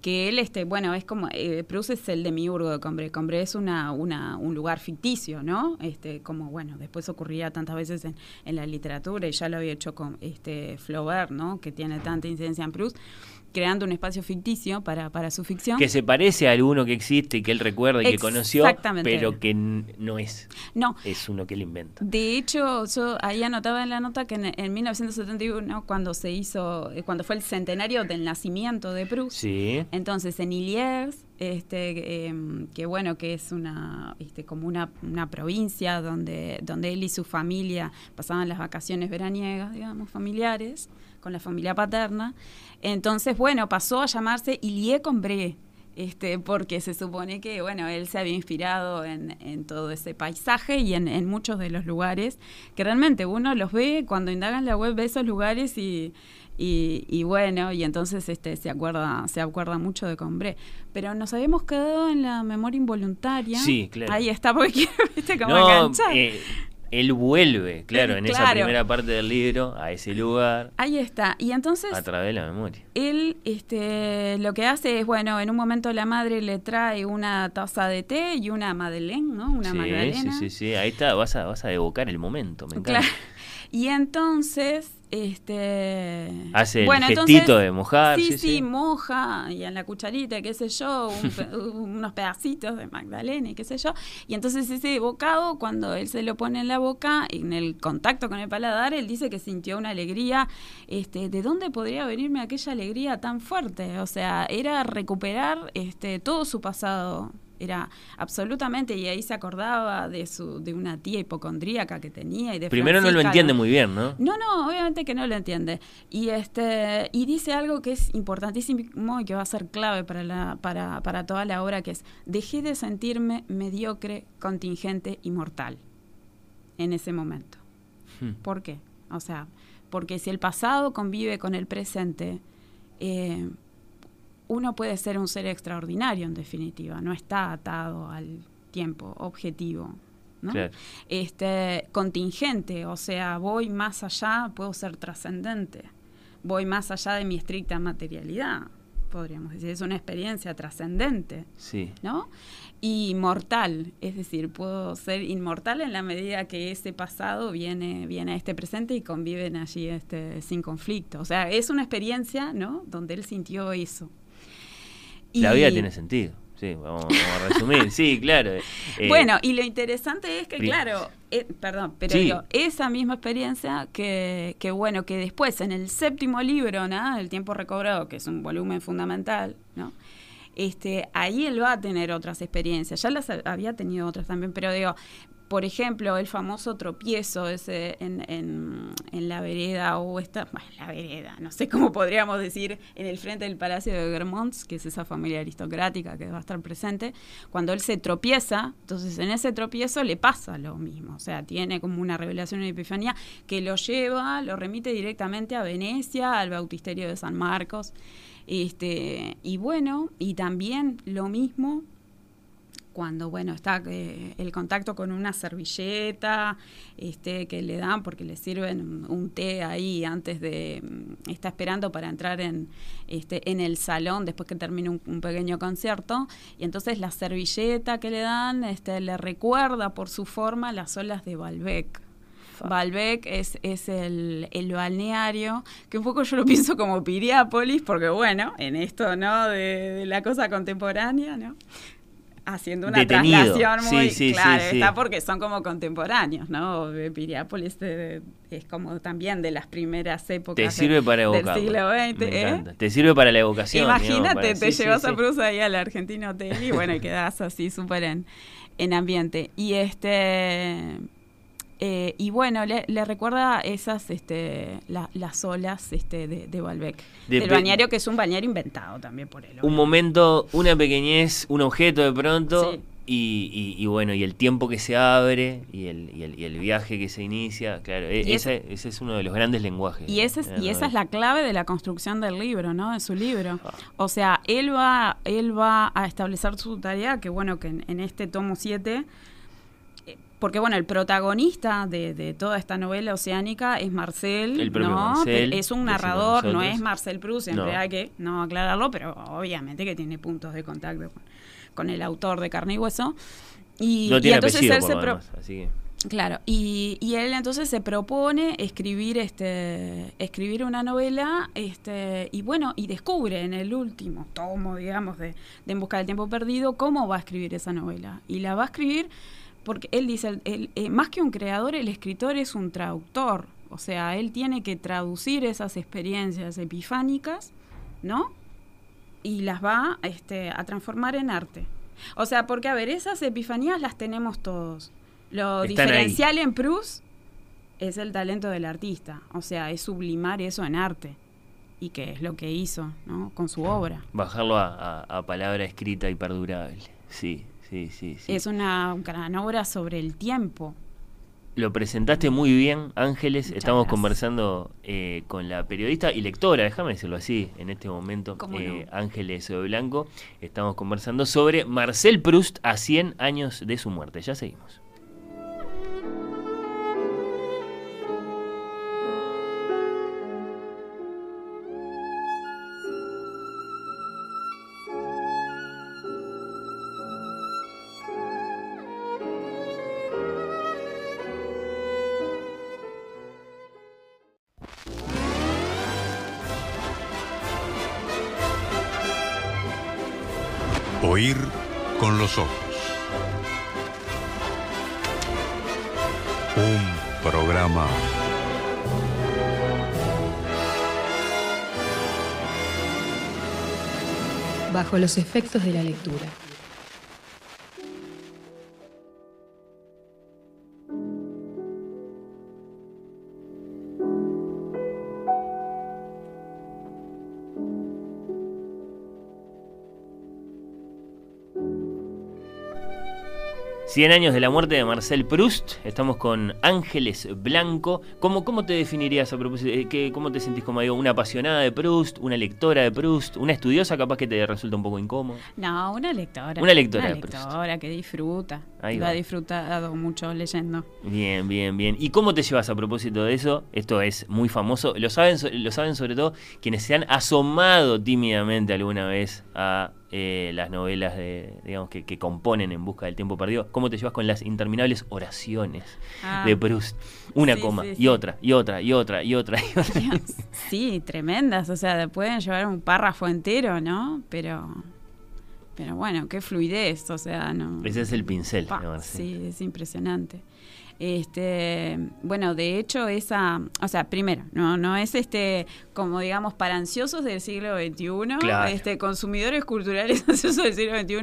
que él, este, bueno, es como, eh, Proust es el demiurgo de Combré. Combré es una, una, un lugar ficticio, ¿no? Este, como, bueno, después ocurría tantas veces en, en la literatura y ya lo había hecho con este Flaubert, ¿no? Que tiene tanta incidencia en Proust creando un espacio ficticio para, para su ficción. Que se parece a alguno que existe, que él recuerda y que conoció, pero que no es. No. Es uno que él inventa. De hecho, yo ahí anotaba en la nota que en, en 1971, cuando se hizo, eh, cuando fue el centenario del nacimiento de Proust, sí. entonces en Iliers, este, eh, que bueno, que es una, este, como una, una provincia donde, donde él y su familia pasaban las vacaciones veraniegas, digamos, familiares, con la familia paterna. Entonces, bueno, pasó a llamarse Ilie Combré, este, porque se supone que, bueno, él se había inspirado en, en todo ese paisaje y en, en, muchos de los lugares, que realmente uno los ve, cuando indaga en la web, ve esos lugares y, y, y bueno, y entonces este, se, acuerda, se acuerda mucho de Combré. Pero nos habíamos quedado en la memoria involuntaria. Sí, claro. Ahí está, porque viste como no, enganchar. Eh, él vuelve, claro, en claro. esa primera parte del libro, a ese lugar. Ahí está. Y entonces. A través de la memoria. Él este, lo que hace es, bueno, en un momento la madre le trae una taza de té y una madeleine, ¿no? Una sí, magdalena. Sí, sí, sí. Ahí está, vas a, vas a evocar el momento, me encanta. Claro. Y entonces, este... Hace bueno, el gestito entonces, de mojar. Sí, sí, sí, moja, y en la cucharita, qué sé yo, un pe unos pedacitos de magdalena y qué sé yo. Y entonces ese bocado, cuando él se lo pone en la boca, en el contacto con el paladar, él dice que sintió una alegría. Este, ¿De dónde podría venirme aquella alegría tan fuerte? O sea, era recuperar este, todo su pasado era absolutamente y ahí se acordaba de su de una tía hipocondríaca que tenía y de primero Francisca, no lo entiende muy bien no no no obviamente que no lo entiende y este y dice algo que es importantísimo y que va a ser clave para la para para toda la obra que es dejé de sentirme mediocre contingente y mortal en ese momento hmm. ¿por qué? o sea porque si el pasado convive con el presente eh, uno puede ser un ser extraordinario en definitiva, no está atado al tiempo objetivo. ¿no? Claro. Este, contingente, o sea, voy más allá, puedo ser trascendente, voy más allá de mi estricta materialidad, podríamos decir, es una experiencia trascendente, sí. ¿no? Y mortal, es decir, puedo ser inmortal en la medida que ese pasado viene, viene a este presente y conviven allí este, sin conflicto. O sea, es una experiencia, ¿no? Donde él sintió eso. Y... La vida tiene sentido. Sí, vamos, vamos a resumir. sí, claro. Eh, bueno, y lo interesante es que, claro, eh, perdón, pero sí. digo, esa misma experiencia que, que, bueno, que después en el séptimo libro, ¿no? El tiempo recobrado, que es un volumen fundamental, ¿no? Este, ahí él va a tener otras experiencias. Ya las había tenido otras también, pero digo, por ejemplo, el famoso tropiezo ese en, en, en la vereda o esta, bueno, la vereda, no sé cómo podríamos decir, en el frente del Palacio de Germonts, que es esa familia aristocrática que va a estar presente, cuando él se tropieza, entonces en ese tropiezo le pasa lo mismo, o sea, tiene como una revelación, una epifanía que lo lleva, lo remite directamente a Venecia, al bautisterio de San Marcos, este, y bueno, y también lo mismo cuando bueno está eh, el contacto con una servilleta este que le dan porque le sirven un té ahí antes de mm, está esperando para entrar en este en el salón después que termine un, un, pequeño concierto y entonces la servilleta que le dan este le recuerda por su forma las olas de Balbec Balbec es, es el, el, balneario, que un poco yo lo pienso como Piriápolis, porque bueno, en esto, ¿no? De, de la cosa contemporánea, ¿no? Haciendo una Detenido. traslación muy sí, sí, clara, sí, está porque son como contemporáneos, ¿no? Piriápolis de, es como también de las primeras épocas te sirve de, para evocar del siglo XX. ¿eh? Te sirve para la evocación. Imagínate, para, te llevas a Bruce ahí al Argentino Hotel y bueno, quedas así súper en, en ambiente. Y este Eh, y bueno, le, le recuerda esas, este, la- las olas este, de, de Balbec. De del bañario, que es un bañario inventado también por él. Un momento, una pequeñez, un objeto de pronto. Sí. Y, y- y bueno, y el tiempo que se abre y el, y el, y el viaje que se inicia, claro, e- ese, ese es uno de los grandes lenguajes. Y, ese es, y esa es la clave de la construcción del libro, ¿no? De su libro. Ah. O sea, él va, él va a establecer su tarea, que bueno, que en, en este tomo 7, eh, porque bueno, el protagonista de, de toda esta novela oceánica es Marcel, El propio ¿no? Marcel, es un narrador, no es Marcel Proust, siempre No. hay que no aclararlo, pero obviamente que tiene puntos de contacto con, con el autor de Carne y Hueso. Y, no y tiene entonces apellido, él se lo pro- demás, así que... Claro, y, y él entonces se propone escribir este escribir una novela este y bueno, y descubre en el último tomo, digamos, de, de En busca del tiempo perdido, cómo va a escribir esa novela. Y la va a escribir porque él dice, el- el- eh, más que un creador, el escritor es un traductor. O sea, él tiene que traducir esas experiencias epifánicas, ¿no? Y las va este, a transformar en arte. O sea, porque, a ver, esas epifanías las tenemos todos. Lo Están ahí. diferencial en Proust es el talento del artista. O sea, es sublimar eso en arte. Y que es lo que hizo, ¿no? Con su obra. Bajarlo a, a- a palabra escrita y perdurable. Sí, sí, sí. sí. Es una gran obra sobre el tiempo. Lo presentaste muy bien, Ángeles. Muchas Estamos gracias. conversando eh, con la periodista y lectora, déjame decirlo así, en este momento, ¿Cómo eh, Ángeles Blanco. Estamos conversando sobre Marcel Proust a 100 años de su muerte. Ya seguimos. Los efectos de la lectura. Cien años de la muerte de Marcel Proust. Estamos con Ángeles Blanco. ¿Cómo, cómo te definirías a propósito? eh, qué- ¿Cómo te sentís como digo? ¿Una apasionada de Proust? ¿Una lectora de Proust? ¿Una estudiosa capaz que te resulta un poco incómodo? No, una lectora. Una lectora Una de Proust. lectora que disfruta. Ahí va. ha disfrutado mucho leyendo. Bien, bien, bien. ¿Y cómo te llevas a propósito de eso? Esto es muy famoso. Lo saben, lo saben sobre todo quienes se han asomado tímidamente alguna vez a eh, las novelas de, digamos, que, que componen En Busca del Tiempo Perdido. ¿Cómo te llevas con las interminables oraciones Ah. de Proust? Una Sí, coma sí, y otra, y otra, y otra, y otra, y otra. Sí, tremendas. O sea, pueden llevar un párrafo entero, ¿no? Pero. Pero bueno, qué fluidez. O sea, no. Ese es el pincel Pa, sí, es impresionante. Este, bueno, de hecho, esa, o sea, primero, no, no es este, como digamos, para ansiosos del siglo XXI, Claro. este, consumidores culturales ansiosos del siglo XXI,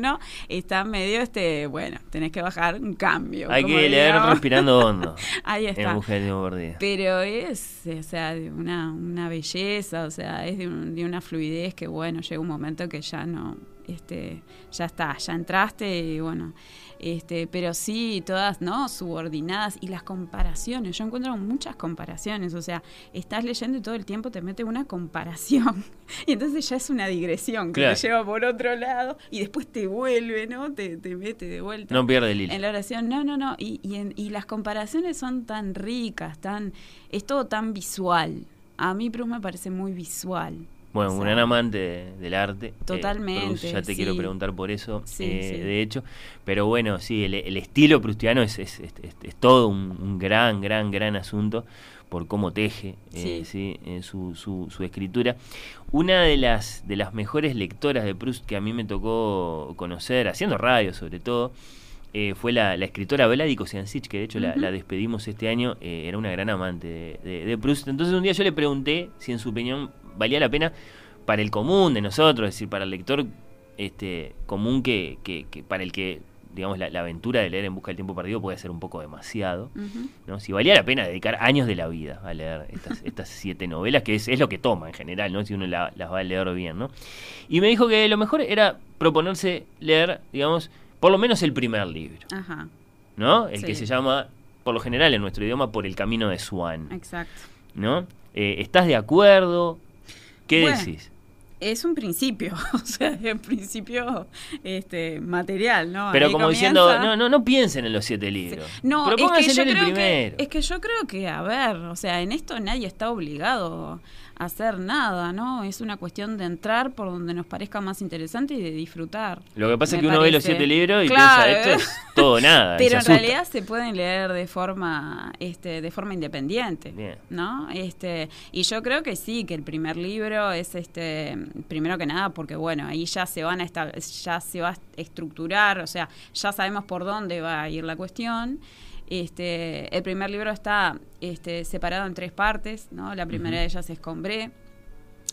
está medio, este, bueno, tenés que bajar un cambio. Hay que leer respirando hondo. Ahí está. En Tiempo Perdido. Pero es, o sea, de una, una belleza, o sea, es de, un- de una fluidez que, bueno, llega un momento que ya no, este, ya está, ya entraste y bueno, este, pero sí, todas, ¿no? Subordinadas y las comparaciones, yo encuentro muchas comparaciones, o sea, estás leyendo y todo el tiempo te mete una comparación y entonces ya es una digresión que Claro. te lleva por otro lado y después te vuelve, ¿no? Te, te mete de vuelta. No pierde el hilo. En la oración, no, no, no. Y, y, en- y las comparaciones son tan ricas, tan es todo tan visual. A mí Proust me parece muy visual. Bueno, O un gran amante de- del arte. eh, Totalmente, Proust, ya te sí. quiero preguntar por eso, Sí, eh, sí. de hecho. Pero bueno, sí, el, el estilo prustiano es, es, es- es- es todo un, un gran, gran, gran asunto por cómo teje eh, sí, eh, su, su, su escritura. Una de las, de las mejores lectoras de Proust que a mí me tocó conocer, haciendo radio sobre todo, eh, fue la, la escritora Vladi Kosiancic, que de hecho la, despedimos este año, eh, era una gran amante de, de- de Proust. Entonces un día yo le pregunté si en su opinión valía la pena para el común de nosotros, es decir, para el lector este, común que, que- que para el que digamos, la, la aventura de leer En Busca del Tiempo Perdido puede ser un poco demasiado. ¿no? Si valía la pena dedicar años de la vida a leer estas, estas siete novelas, que es, es lo que toma en general, ¿no? Si uno la- las va a leer bien, ¿no? Y me dijo que lo mejor era proponerse leer, digamos, por lo menos el primer libro, Ajá, ¿no? El Sí. que se llama, por lo general en nuestro idioma, Por el Camino de Swan, exacto. ¿no? Eh, ¿Estás de acuerdo? ¿Qué Bueno, decís? Es un principio, o sea, es un principio este, material, ¿no? Pero Ahí como comienza- diciendo, no, no, no piensen en los siete libros. No, es Propónganse que, yo leer el creo que, es que yo creo que, a ver, o sea, en esto nadie está obligado hacer nada, ¿no? Es una cuestión de entrar por donde nos parezca más interesante y de disfrutar. Lo que pasa es que uno ve los siete libros y Claro, piensa, esto es todo nada. Pero en realidad se pueden leer de forma, este, de forma independiente, Bien. ¿no? Este, y yo creo que sí, que el primer libro es, este, primero que nada, porque bueno, ahí ya se van a ya se va a estructurar, o sea, ya sabemos por dónde va a ir la cuestión. Este, el primer libro está este, separado en tres partes, ¿no? La primera de ellas es Combré,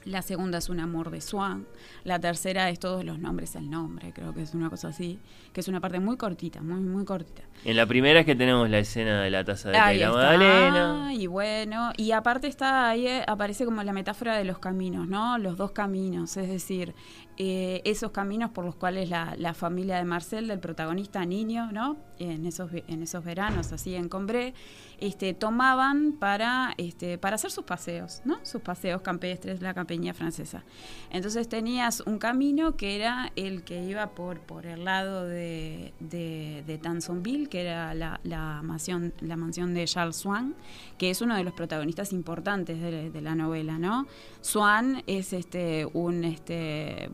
la segunda es Un amor de Swan, la tercera es Todos los nombres el nombre, creo que es una cosa así, que es una parte muy cortita, muy muy cortita. En la primera es que tenemos la escena de la taza de Ahí la está, Magdalena. y bueno, y aparte está ahí eh, aparece como la metáfora de los caminos, ¿no? Los dos caminos, es decir, eh, esos caminos por los cuales la, familia de Marcel, del protagonista niño, ¿no? En esos en esos veranos así en Combré, este tomaban para este para hacer sus paseos, ¿no? Sus paseos campestres, la campiña francesa. Entonces tenías un camino que era el que iba por, por el lado de, de, Tansonville, que era la, la mansión, la mansión de Charles Swan, que es uno de los protagonistas importantes de, la novela, ¿no? Swan es este un este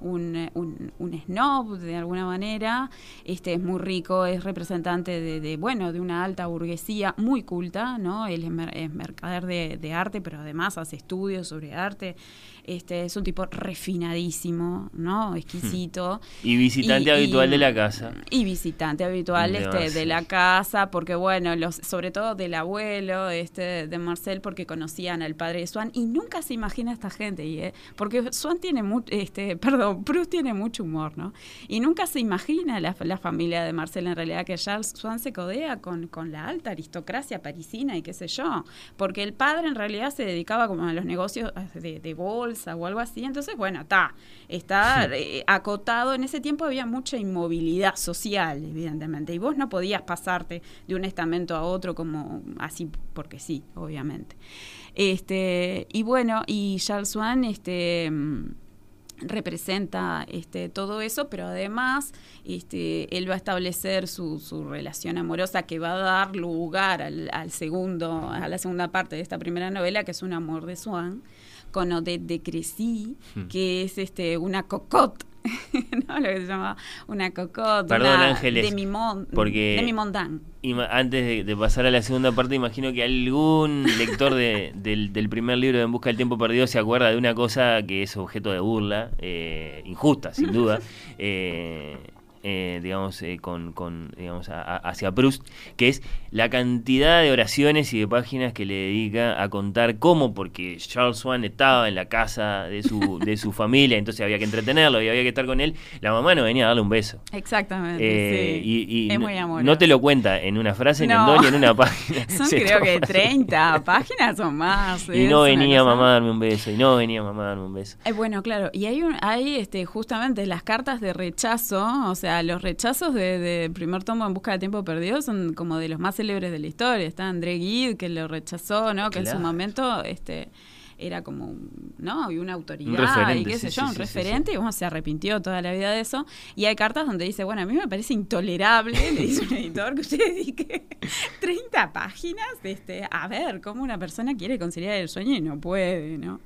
un, un, un snob de alguna manera, este es muy rico, es representante de, de, bueno de una alta burguesía muy culta, ¿no? Él es, mer- es mercader de, de arte, pero además hace estudios sobre arte. Este es un tipo refinadísimo, ¿no? Exquisito. Y visitante Y- habitual y- de la casa. y visitante habitual De este, de la casa, porque bueno, los, sobre todo del abuelo este, de Marcel, porque conocían al padre de Swan, y nunca se imagina esta gente, y, eh, porque Swan tiene mucho, este, perdón, Proust tiene mucho humor, ¿no? Y nunca se imagina la, la familia de Marcel, en realidad, que Charles Swan se codea con, con la alta aristocracia parisina y qué sé yo, porque el padre en realidad se dedicaba como a los negocios de, de bolsa o algo así, entonces bueno, está, está eh, acotado, en ese tiempo había mucha inmovilidad social, evidentemente, y vos no podías pasarte de un estamento a otro como así, porque sí, obviamente. Este, y bueno, y Charles Swan, este representa este, todo eso, pero además este, él va a establecer su, su relación amorosa que va a dar lugar al, al segundo, a la segunda parte de esta primera novela, que es Un amor de Swan, con Odette de Crecy, Hmm. que es este, una cocotte. ¿no? Lo que se llama una cocotte, Perdón, una Ángeles, demi-mon- porque- demi-mondagne. Ima- antes de, de pasar a la segunda parte, imagino que algún lector de- del, del primer libro de En Busca del Tiempo Perdido se acuerda de una cosa que es objeto de burla, eh, injusta, sin duda, eh, eh, digamos, eh, con, con, digamos a- a- hacia Proust, que es la cantidad de oraciones y de páginas que le dedica a contar cómo, porque Charles Swan estaba en la casa de su, de su familia, entonces había que entretenerlo y había que estar con él, la mamá no venía a darle un beso. Exactamente. Eh, sí. y, y es no, muy amoroso. no te lo cuenta en una frase, ni en dos, ni en una página. Son creo que toma- 30 páginas o más. Y no venía mamá a darme un beso, y no venía mamá a darme un beso. Eh, bueno, claro, y hay, un, hay este, justamente las cartas de rechazo, o sea, los rechazos de, de primer tomo en busca de tiempo perdido son como de los más célebres de la historia. Está André Gide, que lo rechazó, ¿no? Que en su momento este, era como, ¿no? Y una autoridad, Un y qué sé sí, yo, sí, un sí, referente, y bueno, se arrepintió toda la vida de eso. Y hay cartas donde dice, bueno, a mí me parece intolerable, le dice un editor, que usted dedique 30 páginas, este, a ver cómo una persona quiere conciliar el sueño y no puede, ¿no?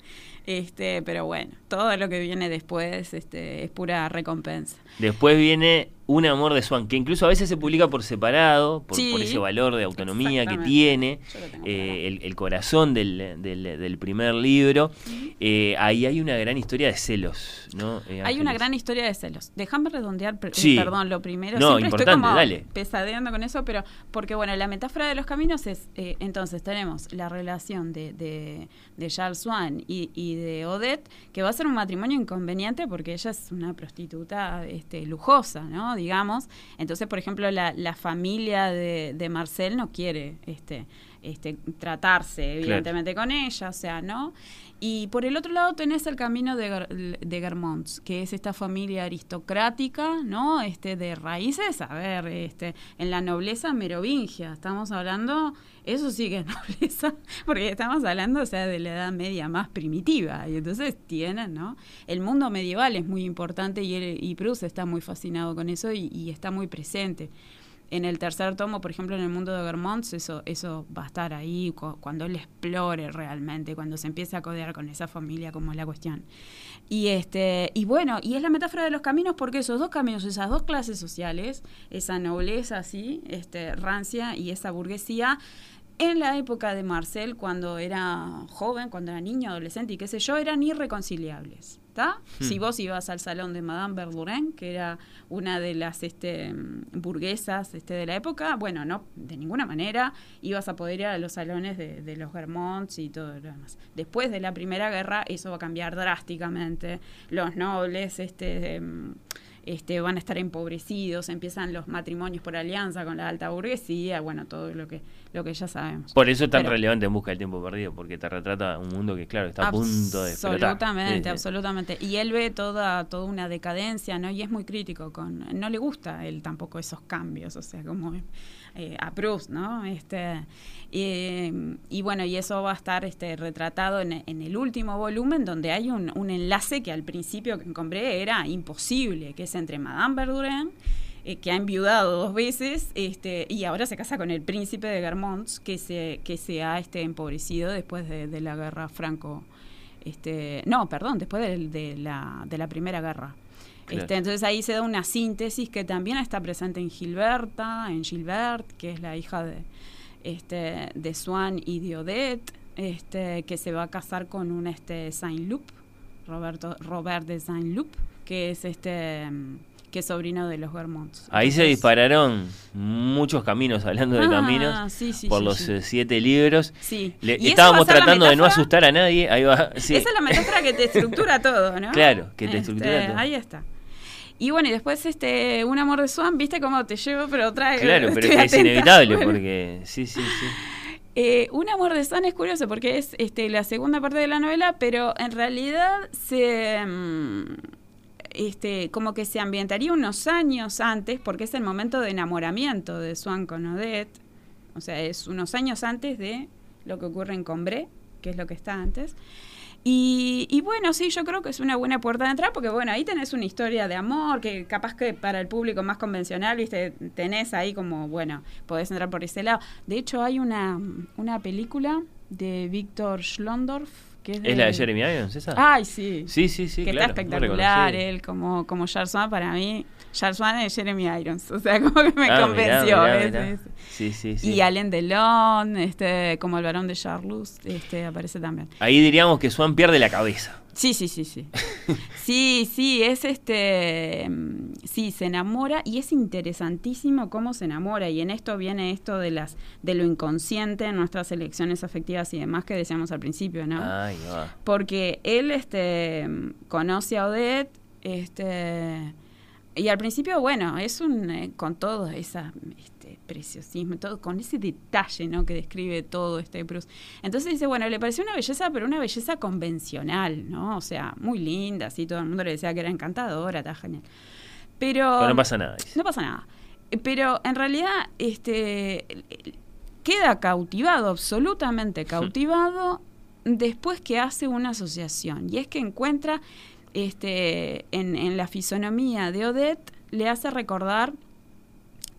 Este, pero bueno, todo lo que viene después este, es pura recompensa. Después viene Un amor de Swan, que incluso a veces se publica por separado, por, Sí, por ese valor de autonomía que tiene, eh, el, el corazón del, del, del primer libro. Eh, ahí hay una gran historia de celos, ¿no? Eh, Hay una gran historia de celos. Déjame redondear, Sí. perdón, lo primero. No, Siempre estoy importante, como dale. pesadeando con eso, pero porque, bueno, la metáfora de los caminos es, eh, entonces tenemos la relación de, de, de Charles Swan y, y de Odette, que va a ser un matrimonio inconveniente porque ella es una prostituta este, lujosa, ¿no? Digamos. Entonces, por ejemplo, la, la familia de, de Marcel no quiere este, este, tratarse, evidentemente, con ella, o sea, ¿no? Y por el otro lado tenés el camino de, de Germonts, que es esta familia aristocrática, ¿no? Este, de raíces, a ver, este, en la nobleza merovingia, estamos hablando, eso sí que es nobleza, porque estamos hablando, o sea, de la edad media más primitiva, y entonces tienen, ¿no? El mundo medieval es muy importante y, él- y Proust está muy fascinado con eso y está muy presente en el tercer tomo, por ejemplo, en el mundo de Vermont, eso, eso va a estar ahí cu- cuando él explore realmente, cuando se empiece a codear con esa familia, como es la cuestión. Y este, y bueno, y es la metáfora de los caminos, porque esos dos caminos, esas dos clases sociales, esa nobleza así, este, rancia y esa burguesía, en la época de Marcel, cuando era joven, cuando era niño, adolescente y qué sé yo, eran irreconciliables. ¿Está? Hmm. Si vos ibas al salón de Madame Verdurin, que era una de las este, burguesas este, de la época, bueno, no, de ninguna manera ibas a poder ir a los salones de, de los Germonts y todo lo demás. Después de la Primera Guerra, eso va a cambiar drásticamente. Los nobles, este. em, este, van a estar empobrecidos, empiezan los matrimonios por alianza con la alta burguesía, bueno, todo lo que lo que ya sabemos. Por eso es tan Pero- relevante en busca del tiempo perdido, porque te retrata un mundo que, claro, está a punto de explotar. Absolutamente, absolutamente. Y él ve toda, toda una decadencia, ¿no? Y es muy crítico con. No le gusta a él tampoco esos cambios, o sea, como eh, a Proust, ¿no? Este, y bueno, y eso va a estar este, retratado en, en el último volumen, donde hay un, enlace que al principio que compré era imposible, que es entre Madame Verdurin eh, que ha enviudado dos veces este, y ahora se casa con el príncipe de Germonts que se, que se ha este, empobrecido después de, de la guerra franco este, no, perdón, después de, de la, de la primera guerra. Claro. Este, entonces ahí se da una síntesis que también está presente en Gilberta, en Gilbert, que es la hija de, este, de Swan y de Odette, este, que se va a casar con un este, Saint-Loup, Roberto, Robert de Saint-Loup, que es este que es sobrino de los Germonts. Ahí se dispararon muchos caminos, hablando de Ah, caminos, sí, sí, por sí, los eh, siete libros. Le- estábamos tratando de no asustar a nadie. Ahí va. Esa es la metáfora que te estructura todo, ¿no? Claro, que te Este, estructura todo. Ahí está. Y bueno, y después este Un amor de Swan, ¿viste cómo te llevo? Pero trae. Claro, pero es atenta. inevitable Bueno, porque. Sí, sí, sí. eh, Un amor de Swan es curioso porque es este, la segunda parte de la novela, pero en realidad se. mm, este, como que se ambientaría unos años antes, porque es el momento de enamoramiento de Swan con Odette. O sea, es unos años antes de lo que ocurre en Combré, que es lo que está antes. Y, y bueno, sí, yo creo que es una buena puerta de entrada porque, bueno, ahí tenés una historia de amor que capaz que para el público más convencional, viste, tenés ahí como, bueno, podés entrar por ese lado. De hecho, hay una, una película de Víctor Schlondorf que es, ¿Es la de Jeremy Irons esa? Ay, sí. Sí, sí, sí, Que claro, está espectacular, él como, como para mí, Charles Swan es Jeremy Irons, o sea, como que me Ah, convenció. mirá, mirá. Sí, sí, sí. Y Alain Delon, este, como el varón de Charlus, este, aparece también. Ahí diríamos que Swan pierde la cabeza. Sí, sí, sí, sí. Sí, sí, es este. mm, Sí, se enamora y es interesantísimo cómo se enamora. Y en esto viene esto de las de lo inconsciente en nuestras elecciones afectivas y demás que decíamos al principio, ¿no? Ahí va. Porque él este mm, conoce a Odette, este. Y al principio, bueno, es un. eh, con todo esa este, preciosismo, todo, con ese detalle, ¿no? Que describe todo este Proust. Entonces dice, bueno, le pareció una belleza, pero una belleza convencional, ¿no? O sea, muy linda, así, todo el mundo le decía que era encantadora, está genial. Pero. Pero no pasa nada. dice. No pasa nada. Pero en realidad, este. Queda cautivado, absolutamente cautivado, después que hace una asociación. Y es que encuentra este, en, en la fisonomía de Odette, le hace recordar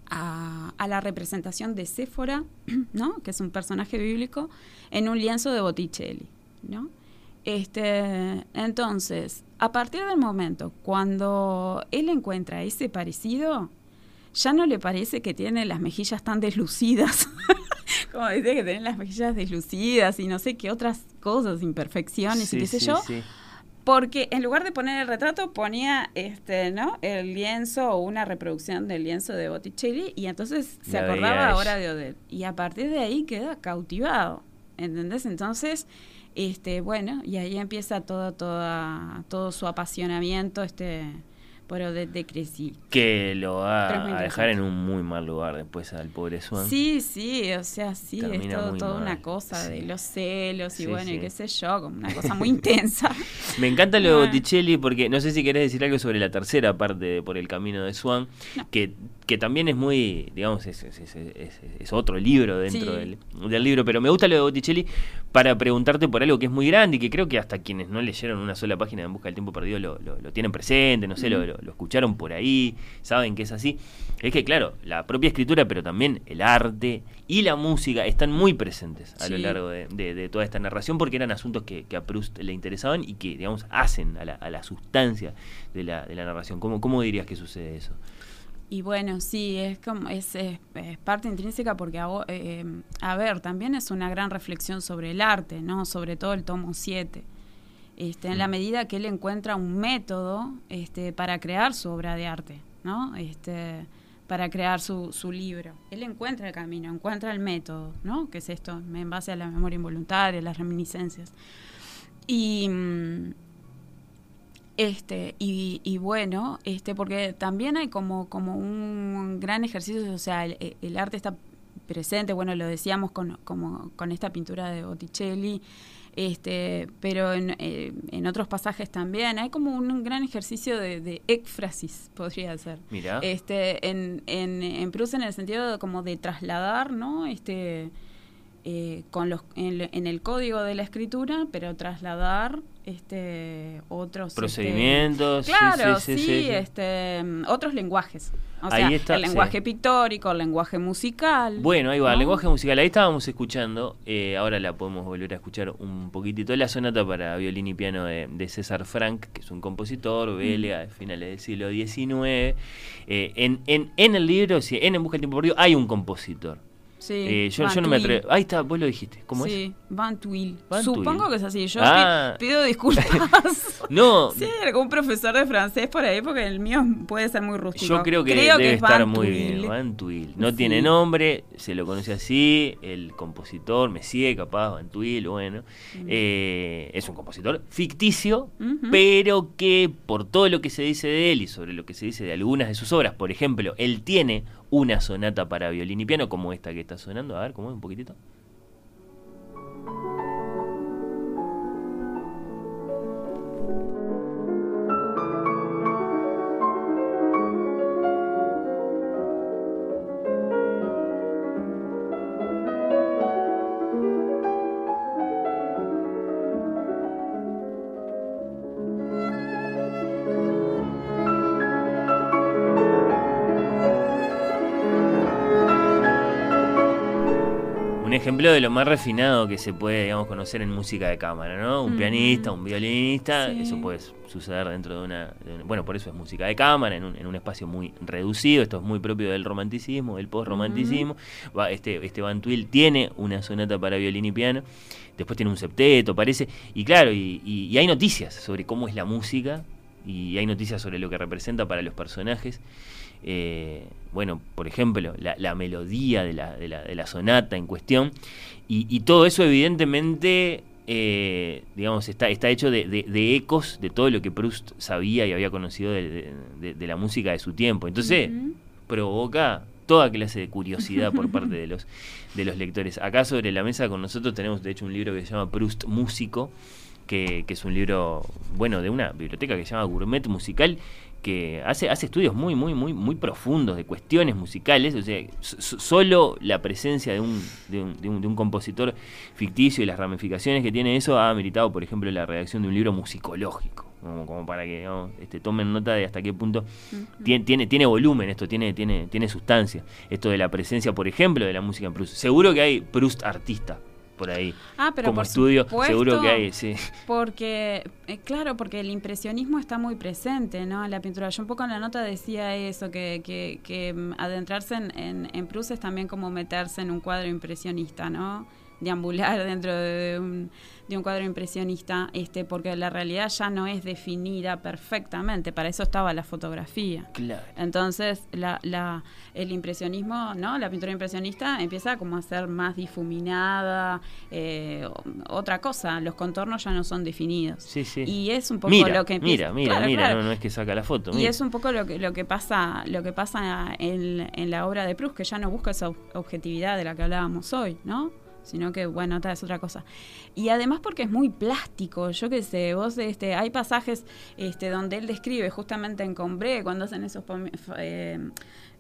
a, a la representación de Séfora, ¿no? que es un personaje bíblico, en un lienzo de Botticelli. ¿no? Este, entonces, a partir del momento cuando él encuentra ese parecido, ya no le parece que tiene las mejillas tan deslucidas. Como decía que tiene las mejillas deslucidas y no sé qué otras cosas, imperfecciones y qué sé sí, yo. sí. Porque en lugar de poner el retrato ponía este, ¿no? El lienzo o una reproducción del lienzo de Botticelli y entonces se acordaba ahora de Odette. Y a partir de ahí queda cautivado. ¿Entendés? Entonces, Este, bueno, y ahí empieza todo, toda, todo su apasionamiento, este, por de, de Crecy. Que lo va Pero a dejar en un muy mal lugar después al pobre Swan. Sí, sí, o sea, sí, es todo, toda mal, una cosa de los celos y Sí, bueno, y qué sé yo, como una cosa muy intensa. Me encanta lo de Ah. Botticelli porque no sé si querés decir algo sobre la tercera parte de Por el Camino de Swan, que, que también es muy, digamos, es, es- es- otro libro dentro Sí. del, del libro, pero me gusta lo de Botticelli para preguntarte por algo que es muy grande y que creo que hasta quienes no leyeron una sola página de En Busca del Tiempo Perdido lo, lo- lo tienen presente, no sé, lo, Ujú. lo- lo escucharon por ahí, saben que es así. Es que, claro, la propia escritura, pero también el arte y la música están muy presentes a lo largo de, de- de toda esta narración porque eran asuntos que, que a Proust le interesaban y que, digamos, hacen a la, a la sustancia de la, de la narración. ¿Cómo, ¿Cómo dirías que sucede eso? Y bueno, sí, es como es, es- es parte intrínseca porque a, eh, a ver, también es una gran reflexión sobre el arte, ¿no? Sobre todo el tomo 7. Este, en la medida que él encuentra un método este, para crear su obra de arte, ¿no? Este, para crear su, su libro. Él encuentra el camino, encuentra el método, ¿no? Que es esto, en base a la memoria involuntaria, las reminiscencias. Y, mm, este, y, y bueno, este, porque también hay como, como un gran ejercicio, o sea, el, el arte está presente, bueno, lo decíamos con, como, con esta pintura de Botticelli, este, pero en, eh, en otros pasajes también hay como un gran ejercicio de, de éfrasis, podría ser. Mirá. Este, en, en, en Proust en el sentido de como de trasladar, ¿no? Este, eh, con los, en, en el código de la escritura, pero trasladar este otros este, Procedimientos, sí, claro, sí, sí, sí, sí, sí. este mm, otros lenguajes. O Ahí sea, está, el lenguaje pictórico, el lenguaje musical. Bueno, ahí va, el lenguaje musical. Ahí estábamos escuchando, eh, ahora la podemos volver a escuchar un poquitito, la sonata para violín y piano de, de César Frank, que es un compositor belga de finales del siglo XIX. Eh, en, en, en el libro, sí, en En Busca del Tiempo Perdido, hay un compositor. Sí, Eh, yo, yo no me atrevo. Ahí está, vos lo dijiste. ¿Cómo es? sí, Van Tuyl. Van Supongo Tuyl. que es así. Yo Ah. pi- pido disculpas. No, sí, algún profesor de francés por ahí, porque el mío puede ser muy rústico. Yo creo que debe es estar Van muy bien. Van Tuyl. No Sí. tiene nombre, se lo conoce así, el compositor, Messier, capaz, Van Tuyl, bueno. Eh, es un compositor ficticio, pero que por todo lo que se dice de él y sobre lo que se dice de algunas de sus obras, por ejemplo, él tiene una sonata para violín y piano, como esta que está sonando. A ver, ¿cómo es un poquitito? Ejemplo de lo más refinado que se puede, digamos, conocer en música de cámara, ¿no? Un pianista, un violinista, Sí. eso puede suceder dentro de una, de una- Bueno, por eso es música de cámara, en un, en un espacio muy reducido, esto es muy propio del romanticismo, del post-romanticismo. Este, este Van Tuyl tiene una sonata para violín y piano, después tiene un septeto, parece, y claro, y, y- y hay noticias sobre cómo es la música, y hay noticias sobre lo que representa para los personajes. Eh, bueno, por ejemplo, la, la melodía de la, de, la, de la sonata en cuestión, y, y todo eso evidentemente, eh, digamos, está, está hecho de, de- ecos de todo lo que Proust sabía y había conocido de, la música de su tiempo. Entonces, provoca toda clase de curiosidad por parte de los, de los lectores. Acá sobre la mesa con nosotros tenemos, de hecho, un libro que se llama Proust Músico, que, que es un libro, bueno, de una biblioteca que se llama Gourmet Musical, que hace, hace estudios muy, muy, muy, muy profundos de cuestiones musicales. O sea, so- so- solo la presencia de un, de, un, de un- de un compositor ficticio y las ramificaciones que tiene eso ha ameritado, por ejemplo, la redacción de un libro musicológico. Como, como para que este, tomen nota de hasta qué punto tiene, tiene, tiene volumen esto, tiene, tiene, tiene sustancia. Esto de la presencia, por ejemplo, de la música en Proust. Seguro que hay Proust artista por ahí. Ah, pero como por estudio, supuesto, seguro que hay, sí. Porque, eh, claro, porque el impresionismo está muy presente, ¿no? En la pintura. Yo un poco en la nota decía eso, que, que, que mm, adentrarse en, en, en Proust es también como meterse en un cuadro impresionista, ¿no? Deambular dentro de un, de un cuadro impresionista, este, porque la realidad ya no es definida perfectamente, para eso estaba la fotografía. Claro. Entonces, la, la, el impresionismo, ¿no? La pintura impresionista empieza como a ser más difuminada, eh, otra cosa, los contornos ya no son definidos. Sí, sí. Y es un poco mira, lo que Mira, empieza. mira, Claro, mira, claro. No, no es que saca la foto. Y mira. es un poco lo que, lo que pasa, lo que pasa en, en la obra de Proust, que ya no busca esa ob- objetividad de la que hablábamos hoy, ¿no? Sino que, bueno, tal es otra cosa. Y además porque es muy plástico, yo qué sé, vos, este, hay pasajes este, donde él describe justamente en Combré, cuando hacen esos eh,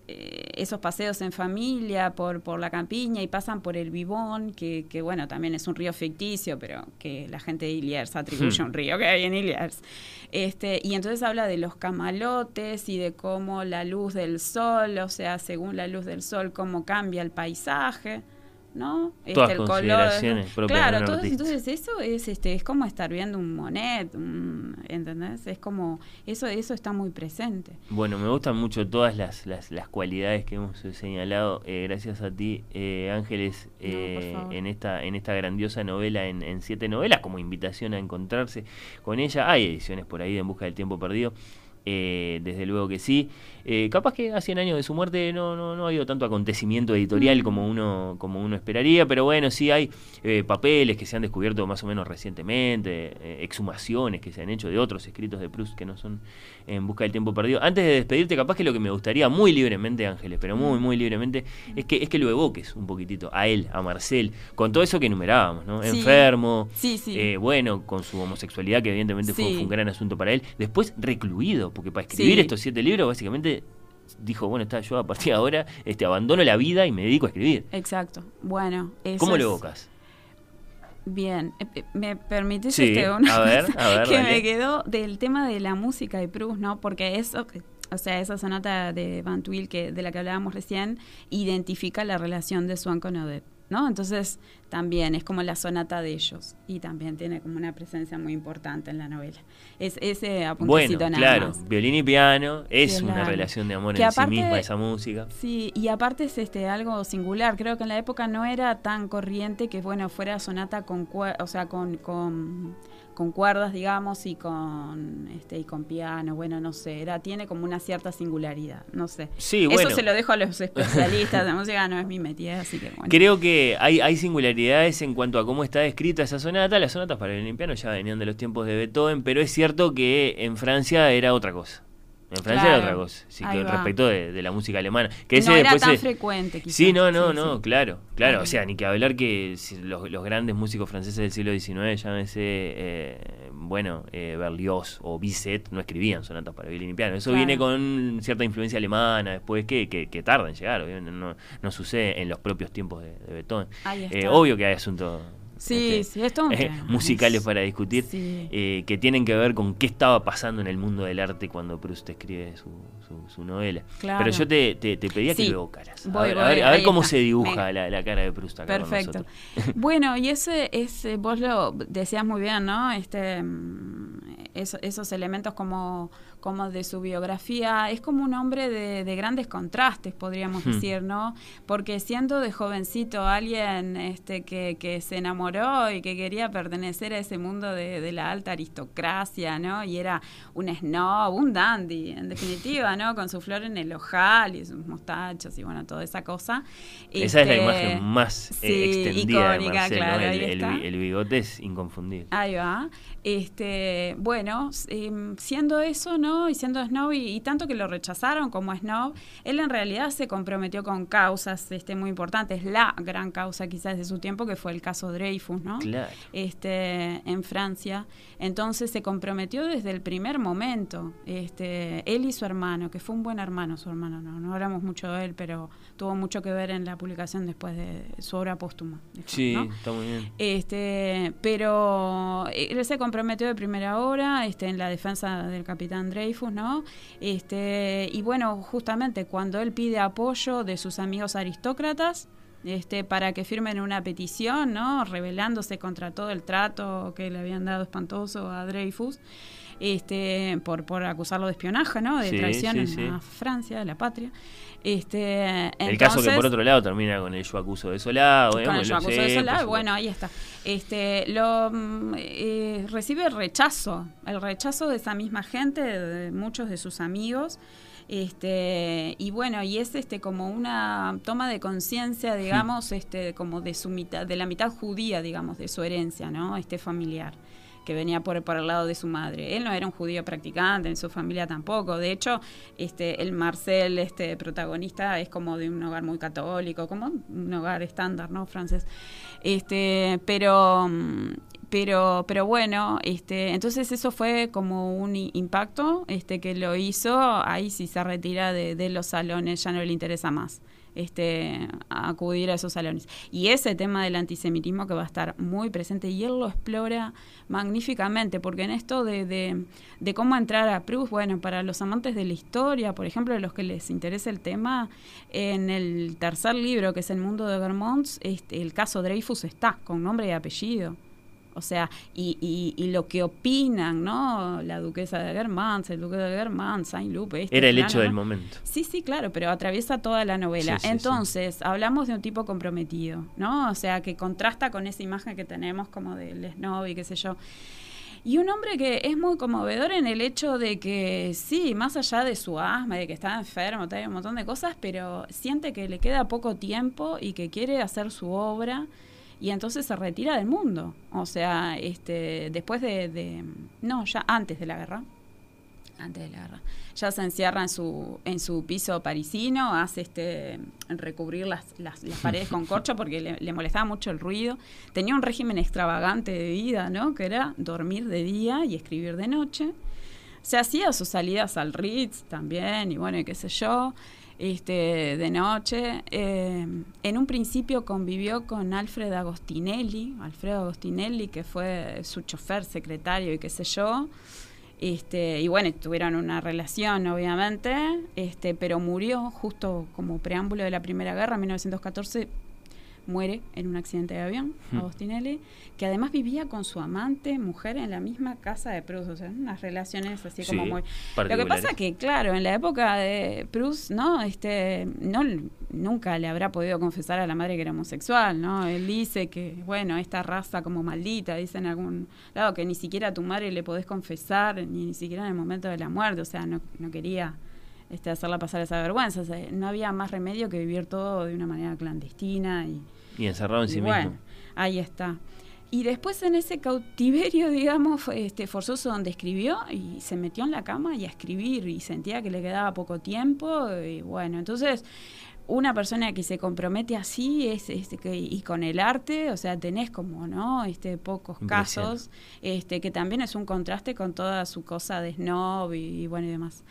eh, esos paseos en familia por, por la campiña y pasan por el Vivón, que, que bueno, también es un río ficticio, pero que la gente de Iliers atribuye a un río que hay en Iliers. Este, y entonces habla de los camalotes y de cómo la luz del sol, o sea, según la luz del sol, cómo cambia el paisaje. ¿No? Todas el consideraciones propias de Claro, todo- entonces eso es este es como estar viendo un Monet, un- ¿entendés? Es como eso eso está muy presente. Bueno, me gustan mucho todas las, las, las cualidades que hemos señalado, eh, gracias a ti, eh, Ángeles, eh, en esta en esta grandiosa novela, en, en siete novelas, como invitación a encontrarse con ella. Hay ediciones por ahí de En Busca del Tiempo Perdido. eh, desde luego que sí. Eh, capaz que a 100 años de su muerte no, no, no ha habido tanto acontecimiento editorial como uno, como uno esperaría, pero bueno, sí hay eh, papeles que se han descubierto más o menos recientemente, eh, exhumaciones que se han hecho de otros escritos de Proust que no son en busca del tiempo perdido. Antes de despedirte, capaz que lo que me gustaría muy libremente, Ángeles, pero muy, muy libremente, es que, es que lo evoques un poquitito a él, a Marcel, con todo eso que enumerábamos, ¿no? Sí. Enfermo, Sí, sí. bueno, con su homosexualidad, que evidentemente fue, un gran asunto para él, después recluido, porque para escribir estos siete libros, básicamente dijo, bueno, está, yo a partir de ahora este, abandono la vida y me dedico a escribir. Exacto. Bueno, eso ¿Cómo lo evocas? Bien, Eh, eh, ¿me permitís Sí, este, una a ver, cosa a ver, que dale. me quedó del tema de la música de Proust, ¿no? Porque eso, o sea, esa sonata de Van Tuyl que de la que hablábamos recién identifica la relación de Swan con Odette, ¿no? Entonces, también es como la sonata de ellos y también tiene como una presencia muy importante en la novela. Es ese Bueno, apuntecito nada claro, más. violín y piano es una relación de amor Que en aparte- sí misma esa música. Sí, y aparte es este algo singular. Creo que en la época no era tan corriente que bueno fuera sonata con o sea con, con, con cuerdas, digamos, y con este y con piano. Bueno, no sé, era tiene como una cierta singularidad. No sé. Sí, Eso bueno. se lo dejo a los especialistas de música. No es mi métier, así que bueno. Creo que hay, hay singularidades en cuanto a cómo está escrita esa sonata. Las sonatas para el piano ya venían de los tiempos de Beethoven, pero es cierto que en Francia era otra cosa. En Francia era Claro, otra cosa, sí, que respecto de, de la música alemana. Que ese no era después tan se- frecuente, quizás. Sí, no, no, Sí, no, sí. claro, claro. O sea, ni que hablar que los, los grandes músicos franceses del siglo XIX, llámese, eh, bueno, eh, Berlioz o Bizet, no escribían sonatas para violín y piano. Eso Claro. viene con cierta influencia alemana después que, que, que tarda en llegar. obviamente No, no sucede en los propios tiempos de, de Beethoven. Eh, obvio que hay asuntos Sí, sí, es todo un eh, musicales para discutir Sí. eh, que tienen que ver con qué estaba pasando en el mundo del arte cuando Proust escribe su, su, su novela. Claro. Pero yo te, te, te pedía que Sí. lo evocaras. A Voy, ver, voy, a ver, a ver ahí cómo está. se dibuja la, la cara de Proust acá con Perfecto. nosotros. bueno, y ese, ese, vos lo decías muy bien, ¿no? Este, mm, eso- esos elementos como, como de su biografía, es como un hombre de, de grandes contrastes, podríamos Hmm. decir, ¿no? Porque siendo de jovencito alguien este, que, que se enamoró y que quería pertenecer a ese mundo de, de la alta aristocracia, ¿no? Y era un snob, un dandy, en definitiva, ¿no? Con su flor en el ojal y sus mostachos y bueno, toda esa cosa. Esa es la Este, imagen más eh, sí, extendida de icónica, Marcel, ¿no? claro, el, el bigote es inconfundible. Ahí va. Este, bueno, em, siendo eso, ¿no? Y siendo snob, y, y tanto que lo rechazaron como snob, él en realidad se comprometió con causas este, muy importantes. La gran causa quizás de su tiempo, que fue el caso Dreyfus, ¿no? Claro. Este, en Francia. Entonces se comprometió desde el primer momento. Este, él y su hermano, que fue un buen hermano, su hermano, no, no hablamos mucho de él, pero tuvo mucho que ver en la publicación después de su obra póstuma. Sí, ¿no? está muy bien. Este, pero él se comprometió de primera hora este, en la defensa del capitán Dreyfus, ¿no? Este, y bueno, justamente cuando él pide apoyo de sus amigos aristócratas, este, para que firmen una petición, ¿no? Rebelándose contra todo el trato que le habían dado espantoso a Dreyfus. este, por, por acusarlo de espionaje, ¿no? De Sí, traición sí, a Francia, la patria. Este, el caso que por otro lado termina con el yo acuso de Solá. con el yo acuso de Solá, bueno, ahí está. Este, lo mm, eh, recibe el rechazo, el rechazo de esa misma gente, de muchos de sus amigos. Este, y bueno, y es este como una toma de conciencia, digamos, este, como de su mitad, de la mitad judía, digamos, de su herencia, ¿no? Este familiar que venía por, el lado de su madre. Él no era un judío practicante, en su familia tampoco. De hecho, este, el Marcel, este protagonista, es como de un hogar muy católico, como un hogar estándar, ¿no? Francés. Este, pero, pero, pero bueno, este, entonces eso fue como un impacto, este, que lo hizo. Ahí sí se retira de los salones, ya no le interesa más este, acudir a esos salones. Y ese tema del antisemitismo que va a estar muy presente y él lo explora magníficamente, porque en esto de, de, de cómo entrar a Proust, bueno, para los amantes de la historia, por ejemplo, los que les interesa el tema, en el tercer libro, que es El mundo de Vermont, este, el caso Dreyfus está con nombre y apellido. O sea, y, y, y lo que opinan, ¿no? La duquesa de Guermantes, el duque de Guermantes, Saint-Loup, este, Era el hecho del ¿no? momento. Sí, sí, claro, pero atraviesa toda la novela. Sí, sí, sí. Entonces, hablamos de un tipo comprometido, ¿no? O sea, que contrasta con esa imagen que tenemos como del snob y qué sé yo. Y un hombre que es muy conmovedor en el hecho de que, sí, más allá de su asma, de que está enfermo, hay un montón de cosas, pero siente que le queda poco tiempo y que quiere hacer su obra y entonces se retira del mundo. O sea, este, después de, de- no, ya antes de la guerra, antes de la guerra, ya se encierra en su, en su piso parisino, hace este recubrir las, las, las paredes con corcho porque le, le molestaba mucho el ruido. Tenía un régimen extravagante de vida, ¿no? Que era dormir de día y escribir de noche. Se hacía sus salidas al Ritz también, y bueno, y qué sé yo, este, de noche. Eh, en un principio convivió con Alfred Agostinelli, Alfredo Agostinelli, que fue su chofer, secretario y qué sé yo. Este, y bueno, tuvieron una relación, obviamente, este, pero murió justo como preámbulo de la Primera Guerra, en 1914, muere en un accidente de avión, Hmm. Agostinelli, que además vivía con su amante, mujer, en la misma casa de Proust, o sea, unas relaciones así como muy... Lo que pasa que, claro, en la época de Proust, ¿no? Este, no, nunca le habrá podido confesar a la madre que era homosexual, ¿no? Él dice que, bueno, esta raza como maldita, dice en algún lado, que ni siquiera a tu madre le podés confesar, ni, ni siquiera en el momento de la muerte, o sea, no, no quería este, hacerla pasar esa vergüenza, o sea, no había más remedio que vivir todo de una manera clandestina y, Y encerrado en sí bueno, mismo. ahí está. Y después en ese cautiverio, digamos, este, forzoso donde escribió y se metió en la cama y a escribir y sentía que le quedaba poco tiempo y bueno, entonces una persona que se compromete así es, este, que, y con el arte, o sea, tenés como, ¿no? Este, pocos casos, este, que también es un contraste con toda su cosa de snob y, y bueno y demás.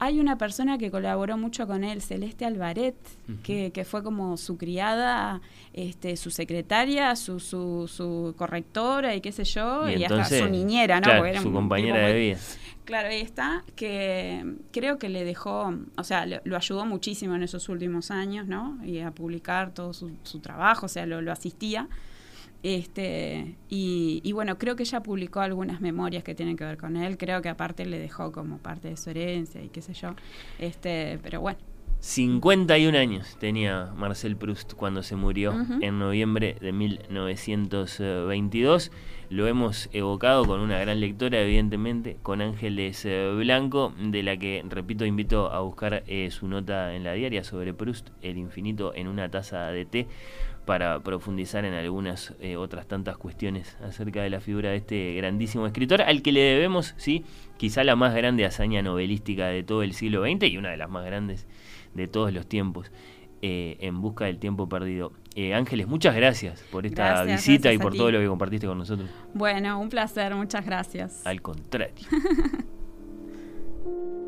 Hay una persona que colaboró mucho con él, Celeste Alvaret, que, que fue como su criada, este, su secretaria, su, su, su correctora y qué sé yo, y, hasta entonces, su niñera, ¿no? claro, Porque era su compañera de muy- vida. Claro, ahí está, que creo que le dejó, o sea, lo, lo ayudó muchísimo en esos últimos años, ¿no? Y a publicar todo su, su trabajo, o sea, lo, lo asistía. Este, y, y bueno, creo que ella publicó algunas memorias que tienen que ver con él. Creo que aparte le dejó como parte de su herencia y qué sé yo. Este, pero bueno. 51 años tenía Marcel Proust cuando se murió en noviembre de 1922. Lo hemos evocado con una gran lectora, evidentemente, con Ángeles eh, Blanco, de la que, repito, invito a buscar eh, su nota en la diaria sobre Proust, El infinito en una taza de té, para profundizar en algunas eh, otras tantas cuestiones acerca de la figura de este grandísimo escritor, al que le debemos, sí, quizá la más grande hazaña novelística de todo el siglo XX y una de las más grandes de todos los tiempos, eh, en busca del tiempo perdido. Eh, Ángeles, muchas gracias por esta Gracias, visita y gracias por todo lo que compartiste con nosotros. Bueno, un placer, muchas gracias. Al contrario.